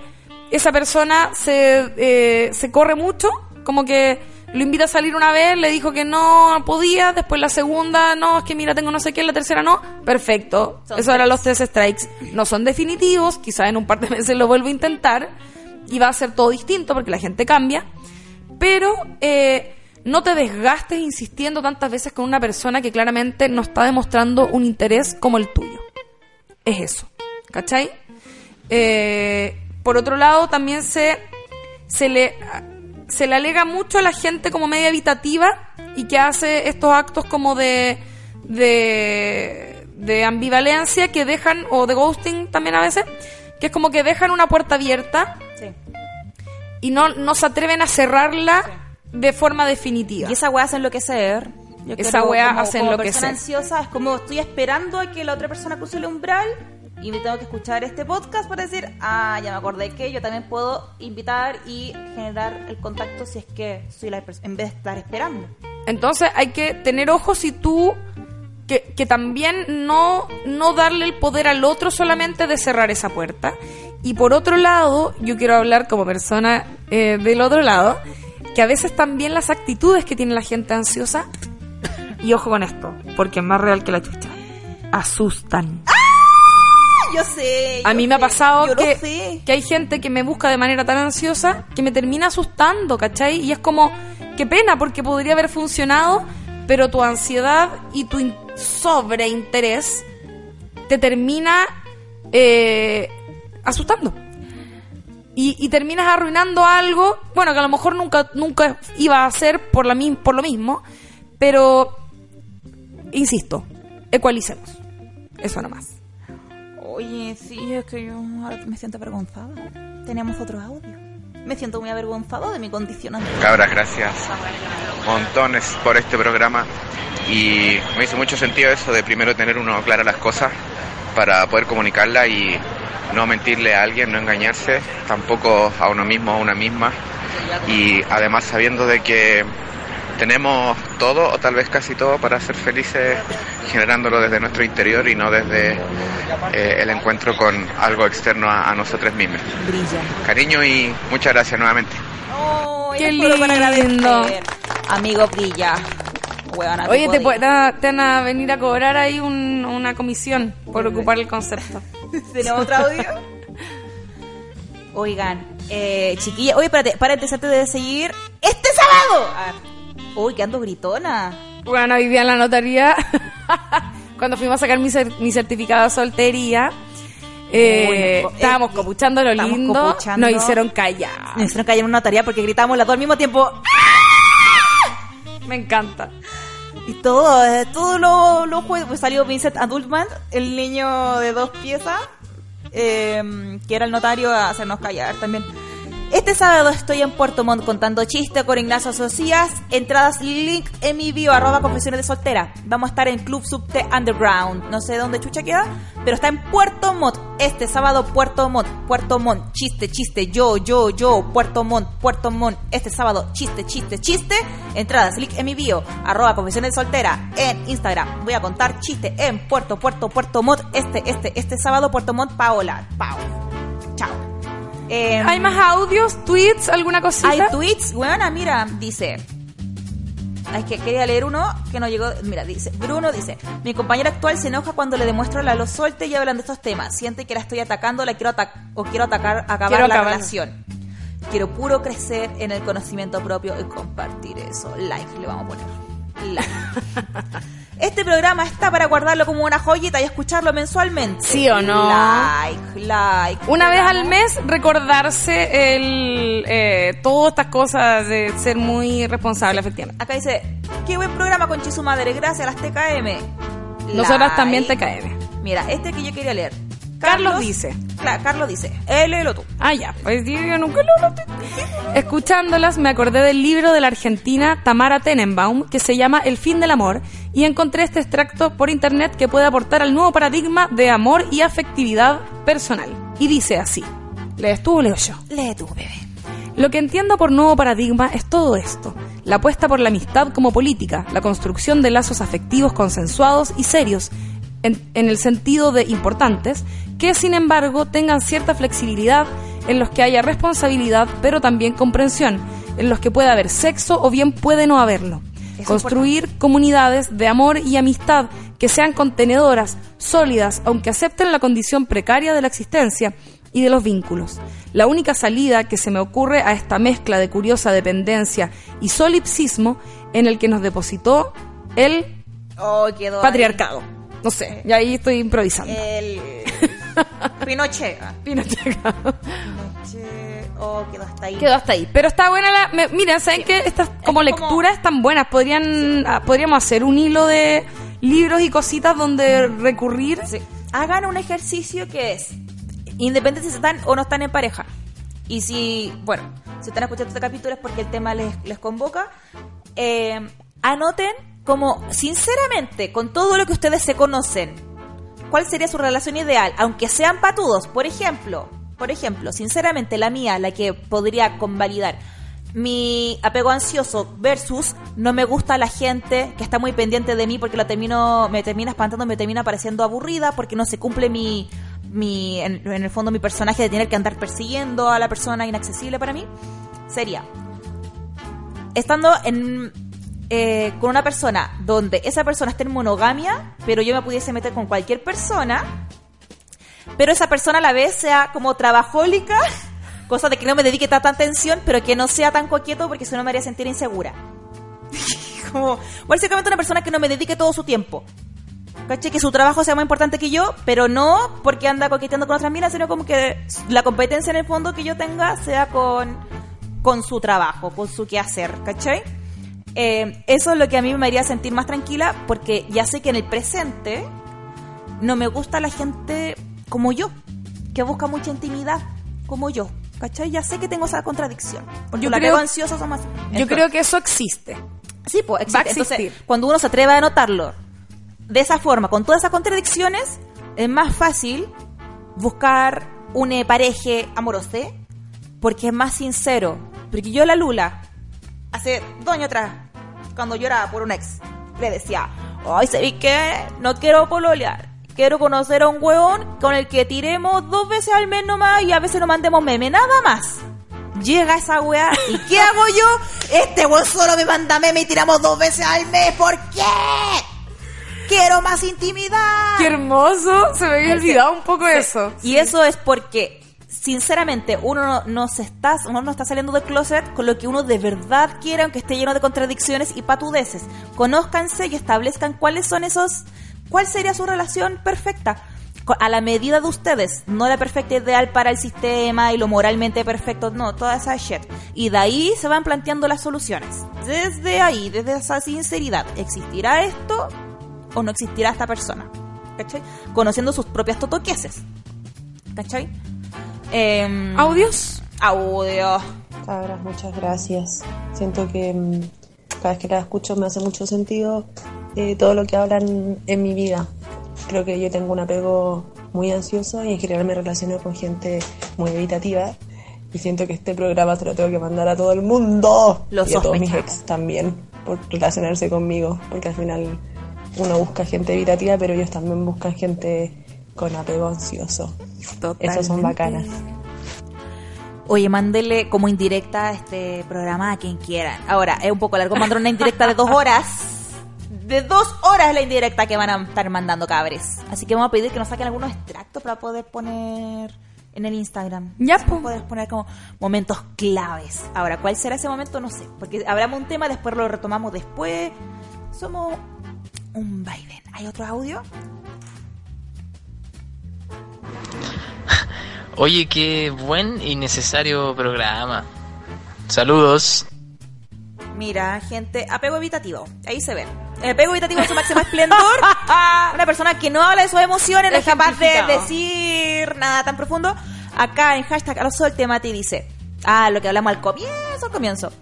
esa persona se, eh, se corre mucho, como que lo invita a salir una vez, le dijo que no podía, después la segunda, no, es que mira, tengo no sé qué, la tercera no, perfecto. Son Eso eran tres. los tres strikes. No son definitivos, quizás en un par de [LAUGHS] meses lo vuelvo a intentar y va a ser todo distinto porque la gente cambia, pero eh, no te desgastes insistiendo tantas veces con una persona que claramente no está demostrando un interés como el tuyo. Es eso, ¿cachai? Eh, por otro lado, también se, se, le, se le alega mucho a la gente como media evitativa y que hace estos actos como de, de, de ambivalencia que dejan, o de ghosting también a veces, que es como que dejan una puerta abierta Sí. y no, no se atreven a cerrarla de forma definitiva. Y esa weá hace enloquecer. Yo Esa creo weá como- hace como enloquecer. persona ansiosa es como estoy esperando a que la otra persona cruce el umbral y me tengo que escuchar este podcast para decir, ah, ya me acordé que yo también puedo invitar y generar el contacto si es que soy la persona, en vez de estar esperando. Entonces hay que tener ojo si tú, que, que también no, no darle el poder al otro solamente de cerrar esa puerta. Y por otro lado, yo quiero hablar como persona eh, del otro lado, que a veces también las actitudes que tiene la gente ansiosa, y ojo con esto, porque es más real que la chucha, asustan. Yo sé. A mí me ha pasado que, que hay gente que me busca de manera tan ansiosa que me termina asustando, ¿cachai? Y es como, qué pena, porque podría haber funcionado, pero tu ansiedad y tu in- sobreinterés te termina eh, asustando. Y, y terminas arruinando algo, bueno, que a lo mejor nunca, nunca iba a hacer por, la, por lo mismo, pero, insisto, ecualicemos. Eso nomás. Oye, sí, es que yo ahora me siento avergonzada. Tenemos otro audio. Me siento muy avergonzado de mi condición. Cabras, gracias montones por este programa y me hizo mucho sentido eso de primero tener uno claras las cosas para poder comunicarla y no mentirle a alguien, no engañarse, tampoco a uno mismo, a una misma y además sabiendo de que tenemos todo o tal vez casi todo para ser felices generándolo desde nuestro interior y no desde eh, el encuentro con algo externo a, a nosotros mismos. Brilla. Cariño y muchas gracias nuevamente. Oh, Qué para lindo. Amigo Brilla. Huevona, Oye, te, puedo pu- te, van a venir a cobrar ahí un- una comisión por ocupar el concepto. [LAUGHS] ¿Tenemos otro audio? Oigan, eh, chiquilla, oye, espérate, párate antes de seguir. ¡Este sábado! Uy, que ando gritona. Bueno, día en la notaría, [LAUGHS] cuando fuimos a sacar mi, cer- mi certificado de soltería, eh, no, estábamos eh, copuchando lo estamos lindo, copuchando. nos hicieron callar. Me hicieron caer en una notaría porque gritamos las dos al mismo tiempo. Me encanta. Y todo, eh, todo lo, lo jue- pues salió Vincent Adultman, el niño de dos piezas, eh, que era el notario a hacernos callar también. Este sábado estoy en Puerto Montt contando chistes con Ignacio Socias. Entradas link en mi bio, arroba confesiones de soltera. Vamos a estar en Club Subte Underground. No sé dónde chucha queda, pero está en Puerto Montt. Este sábado, Puerto Montt, Puerto Montt. Chiste, chiste, yo, yo, yo, Puerto Montt, Puerto Montt. Este sábado, chiste, chiste, chiste. Entradas link en mi bio, arroba confesiones de soltera en Instagram. Voy a contar chiste en Puerto, Puerto, Puerto Montt. Este, este, este sábado, Puerto Montt, Paola. Pau. Chao. Eh, ¿Hay más audios, tweets, alguna cosita? hay tweets, buena, mira, dice. Ay, que quería leer uno que no llegó. Mira, dice. Bruno dice: Mi compañera actual se enoja cuando le demuestro la lo solte y hablan de estos temas. Siente que la estoy atacando, la quiero atacar o quiero atacar, acabar Quiero la acabar. relación. Quiero puro crecer en el conocimiento propio y compartir eso. Like, le vamos a poner. Like. [LAUGHS] Este programa está para guardarlo como una joyita y escucharlo mensualmente. ¿Sí o no? Like, like. Una vez al mes recordarse el eh, todas estas cosas de ser muy responsable, efectivamente. Acá dice, qué buen programa con Chisu Madre, gracias a las TKM. Nosotras Like. también te caeme. Mira, este que yo quería leer. Carlos dice. Claro, Carlos dice. Eh, léelo tú. Ah, ya, pues yo nunca lo noté. Escuchándolas me acordé del libro de la argentina Tamara Tenenbaum que se llama El fin del amor y encontré este extracto por internet que puede aportar al nuevo paradigma de amor y afectividad personal. Y dice así. ¿Lees tú o leo yo? Lee tú, bebé. Lo que entiendo por nuevo paradigma es todo esto. La apuesta por la amistad como política, la construcción de lazos afectivos consensuados y serios, en, en el sentido de importantes, que sin embargo tengan cierta flexibilidad, en los que haya responsabilidad, pero también comprensión, en los que pueda haber sexo o bien puede no haberlo. Es Construir comunidades de amor y amistad que sean contenedoras, sólidas, aunque acepten la condición precaria de la existencia y de los vínculos. La única salida que se me ocurre a esta mezcla de curiosa dependencia y solipsismo en el que nos depositó el Oh, ahí. patriarcado. No sé, y ahí estoy improvisando. El. [LAUGHS] [LAUGHS] Pinochet. Ah, Pinochet. Pinochet. Oh, quedó hasta ahí. Quedó hasta ahí. Pero está buena la... me- miren, ¿saben qué? Estas como como- lecturas están buenas. Podrían, ah, podríamos hacer un hilo de libros y cositas donde recurrir. Sí. Hagan un ejercicio que es independiente si están o no están en pareja. Y si, bueno, si están escuchando este capítulo es porque el tema les, les convoca. eh, anoten como, sinceramente, con todo lo que ustedes se conocen, cuál sería su relación ideal, aunque sean patudos. Por ejemplo, por ejemplo, sinceramente, la mía, la que podría convalidar mi apego ansioso versus no me gusta la gente que está muy pendiente de mí porque la termino, me termina espantando, me termina pareciendo aburrida porque no se cumple mi, mi en, en el fondo mi personaje de tener que andar persiguiendo a la persona inaccesible para mí. sería, estando en, eh, con una persona donde esa persona esté en monogamia, pero yo me pudiese meter con cualquier persona, pero esa persona a la vez sea como trabajólica, [LAUGHS] cosa de que no me dedique tanta atención, pero que no sea tan coqueto porque si no me haría sentir insegura. [LAUGHS] como, básicamente una persona que no me dedique todo su tiempo. ¿Caché? Que su trabajo sea más importante que yo, pero no porque anda coqueteando con otras minas, sino como que la competencia en el fondo que yo tenga sea con, con su trabajo, con su quehacer, ¿cachai? Eh, eso es lo que a mí me haría sentir más tranquila porque ya sé que en el presente no me gusta la gente como yo, que busca mucha intimidad como yo. ¿Cachai? Ya sé que tengo esa contradicción. Porque Yo la creo- veo ansiosa son más. Yo creo que eso existe. Sí, pues Va a existe. Entonces, cuando uno se atreve a notarlo de esa forma, con todas esas contradicciones, es más fácil buscar un eh, pareje amoroso, porque es más sincero. Porque yo la Lula, hace dos años atrás, cuando lloraba por un ex, le decía, ay, ¿sabes qué? No quiero pololear. Quiero conocer a un hueón con el que tiremos dos veces al mes nomás y a veces nos mandemos meme, nada más. Llega esa weá y ¿qué hago yo? Este weón solo me manda meme y tiramos dos veces al mes. ¿Por qué? Quiero más intimidad. Qué hermoso. Se me había olvidado un poco eso. Y eso es porque, sinceramente, uno no, se está, uno no está saliendo del closet con lo que uno de verdad quiere, aunque esté lleno de contradicciones y patudeces. Conózcanse y establezcan cuáles son esos, cuál sería su relación perfecta. A la medida de ustedes, no la perfecta ideal para el sistema y lo moralmente perfecto, no, toda esa shit. Y de ahí se van planteando las soluciones. Desde ahí, desde esa sinceridad, ¿existirá esto o no existirá esta persona? ¿Cachai? Conociendo sus propias totoqueses. ¿Cachai? Em, ¿Audios? audio. Cabras, muchas gracias. Siento que mm, cada vez que la escucho me hace mucho sentido eh, todo lo que hablan en mi vida. Creo que yo tengo un apego muy ansioso y en general me relaciono con gente muy evitativa. Y siento que este programa se lo tengo que mandar a todo el mundo Lo y a todos mis ex también por relacionarse conmigo. Porque al final uno busca gente evitativa, pero ellos también buscan gente con apego ansioso. Esas son bacanas. Oye, mándele como indirecta a este programa a quien quieran. Ahora, es un poco largo mandar una indirecta de dos horas. De dos horas la indirecta que van a estar mandando cabres. Así que vamos a pedir que nos saquen algunos extractos para poder poner en el Instagram. Ya, po. Poder poner como momentos claves. Ahora, ¿cuál será ese momento? No sé. Porque hablamos un tema, después lo retomamos después. Somos un vaivén. ¿Hay otro audio? [LAUGHS] Oye, qué buen y necesario programa. Saludos. Mira, gente, apego evitativo. Ahí se ve. El apego evitativo en su máximo esplendor. [LAUGHS] Una persona que no habla de sus emociones, no es capaz de decir nada tan profundo. Acá en hashtag Alonso el Temati dice, ah, lo que hablamos al comienzo, al comienzo.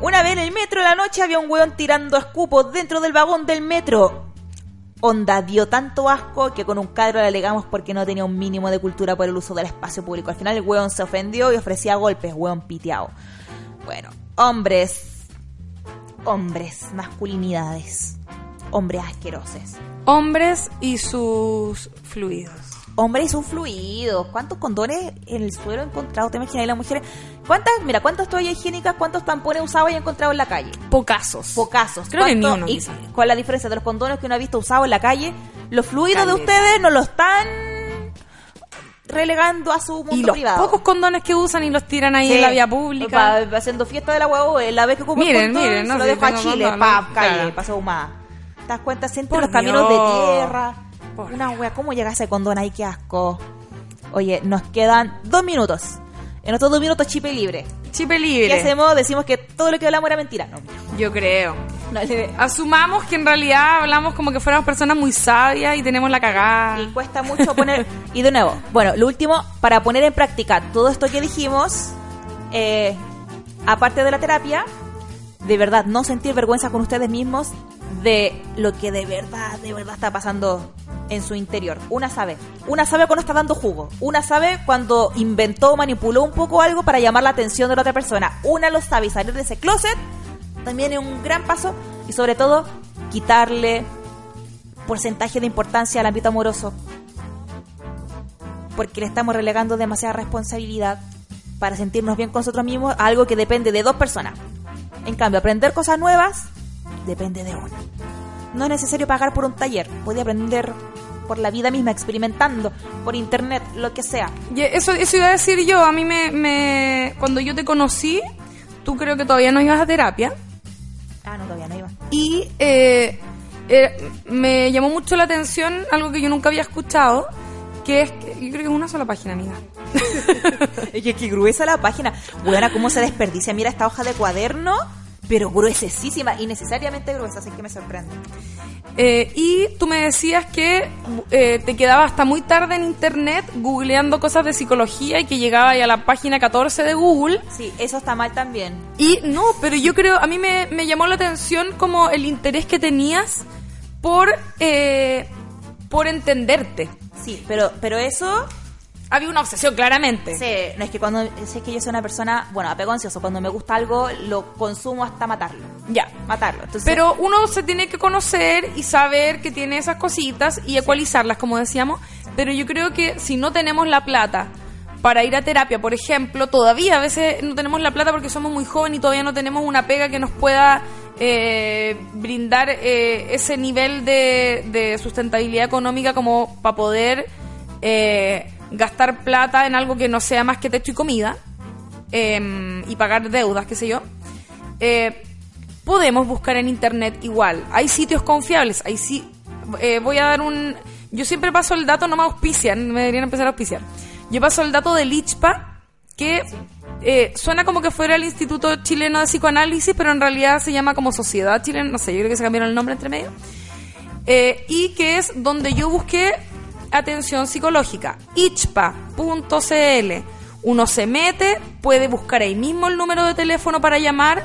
Una vez en el metro de la noche había un weón tirando escupos dentro del vagón del metro. Onda dio tanto asco que con un cadro le alegamos porque no tenía un mínimo de cultura por el uso del espacio público. Al final el weón se ofendió y ofrecía golpes, weón piteado. Bueno, hombres, hombres, masculinidades, hombres asquerosos. Hombres y sus fluidos. Hombres son fluidos. ¿Cuántos condones en el suelo he encontrado? ¿Te imaginas? Y las mujeres. ¿Cuántas, mira, cuántas toallas higiénicas, cuántos tampones usados he encontrado en la calle? Pocazos. Pocazos. Creo que ni ¿Cuánto- uno, ¿Y cuál es la diferencia de los condones que uno ha visto usados en la calle? Los fluidos de ustedes no lo están relegando a su mundo y los privado. pocos condones que usan y los tiran ahí Sí. en la vía pública. Haciendo fiesta de la huevo, la vez que ocupo Miren, el condón, miren, se no lo sé, dejo a Chile, condón, pa, calle, Claro. pasó más. ¿Te das cuenta? Siempre Por los caminos de tierra. Por Una wea, ¿cómo llega ese condón ahí? Qué asco. Oye, nos quedan dos minutos. En estos dos minutos chipe libre. Chipe ¿Qué libre. hacemos? Decimos que todo lo que hablamos era mentira. No, Yo creo. no, Asumamos que en realidad hablamos como que fuéramos personas muy sabias y tenemos la cagada. Y cuesta mucho poner. [LAUGHS] y de nuevo, bueno, lo último, para poner en práctica todo esto que dijimos, eh, aparte de la terapia, de verdad, no sentir vergüenza con ustedes mismos de lo que de verdad, de verdad está pasando en su interior. Una sabe. Una sabe cuando está dando jugo. Una sabe cuando inventó o manipuló un poco algo para llamar la atención de la otra persona. Una lo sabe y salir de ese closet también es un gran paso. Y sobre todo, quitarle porcentaje de importancia al ámbito amoroso. Porque le estamos relegando demasiada responsabilidad para sentirnos bien con nosotros mismos a algo que depende de dos personas. En cambio, aprender cosas nuevas depende de una. No es necesario pagar por un taller, puede aprender por la vida misma, experimentando, por internet, lo que sea. Y eso, eso iba a decir yo, a mí me, me... Cuando yo te conocí, tú creo que todavía no ibas a terapia. Ah, no, todavía no iba. Y eh, eh, me llamó mucho la atención algo que yo nunca había escuchado, que es, que, yo creo que es una sola página, amiga. [LAUGHS] Es que, que gruesa la página. Buena, cómo se desperdicia. Mira esta hoja de cuaderno, pero gruesísima y necesariamente gruesa, así que me sorprende. Eh, y tú me decías que eh, te quedaba hasta muy tarde en internet googleando cosas de psicología y que llegaba ya a la página 14 de Google. Sí, eso está mal también. Y no, pero yo creo, a mí me, me llamó la atención como el interés que tenías por, eh, por entenderte. Sí, pero, pero eso Había una obsesión, claramente. Sí, no es que cuando es que yo soy una persona, bueno, apego ansioso, cuando me gusta algo lo consumo hasta matarlo. Ya. Matarlo. Entonces, Pero uno se tiene que conocer y saber que tiene esas cositas y ecualizarlas, como decíamos. Pero yo creo que si no tenemos la plata para ir a terapia, por ejemplo, todavía a veces no tenemos la plata porque somos muy jóvenes y todavía no tenemos una pega que nos pueda eh, brindar eh, ese nivel de, de sustentabilidad económica como para poder eh, gastar plata en algo que no sea más que techo y comida eh, y pagar deudas, qué sé yo. Eh, podemos buscar en internet igual. Hay sitios confiables. Hay sí. eh, voy a dar un. Yo siempre paso el dato, no me auspician, me deberían empezar a auspiciar. Yo paso el dato del ICHPA, que eh, suena como que fuera el Instituto Chileno de Psicoanálisis, pero en realidad se llama como Sociedad Chilena, no sé, yo creo que se cambiaron el nombre entre medio. Y que es donde yo busqué atención psicológica, ichpa.cl. Uno se mete, puede buscar ahí mismo el número de teléfono para llamar.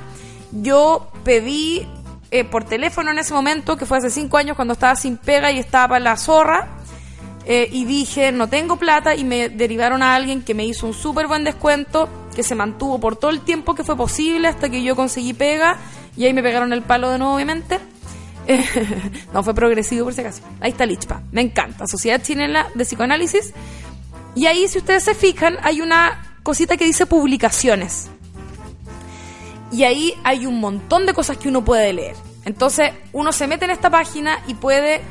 Yo pedí eh, por teléfono en ese momento, que fue hace cinco años cuando estaba sin pega y estaba la zorra, eh, y dije, no tengo plata, y me derivaron a alguien que me hizo un súper buen descuento, que se mantuvo por todo el tiempo que fue posible hasta que yo conseguí pega, y ahí me pegaron el palo de nuevo, obviamente. [LAUGHS] no, fue progresivo por si acaso. Ahí está el ICHPA. Me encanta. Sociedad Chilena de Psicoanálisis. Y ahí, si ustedes se fijan, hay una cosita que dice publicaciones. Y ahí hay un montón de cosas que uno puede leer. Entonces, uno se mete en esta página y puede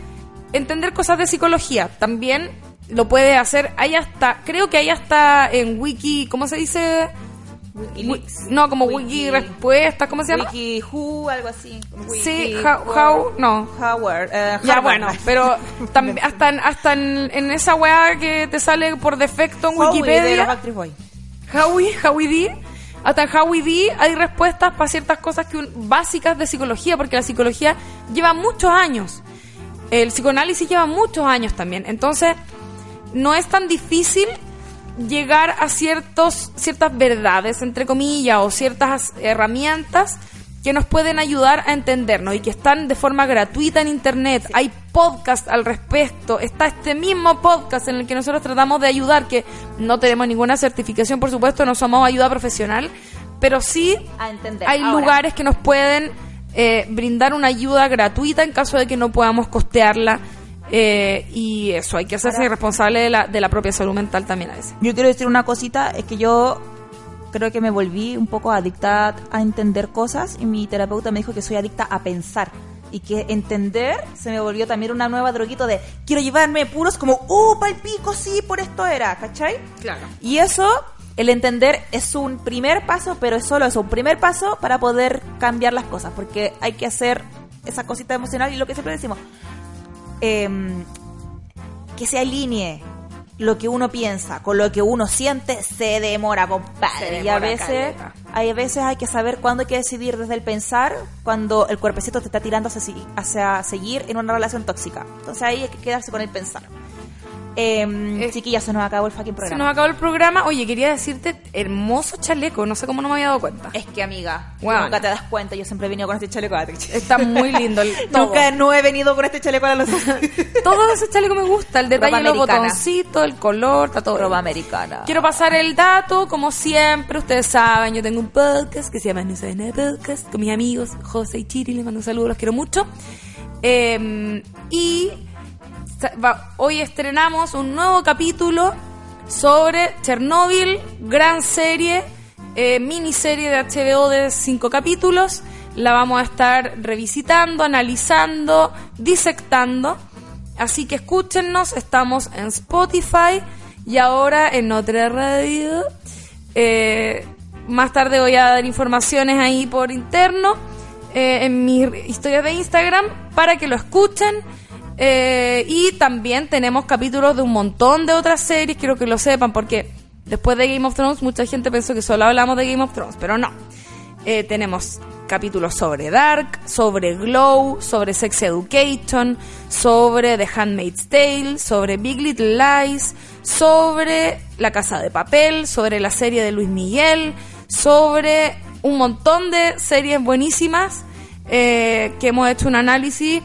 entender cosas de psicología. También lo puede hacer. Hay hasta, creo que hay hasta en Wiki, ¿cómo se dice? Wikileaks. Wi- no, como Wiki, respuestas, ¿cómo se llama? Wiki Who, algo así. Sí, Wiki how, how- no. Howard. eh, Ya, bueno, pero también [LAUGHS] hasta, en, hasta en, en esa weá que te sale por defecto en Howie de Wikipedia, Backstreet Boys. Howie, Howie D, hasta en Howie D hay respuestas para ciertas cosas que un- básicas de psicología, porque la psicología lleva muchos años. El psicoanálisis lleva muchos años también. Entonces, no es tan difícil llegar a ciertos, ciertas verdades, entre comillas, o ciertas herramientas que nos pueden ayudar a entendernos y que están de forma gratuita en internet. Hay podcast al respecto. Está este mismo podcast en el que nosotros tratamos de ayudar, que no tenemos ninguna certificación, por supuesto, no somos ayuda profesional, pero sí A entender. hay Ahora, lugares que nos pueden eh, brindar una ayuda gratuita en caso de que no podamos costearla. Eh, y eso, hay que hacerse Ahora- responsable de la, de la propia salud mental también a veces. Yo quiero decir una cosita, es que yo creo que me volví un poco adicta a entender cosas y mi terapeuta me dijo que soy adicta a pensar y que entender se me volvió también una nueva droguito de quiero llevarme puros como, ¡uh, pal pico, sí, por esto era! ¿Cachai? Claro. Y eso, el entender es un primer paso, pero es solo eso, un primer paso para poder cambiar las cosas, porque hay que hacer esa cosita emocional y lo que siempre decimos, em, que se alinee lo que uno piensa con lo que uno siente se demora, compadre. Se y a veces, hay veces hay que saber cuándo hay que decidir desde el pensar, cuando el cuerpecito te está tirando hacia seguir en una relación tóxica. Entonces ahí hay que quedarse con el pensar. Em, Eh, chiquillas, se nos acabó el fucking Se programa. nos acabó el programa. Oye, quería decirte, hermoso chaleco. No sé cómo no me había dado cuenta. Es que, amiga, Bueno. nunca te das cuenta. Yo siempre he venido con este chaleco. Está muy lindo. el-. [LAUGHS] Nunca no he venido con este chaleco a los [LAUGHS] Todo ese chaleco me gusta. El detalle, los botoncitos, el color, está todo. ropa americana. Quiero pasar el dato, como siempre, ustedes saben, yo tengo un podcast que se llama No Sabe Nada Podcast, con mis amigos José y Chiri, les mando un saludo, los quiero mucho. Eh, y hoy estrenamos un nuevo capítulo sobre Chernobyl, gran serie, eh, miniserie de HBO de cinco capítulos. La vamos a estar revisitando, analizando, disectando. Así que escúchenos, estamos en Spotify y ahora en otra radio. Eh, más tarde voy a dar informaciones ahí por interno eh, en mi historia de Instagram para que lo escuchen. Eh, y también tenemos capítulos de un montón de otras series, quiero que lo sepan, porque después de Game of Thrones mucha gente pensó que solo hablamos de Game of Thrones, pero no. Eh, tenemos capítulos sobre Dark, sobre Glow, sobre Sex Education, sobre The Handmaid's Tale, sobre Big Little Lies, sobre La Casa de Papel, sobre la serie de Luis Miguel, sobre un montón de series buenísimas eh, que hemos hecho un análisis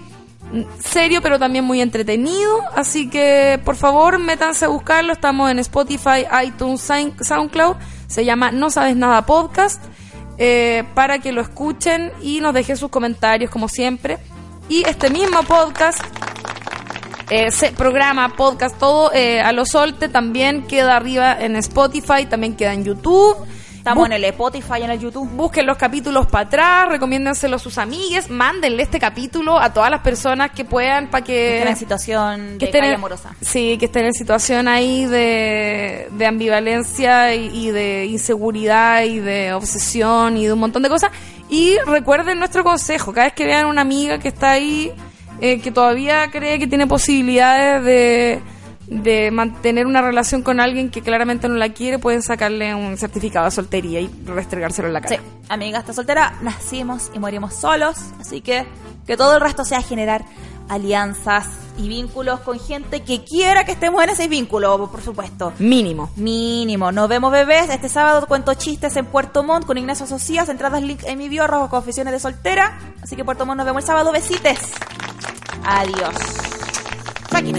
serio pero también muy entretenido. Así que por favor métanse a buscarlo. Estamos en Spotify, iTunes, SoundCloud. Se llama No Sabes Nada Podcast eh, para que lo escuchen y nos dejen sus comentarios como siempre. Y este mismo podcast eh, programa, podcast, todo eh, a lo solte también queda arriba en Spotify, también queda en YouTube Estamos en el Spotify, en el YouTube. Busquen los capítulos para atrás, recomiéndenselo a sus amigues, mándenle este capítulo a todas las personas que puedan para que... que... estén en situación de calle amorosa. Sí, que estén en situación ahí de, de ambivalencia y, de inseguridad y de obsesión y de un montón de cosas. Y recuerden nuestro consejo, cada vez que vean una amiga que está ahí, eh, que todavía cree que tiene posibilidades de de mantener una relación con alguien que claramente no la quiere, pueden sacarle un certificado de soltería y restregárselo en la cara. Sí, amiga, está soltera, nacimos y morimos solos, así que que todo el resto sea generar alianzas y vínculos con gente que quiera que estemos en ese vínculo, por supuesto. Mínimo. Mínimo. Nos vemos bebés. Este sábado cuento chistes en Puerto Montt con Ignacio Socias. Entradas link en mi bio, rojo confesiones de soltera. Así que Puerto Montt nos vemos el sábado. Besites. Adiós. Aquí